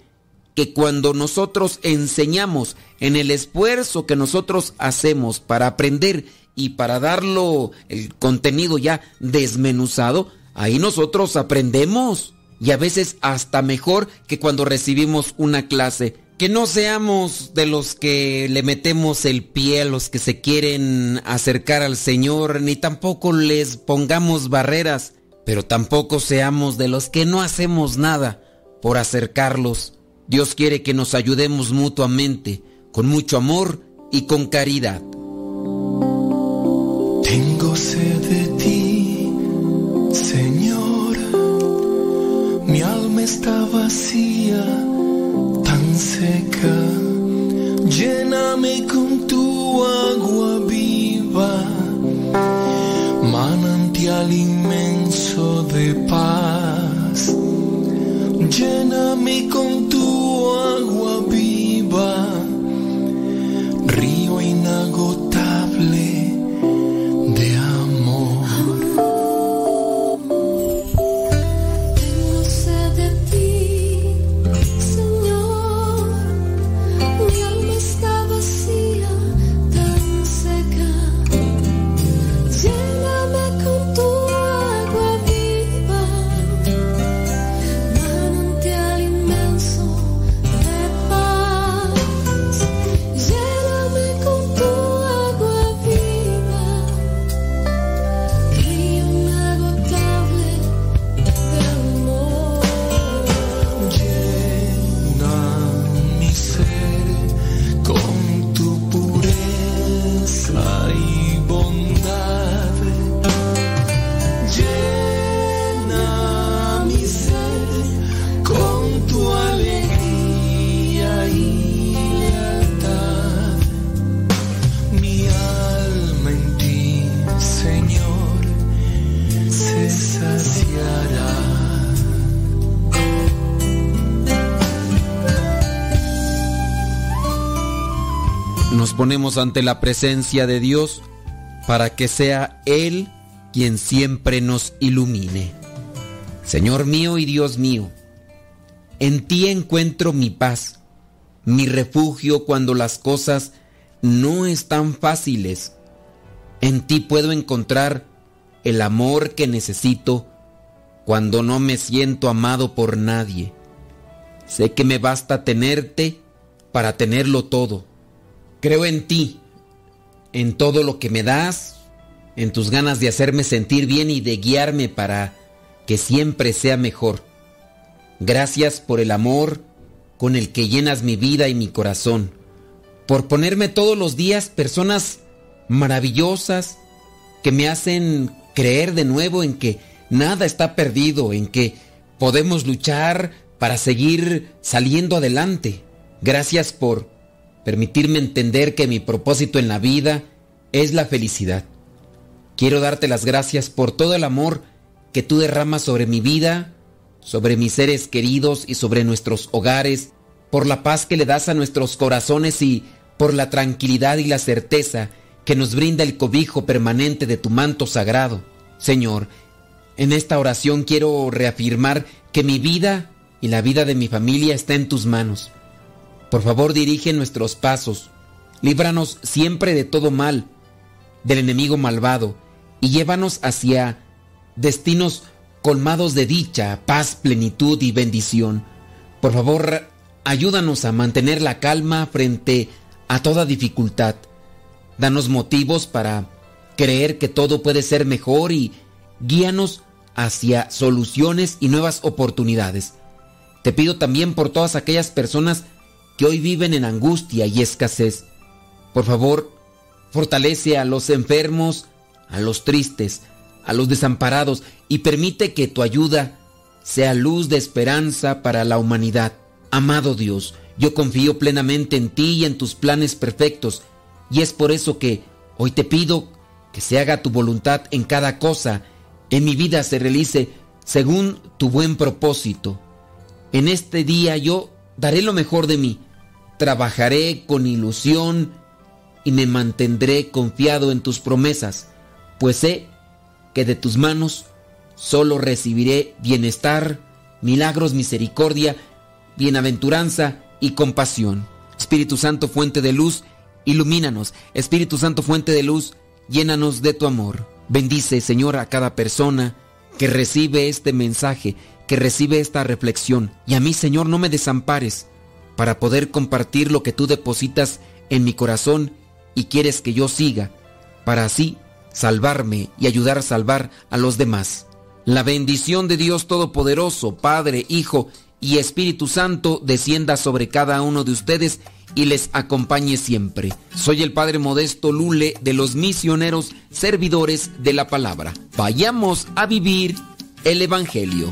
[SPEAKER 3] que cuando nosotros enseñamos en el esfuerzo que nosotros hacemos para aprender y para darlo el contenido ya desmenuzado, ahí nosotros aprendemos. Y a veces hasta mejor que cuando recibimos una clase. Que no seamos de los que le metemos el pie a los que se quieren acercar al Señor, ni tampoco les pongamos barreras, pero tampoco seamos de los que no hacemos nada por acercarlos. Dios quiere que nos ayudemos mutuamente, con mucho amor y con caridad.
[SPEAKER 15] Tengo sed de ti, Señor. Mi alma está vacía, tan seca. Lléname con tu agua viva, manantial inmenso de paz. Lléname con tu
[SPEAKER 3] ponemos ante la presencia de Dios para que sea Él quien siempre nos ilumine. Señor mío y Dios mío, en ti encuentro mi paz, mi refugio cuando las cosas no están fáciles. En ti puedo encontrar el amor que necesito cuando no me siento amado por nadie. Sé que me basta tenerte para tenerlo todo. Creo en ti, en todo lo que me das, en tus ganas de hacerme sentir bien y de guiarme para que siempre sea mejor. Gracias por el amor con el que llenas mi vida y mi corazón, por ponerme todos los días personas maravillosas que me hacen creer de nuevo en que nada está perdido, en que podemos luchar para seguir saliendo adelante. Gracias por permitirme entender que mi propósito en la vida es la felicidad. Quiero darte las gracias por todo el amor que tú derramas sobre mi vida, sobre mis seres queridos y sobre nuestros hogares, por la paz que le das a nuestros corazones y por la tranquilidad y la certeza que nos brinda el cobijo permanente de tu manto sagrado. Señor, en esta oración quiero reafirmar que mi vida y la vida de mi familia está en tus manos. Por favor, dirige nuestros pasos, líbranos siempre de todo mal, del enemigo malvado, y llévanos hacia destinos colmados de dicha, paz, plenitud y bendición. Por favor, ayúdanos a mantener la calma frente a toda dificultad. Danos motivos para creer que todo puede ser mejor y guíanos hacia soluciones y nuevas oportunidades. Te pido también por todas aquellas personas que hoy viven en angustia y escasez. Por favor, fortalece a los enfermos, a los tristes, a los desamparados y permite que tu ayuda sea luz de esperanza para la humanidad. Amado Dios, yo confío plenamente en ti y en tus planes perfectos, y es por eso que hoy te pido que se haga tu voluntad en cada cosa, en mi vida se realice según tu buen propósito. En este día yo daré lo mejor de mí, trabajaré con ilusión y me mantendré confiado en tus promesas, pues sé que de tus manos solo recibiré bienestar, milagros, misericordia, bienaventuranza y compasión. Espíritu Santo, fuente de luz, ilumínanos. Espíritu Santo, fuente de luz, llénanos de tu amor. Bendice, Señor, a cada persona que recibe este mensaje, que recibe esta reflexión. Y a mí, Señor, no me desampares para poder compartir lo que tú depositas en mi corazón y quieres que yo siga, para así salvarme y ayudar a salvar a los demás. La bendición de Dios Todopoderoso, Padre, Hijo y Espíritu Santo descienda sobre cada uno de ustedes y les acompañe siempre. Soy el Padre Modesto Lule de los misioneros servidores de la palabra. Vayamos a vivir el Evangelio.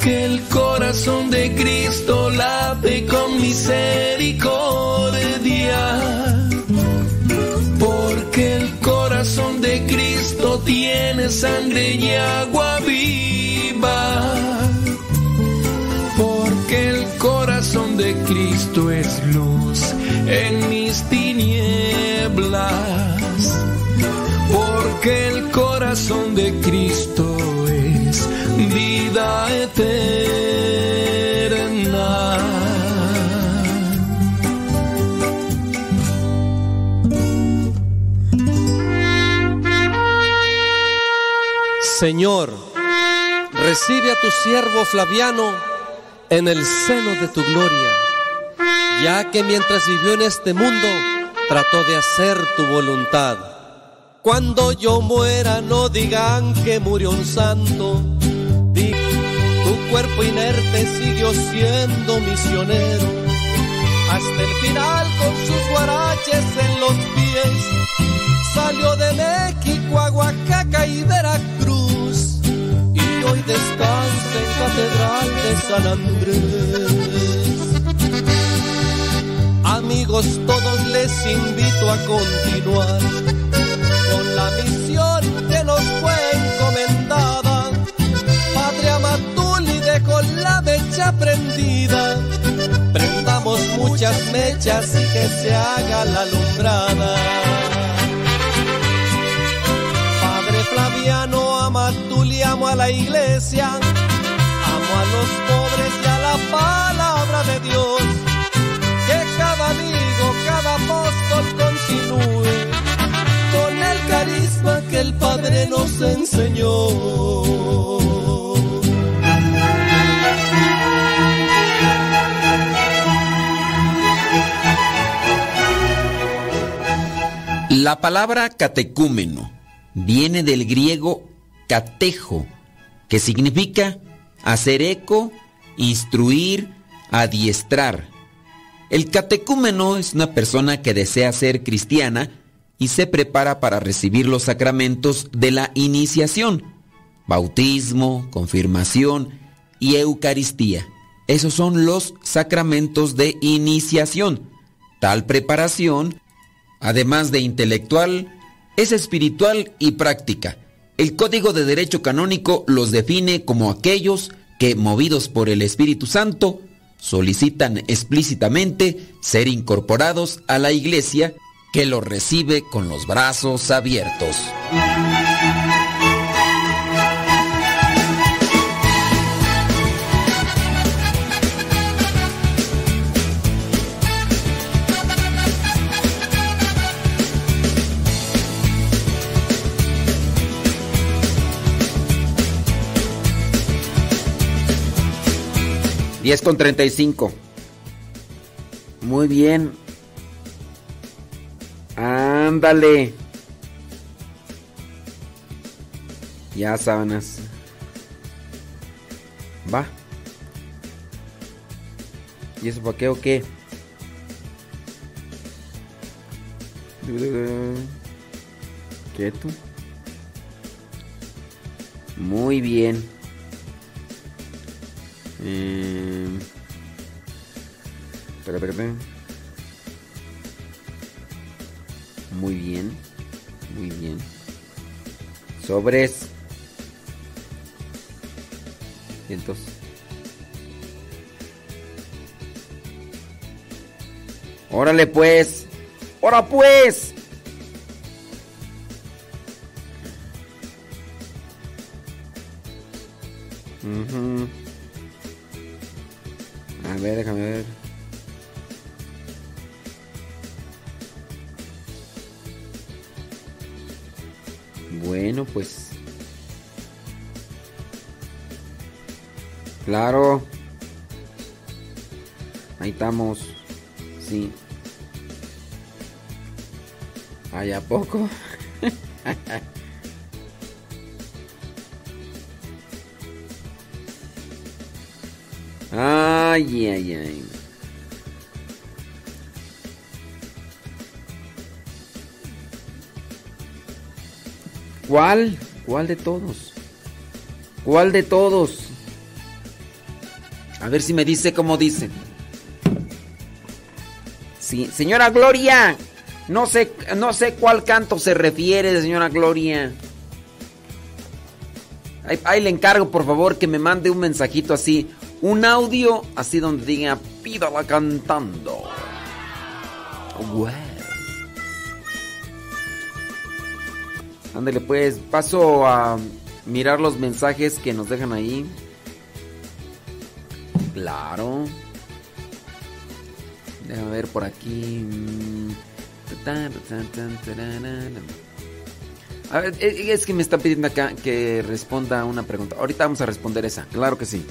[SPEAKER 15] porque el corazón de Cristo late con misericordia. Porque el corazón de Cristo tiene sangre y agua viva. Porque el corazón de Cristo es luz en mis tinieblas. Porque el corazón de Cristo es
[SPEAKER 26] Señor, recibe a tu siervo Flaviano en el seno de tu gloria, ya que mientras vivió en este mundo trató de hacer tu voluntad. Cuando yo muera no digan que murió un santo, cuerpo inerte siguió siendo misionero. Hasta el final con sus guaraches en los pies, salió de México a Oaxaca y Veracruz. Y hoy descansa en Catedral de San Andrés. Amigos, todos les invito a continuar con la misión que nos fue. La mecha prendida. Prendamos muchas mechas y que se haga la alumbrada. Padre Flaviano Amatuli, amo a la iglesia, amo a los pobres y a la palabra de Dios. Que cada amigo, cada apóstol continúe con el carisma que el Padre nos enseñó.
[SPEAKER 27] La palabra catecúmeno viene del griego catejo, que significa hacer eco, instruir, adiestrar. El catecúmeno es una persona que desea ser cristiana y se prepara para recibir los sacramentos de la iniciación, bautismo, confirmación y Eucaristía. Esos son los sacramentos de iniciación. Tal preparación
[SPEAKER 3] Además de intelectual, es espiritual y práctica. El Código de Derecho Canónico los define como aquellos que, movidos por el Espíritu Santo, solicitan explícitamente ser incorporados a la Iglesia que los recibe con los brazos abiertos. Diez con treinta y cinco. Muy bien. Ándale. Ya sábanas. Va. ¿Y eso para qué o qué? Quieto. Muy bien. Eh... Espera. Muy bien. Muy bien. Sobres. Y entonces. Órale pues. Ora pues. Ujú. A ver, déjame ver. Bueno, pues. Claro. Ahí estamos. Sí. ¿Hay a poco? ay, ay, ay. ¿Cuál? ¿Cuál de todos? ¿Cuál de todos? A ver si me dice cómo dice. Sí, señora Gloria. No sé, no sé cuál canto se refiere, señora Gloria. Ahí, le encargo, por favor, que me mande un mensajito así. Un audio así donde diga, pídala cantando. Wow. Ándale pues, paso a mirar los mensajes que nos dejan ahí. Claro. Déjame ver por aquí. A ver, es que me está pidiendo acá que responda una pregunta. Ahorita vamos a responder esa, claro que sí.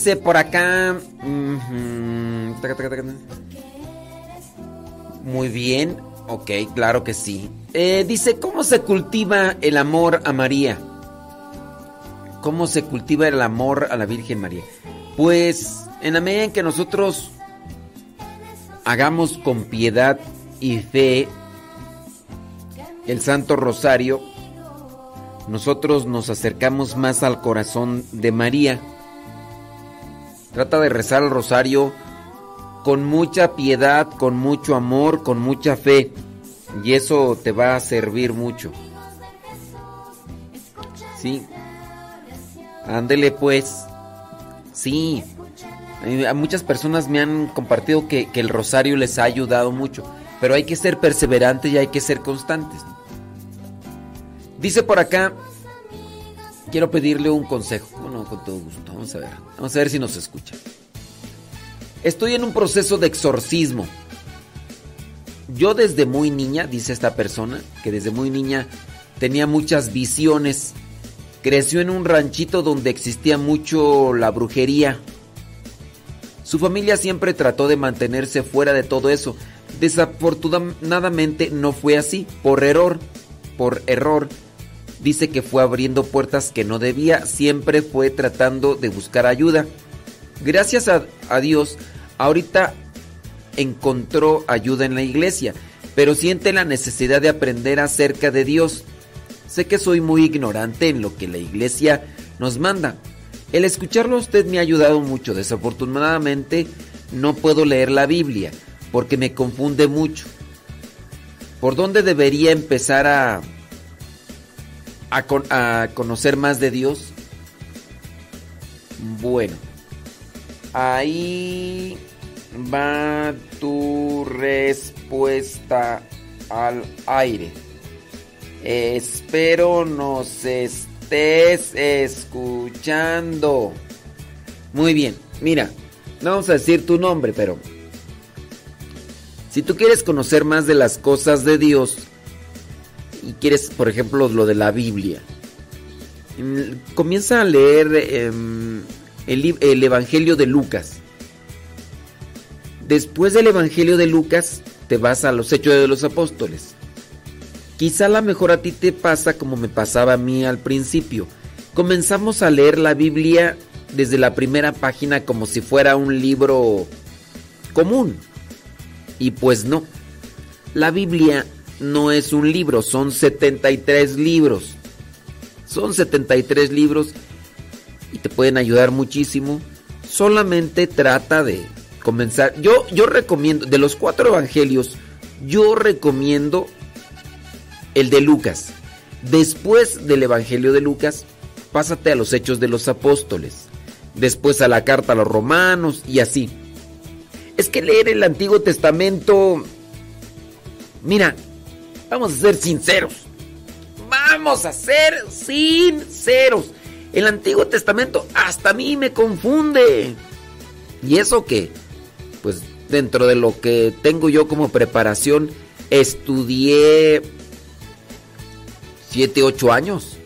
[SPEAKER 3] Dice por acá. Muy bien, ok, claro que sí. Eh, dice, ¿cómo se cultiva el amor a María? ¿Cómo se cultiva el amor a la Virgen María? Pues en la medida en que nosotros hagamos con piedad y fe el Santo Rosario, nosotros nos acercamos más al corazón de María. Trata de rezar el rosario con mucha piedad, con mucho amor, con mucha fe. Y eso te va a servir mucho. Sí. Ándele pues. Sí. Eh, A muchas personas me han compartido que, que el rosario les ha ayudado mucho. Pero hay que ser perseverantes y hay que ser constantes. Dice por acá. Quiero pedirle un consejo. Con todo gusto. Vamos a ver. Vamos a ver si nos escucha. Estoy en un proceso de exorcismo. Yo desde muy niña, dice esta persona, que desde muy niña tenía muchas visiones. Creció en un ranchito donde existía mucho la brujería. Su familia siempre trató de mantenerse fuera de todo eso. Desafortunadamente no fue así, por error, por error. Dice que fue abriendo puertas que no debía, siempre fue tratando de buscar ayuda. Gracias a, Dios, ahorita encontró ayuda en la iglesia, pero siente la necesidad de aprender acerca de Dios. Sé que soy muy ignorante en lo que la iglesia nos manda. El escucharlo a usted me ha ayudado mucho. Desafortunadamente no puedo leer la Biblia porque me confunde mucho. ¿Por dónde debería empezar a, a, con- a conocer más de Dios? Bueno, ahí va tu respuesta al aire. Espero nos estés escuchando. Muy bien, mira, no vamos a decir tu nombre, pero si tú quieres conocer más de las cosas de Dios y quieres, por ejemplo, lo de la Biblia, mm, comienza a leer em, el, el Evangelio de Lucas. Después del Evangelio de Lucas, te vas a los Hechos de los Apóstoles. Quizá a lo mejor a ti te pasa como me pasaba a mí al principio. Comenzamos a leer la Biblia desde la primera página como si fuera un libro común. Y pues no. La Biblia no es un libro, son 73 libros. Son 73 libros y te pueden ayudar muchísimo. Solamente trata de comenzar. Yo, yo recomiendo, de los cuatro evangelios, yo recomiendo el de Lucas. Después del evangelio de Lucas, pásate a los hechos de los apóstoles. Después a la carta a los romanos y así. Es que leer el Antiguo Testamento... Mira, vamos a ser sinceros. Vamos a ser sinceros. El Antiguo Testamento hasta a mí me confunde. Y eso que, pues dentro de lo que tengo yo como preparación, estudié 7, 8 años.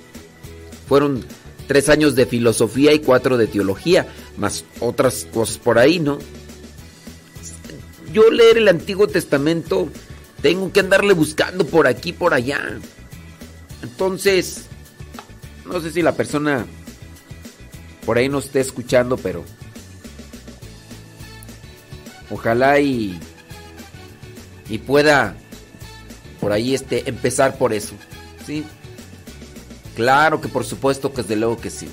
[SPEAKER 3] Fueron 3 años de filosofía y 4 de teología, más otras cosas por ahí, ¿no? Yo leer el Antiguo Testamento tengo que andarle buscando por aquí, por allá. Entonces, no sé si la persona por ahí nos esté escuchando, pero Ojalá y, y pueda por ahí este, empezar por eso. ¿Sí? Claro que por supuesto que desde luego que sí.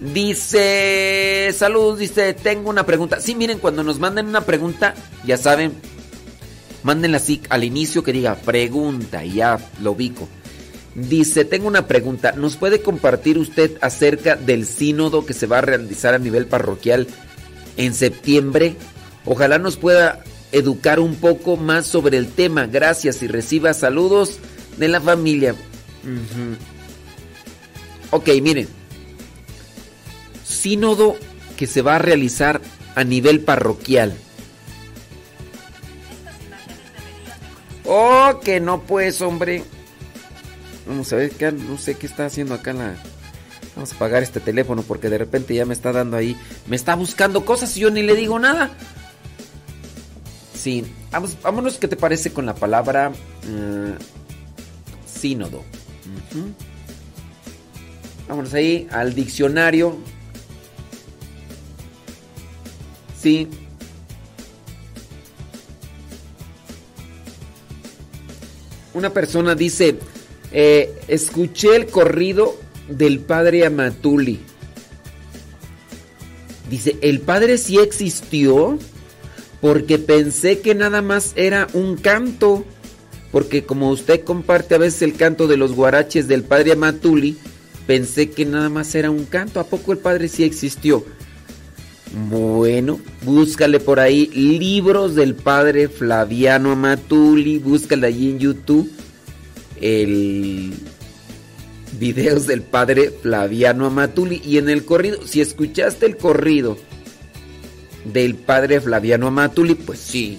[SPEAKER 3] Dice, saludos, dice, tengo una pregunta. Sí, miren, cuando nos manden una pregunta, ya saben, mándenla así al inicio que diga pregunta y ya lo ubico. Dice, tengo una pregunta. ¿Nos puede compartir usted acerca del sínodo que se va a realizar a nivel parroquial en septiembre? Ojalá nos pueda educar un poco más sobre el tema. Gracias y reciba saludos de la familia. Ok, miren. Sínodo que se va a realizar a nivel parroquial. Oh, que no pues, hombre. Vamos a ver, qué, no sé qué está haciendo acá la... Vamos a apagar este teléfono porque de repente ya me está dando ahí... Me está buscando cosas y yo ni le digo nada. Sí, vamos, vámonos, ¿qué te parece con la palabra eh, sínodo? Vámonos ahí al diccionario. Sí. Una persona dice, eh, escuché el corrido del padre Amatuli. Dice, ¿el padre sí existió? Porque pensé que nada más era un canto. Porque como usted comparte a veces el canto de los guaraches del padre Amatuli, pensé que nada más era un canto. ¿A poco el padre sí existió? Bueno, búscale por ahí libros del padre Flaviano Amatuli, búscale allí en YouTube el videos del padre Flaviano Amatuli y en el corrido, si escuchaste el corrido del padre Flaviano Amatuli, pues sí,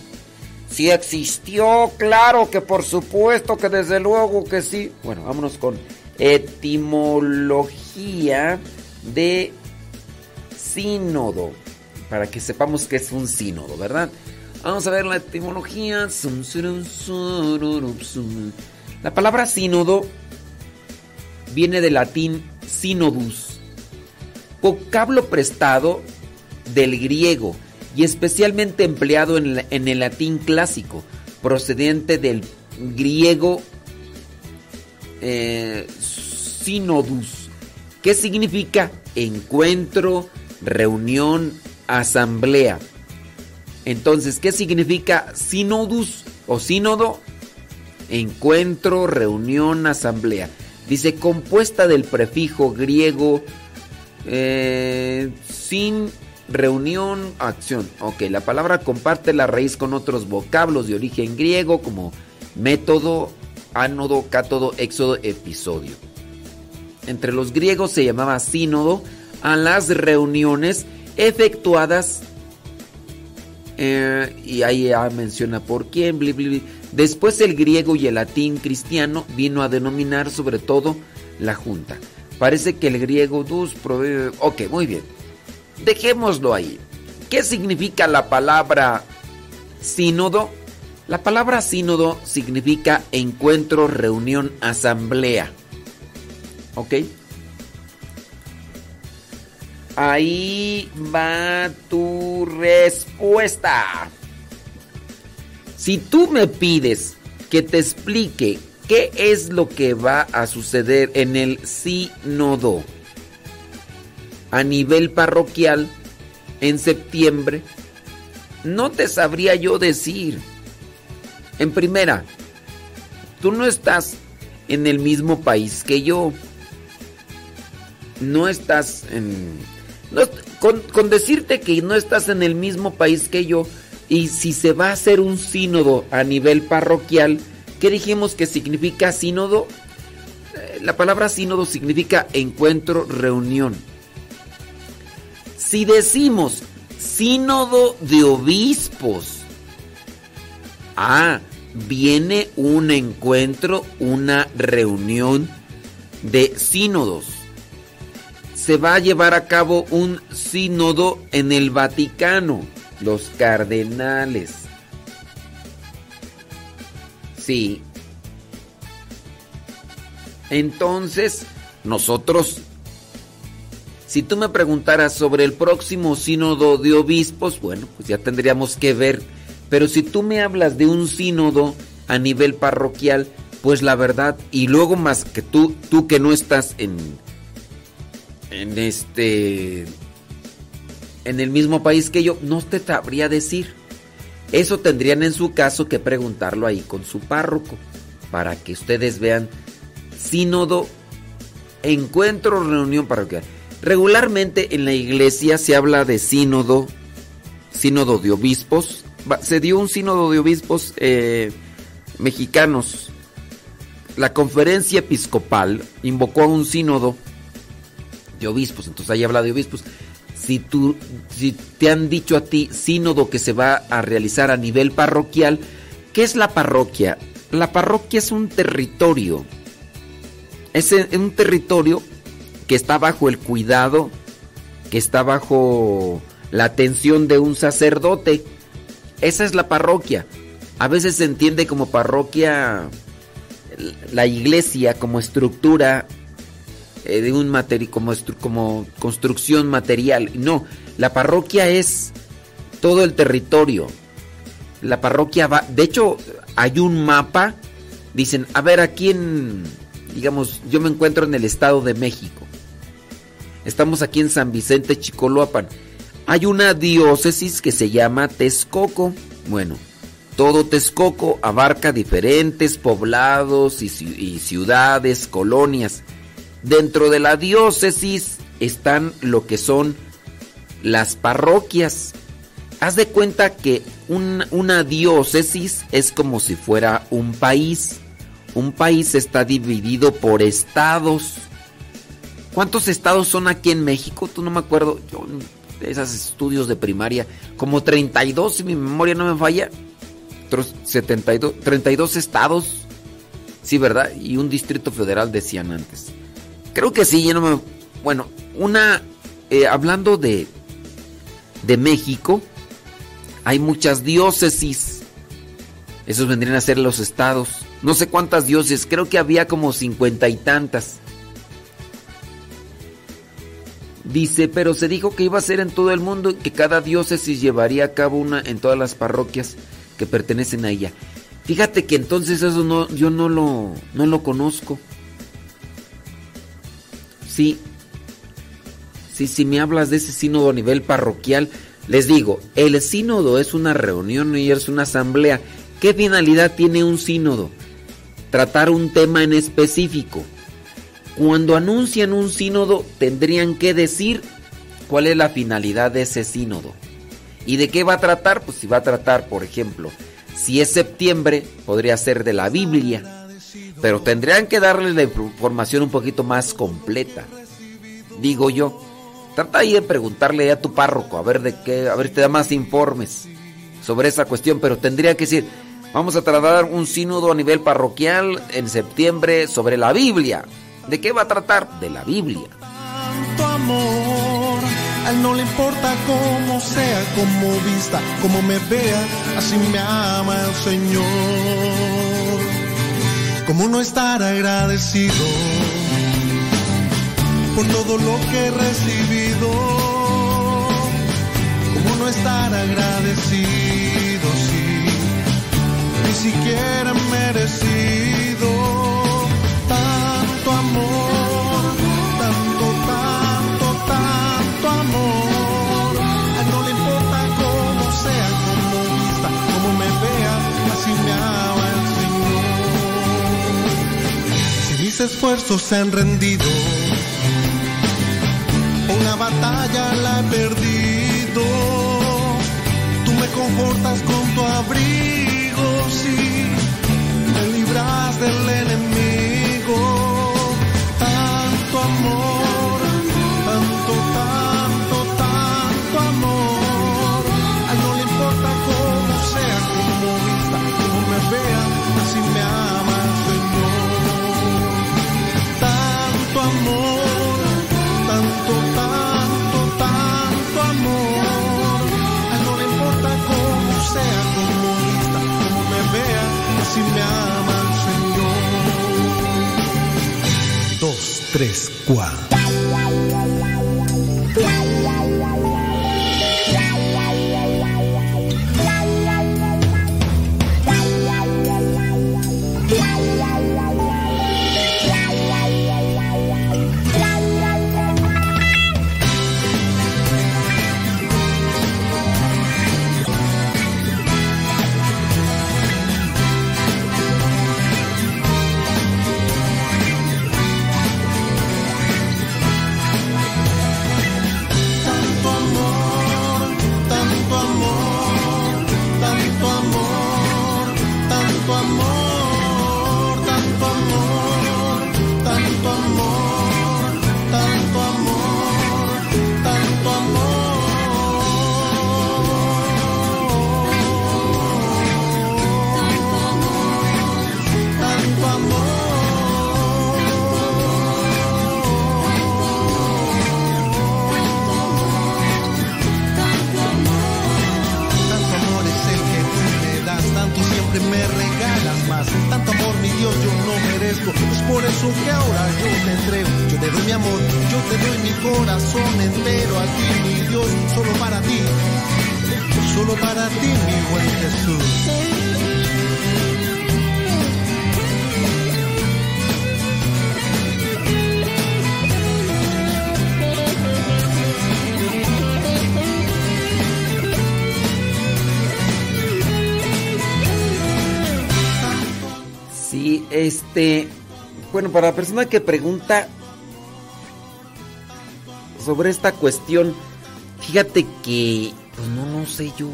[SPEAKER 3] sí existió, claro que por supuesto que desde luego que sí. Bueno, vámonos con etimología de sínodo, para que sepamos que es un sínodo, ¿verdad? Vamos a ver la etimología. La palabra sínodo viene del latín synodus, vocablo prestado del griego y especialmente empleado en, el latín clásico, procedente del griego eh, synodus, que significa encuentro, reunión, asamblea. Entonces, ¿qué significa synodus o sínodo? Encuentro, reunión, asamblea. Dice, compuesta del prefijo griego eh, sin reunión, acción. Ok, la palabra comparte la raíz con otros vocablos de origen griego como método, ánodo, cátodo, éxodo, episodio. Entre los griegos se llamaba sínodo a las reuniones efectuadas eh, y ahí ya menciona por quién. Después el griego y el latín cristiano vino a denominar sobre todo la junta. Parece que el griego dus. Ok, muy bien. Dejémoslo ahí. ¿Qué significa la palabra sínodo? La palabra sínodo significa encuentro, reunión, asamblea. ¿Ok? Ahí va tu respuesta. Si tú me pides que te explique qué es lo que va a suceder en el sínodo a nivel parroquial en septiembre, no te sabría yo decir. En primera, tú no estás en el mismo país que yo. No estás en... con, con decirte que no estás en el mismo país que yo y si se va a hacer un sínodo a nivel parroquial, ¿qué dijimos que significa sínodo? Eh, La palabra sínodo significa encuentro, reunión. Si decimos sínodo de obispos, ah, viene un encuentro, una reunión de sínodos. Se va a llevar a cabo un sínodo en el Vaticano, los cardenales. Sí. Entonces, nosotros Si tú me preguntaras sobre el próximo sínodo de obispos, bueno, pues ya tendríamos que ver. Pero si tú me hablas de un sínodo a nivel parroquial, pues la verdad, y luego más que tú, tú que no estás en, en este, en el mismo país que yo, no te sabría decir. Eso tendrían en su caso que preguntarlo ahí con su párroco, para que ustedes vean sínodo, encuentro, reunión parroquial. Regularmente en la iglesia se habla de sínodo, sínodo de obispos. Se dio un sínodo de obispos eh, mexicanos. La conferencia episcopal invocó a un sínodo de obispos, entonces ahí habla de obispos. Si, tú, si te han dicho a ti sínodo que se va a realizar a nivel parroquial, ¿qué es la parroquia? La parroquia es un territorio. Es en- un territorio que está bajo el cuidado, que está bajo la atención de un sacerdote. Esa es la parroquia. A veces se entiende como parroquia la iglesia como estructura eh, de un materi como, como construcción material. No, la parroquia es todo el territorio. La parroquia va, de hecho, hay un mapa. Dicen, a ver, aquí en, digamos, yo me encuentro en el Estado de México. Estamos aquí en San Vicente, Chicoloapan. Hay una diócesis que se llama Texcoco. Bueno, todo Texcoco abarca diferentes poblados y ciudades, colonias. Dentro de la diócesis están lo que son las parroquias. Haz de cuenta que un- una diócesis es como si fuera un país. Un país está dividido por estados. ¿Cuántos estados son aquí en México? Tú no me acuerdo. Yo, de esos estudios de primaria, como 32, si mi memoria no me falla. Otros 72, 32 estados. Sí, ¿verdad? Y un distrito federal decían antes. Creo que sí, ya no me. Bueno, una. eh, hablando de. de México, hay muchas diócesis. Esos vendrían a ser los estados. No sé cuántas diócesis, creo que había como cincuenta y tantas. Dice, pero se dijo que iba a ser en todo el mundo y que cada diócesis llevaría a cabo una en todas las parroquias que pertenecen a ella. Fíjate que entonces eso no, yo no lo, no lo conozco. Sí, sí, si me hablas de ese sínodo a nivel parroquial, les digo, el sínodo es una reunión y es una asamblea. ¿Qué finalidad tiene un sínodo? Tratar un tema en específico. Cuando anuncian un sínodo, tendrían que decir cuál es la finalidad de ese sínodo. ¿Y de qué va a tratar? Pues si va a tratar, por ejemplo, si es septiembre, podría ser de la Biblia. Pero tendrían que darle la información un poquito más completa. Digo yo. Trata ahí de preguntarle a tu párroco, a ver de qué, a ver te da más informes sobre esa cuestión, pero tendría que decir, vamos a tratar un sínodo a nivel parroquial en septiembre sobre la Biblia. ¿De qué va a tratar? De la Biblia.
[SPEAKER 28] amor. No le importa cómo sea, cómo vista, cómo me vea, así me ama el Señor. ¿Cómo no estar agradecido por todo lo que he recibido? ¿Cómo no estar agradecido si ni siquiera he esfuerzos se han rendido, una batalla la he perdido. Tú me confortas con tu abrigo, sí, me libras del enemigo. Tanto amor, 3 cuadros. Para
[SPEAKER 3] la persona que pregunta sobre esta cuestión, fíjate que. Pues no, no sé yo.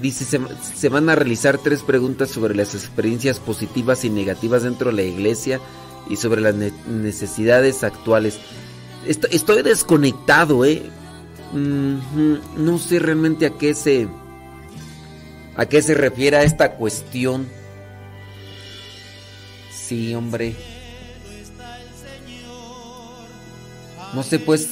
[SPEAKER 3] Dice, se, van a realizar tres preguntas sobre las experiencias positivas y negativas dentro de la iglesia y sobre las ne- necesidades actuales. Esto- estoy desconectado, ¿eh? No sé realmente a qué se. a qué se refiere esta cuestión. Sí, hombre. No sé, pues.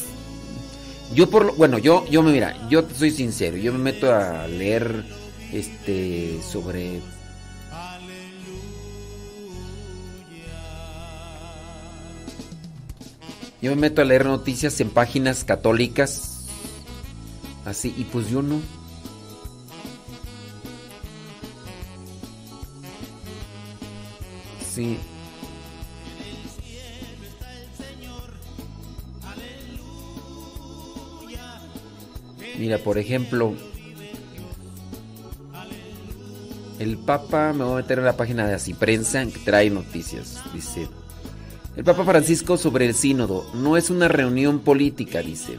[SPEAKER 3] Yo por lo- bueno, yo yo me mira, yo soy sincero, yo me meto a leer este sobre Yo me meto a leer noticias en páginas católicas así y pues yo no. Sí. Mira, por ejemplo, el Papa, me voy a meter en la página de Así Prensa que trae noticias. Dice, el Papa Francisco sobre el sínodo, no es una reunión política, dice.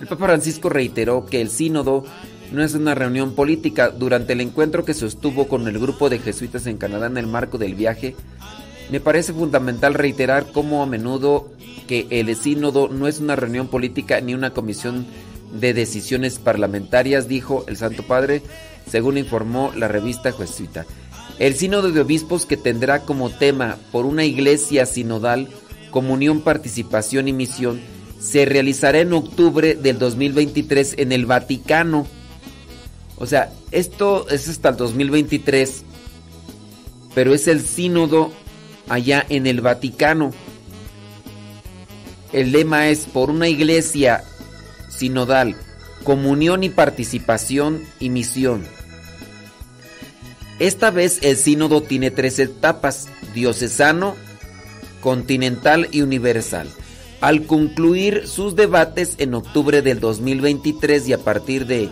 [SPEAKER 3] El Papa Francisco reiteró que el sínodo no es una reunión política. Durante el encuentro que sostuvo con el grupo de jesuitas en Canadá en el marco del viaje, me parece fundamental reiterar cómo a menudo que el sínodo no es una reunión política ni una comisión de decisiones parlamentarias, dijo el Santo Padre, según informó la revista jesuita. El sínodo de obispos que tendrá como tema por una iglesia sinodal, comunión, participación y misión, se realizará en octubre del 2023 en el Vaticano. O sea, esto es hasta el 2023, pero es el sínodo allá en el Vaticano. El lema es por una iglesia sinodal, comunión y participación y misión. Esta vez el sínodo tiene tres etapas, diocesano, continental y universal. Al concluir sus debates en octubre del 2023 y a partir de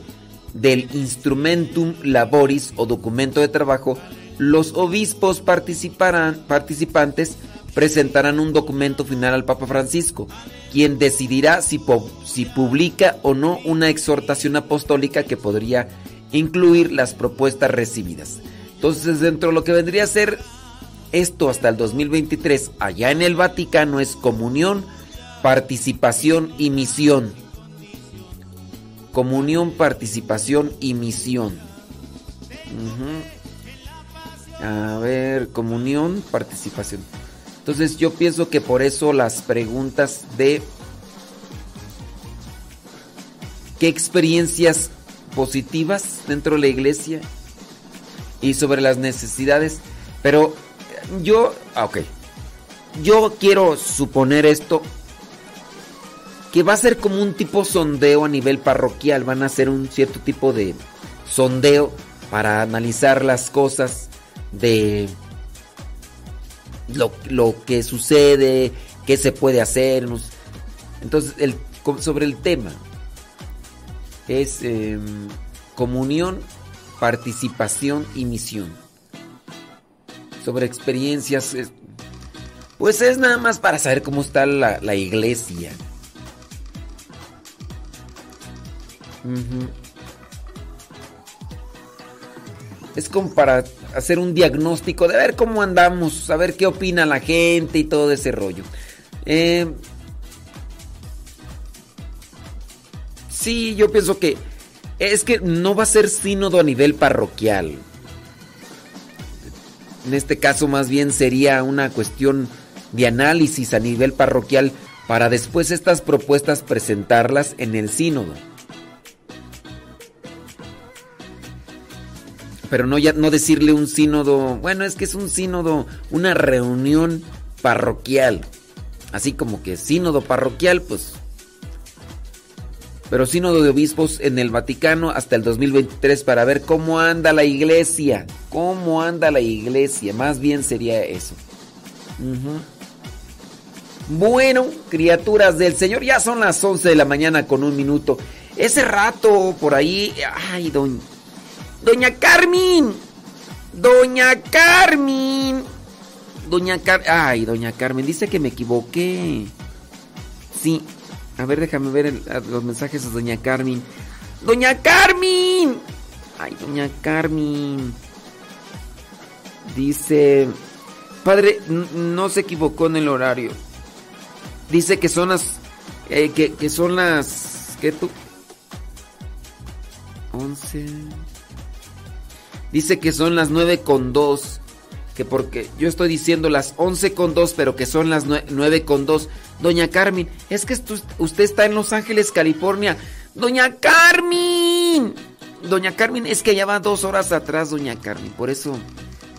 [SPEAKER 3] del Instrumentum Laboris o documento de trabajo, los obispos participarán, participantes presentarán un documento final al Papa Francisco, quien decidirá si, si publica o no una exhortación apostólica que podría incluir las propuestas recibidas. Entonces, dentro de lo que vendría a ser esto hasta el 2023, allá en el Vaticano es comunión, participación y misión. Comunión, participación y misión. A ver, comunión, participación. Entonces yo pienso que por eso las preguntas de qué experiencias positivas dentro de la iglesia y sobre las necesidades, pero yo, ah, ok, yo quiero suponer esto que va a ser como un tipo sondeo a nivel parroquial, van a hacer un cierto tipo de sondeo para analizar las cosas de lo, lo que sucede, qué se puede hacer. Entonces, el, sobre el tema es em, comunión, participación y misión. Sobre experiencias, es- pues es nada más para saber cómo está la, la iglesia. Es como para hacer un diagnóstico de ver cómo andamos, saber qué opina la gente y todo ese rollo. Eh, sí, yo pienso que es que no va a ser sínodo a nivel parroquial. En este caso más bien sería una cuestión de análisis a nivel parroquial para después estas propuestas presentarlas en el sínodo. Pero no ya no decirle un sínodo, bueno, es que es un sínodo, una reunión parroquial. Así como que sínodo parroquial, pues pero sínodo de obispos en el Vaticano hasta el 2023 para ver cómo anda la iglesia, cómo anda la iglesia, más bien sería eso. Bueno, criaturas del Señor, ya son las 11 de la mañana con un minuto. Ese rato por ahí, ay, doña, doña Carmen, doña Carmen, doña Car, ay, doña Carmen, dice que me equivoqué. Sí, a ver, déjame ver los mensajes de doña Carmen. Doña Carmen, ay, doña Carmen, dice, padre, no se equivocó en el horario. Dice que son las. eh, que, que son las. ¿Qué tú? 11. Dice que son las 9 con 2. Que porque yo estoy diciendo las 11 con 2, pero que son las 9 con 2. Doña Carmen, es que usted está en Los Ángeles, California. Doña Carmen. Doña Carmen, es que ya va dos horas atrás, doña Carmen. Por eso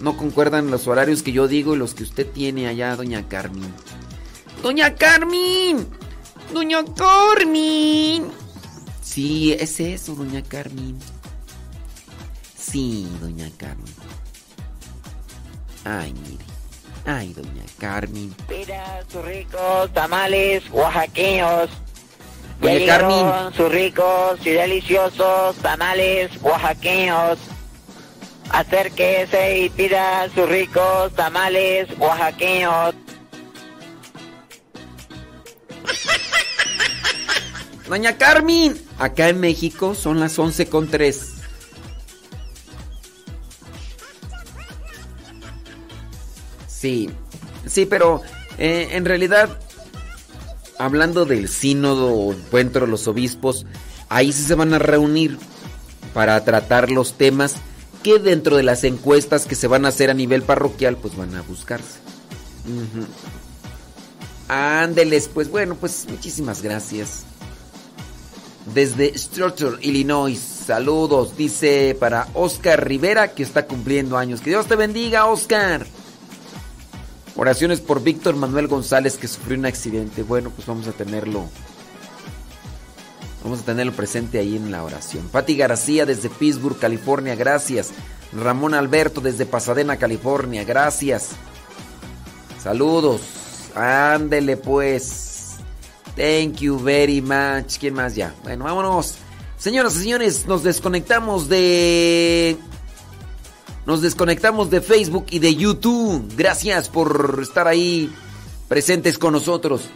[SPEAKER 3] no concuerdan los horarios que yo digo y los que usted tiene allá, doña Carmen. Doña Carmen. Doña Carmen. Sí, es eso, doña Carmen. Sí, doña Carmen. Ay, mire. Ay, doña Carmen.
[SPEAKER 29] Mira sus ricos tamales oaxaqueños. Ya
[SPEAKER 3] Doña Carmen.
[SPEAKER 29] sus ricos y deliciosos tamales oaxaqueños. Acérquese y pida sus ricos tamales oaxaqueños.
[SPEAKER 3] Doña Carmen. Acá en México son las 11 con 3. Sí, sí, pero eh, en realidad, hablando del sínodo o encuentro de los obispos, ahí sí se van a reunir para tratar los temas que dentro de las encuestas que se van a hacer a nivel parroquial, pues van a buscarse. Ujú. Ándeles, pues bueno, pues muchísimas gracias. Desde Structure, Illinois, saludos, dice para Oscar Rivera que está cumpliendo años. Que Dios te bendiga, Oscar. Oraciones por Víctor Manuel González que sufrió un accidente. Bueno, pues vamos a tenerlo. Vamos a tenerlo presente ahí en la oración. Patti García desde Pittsburgh, California, gracias. Ramón Alberto desde Pasadena, California, gracias. Saludos. Ándele pues. Thank you very much. ¿Quién más ya? Bueno, vámonos. Señoras y señores, nos desconectamos de... Nos desconectamos de Facebook y de YouTube. Gracias por estar ahí presentes con nosotros.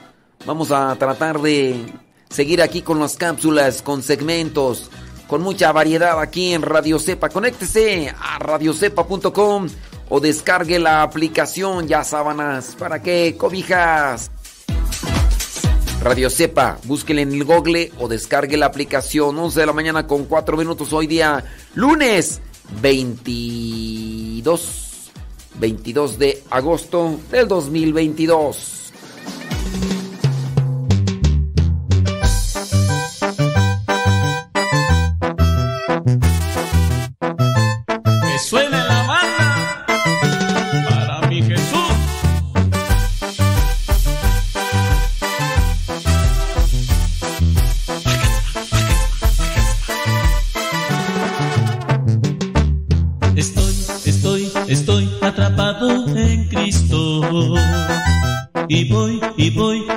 [SPEAKER 3] Vamos a tratar de seguir aquí con las cápsulas, con segmentos, con mucha variedad aquí en Radio Cepa. Conéctese a radiocepa.com o descargue la aplicación Ya Sábanas. ¿Para qué? Cobijas. Radio Cepa, búsquele en el Google o descargue la aplicación 11 de la mañana con 4 minutos hoy día lunes 22 22 de agosto del 2022.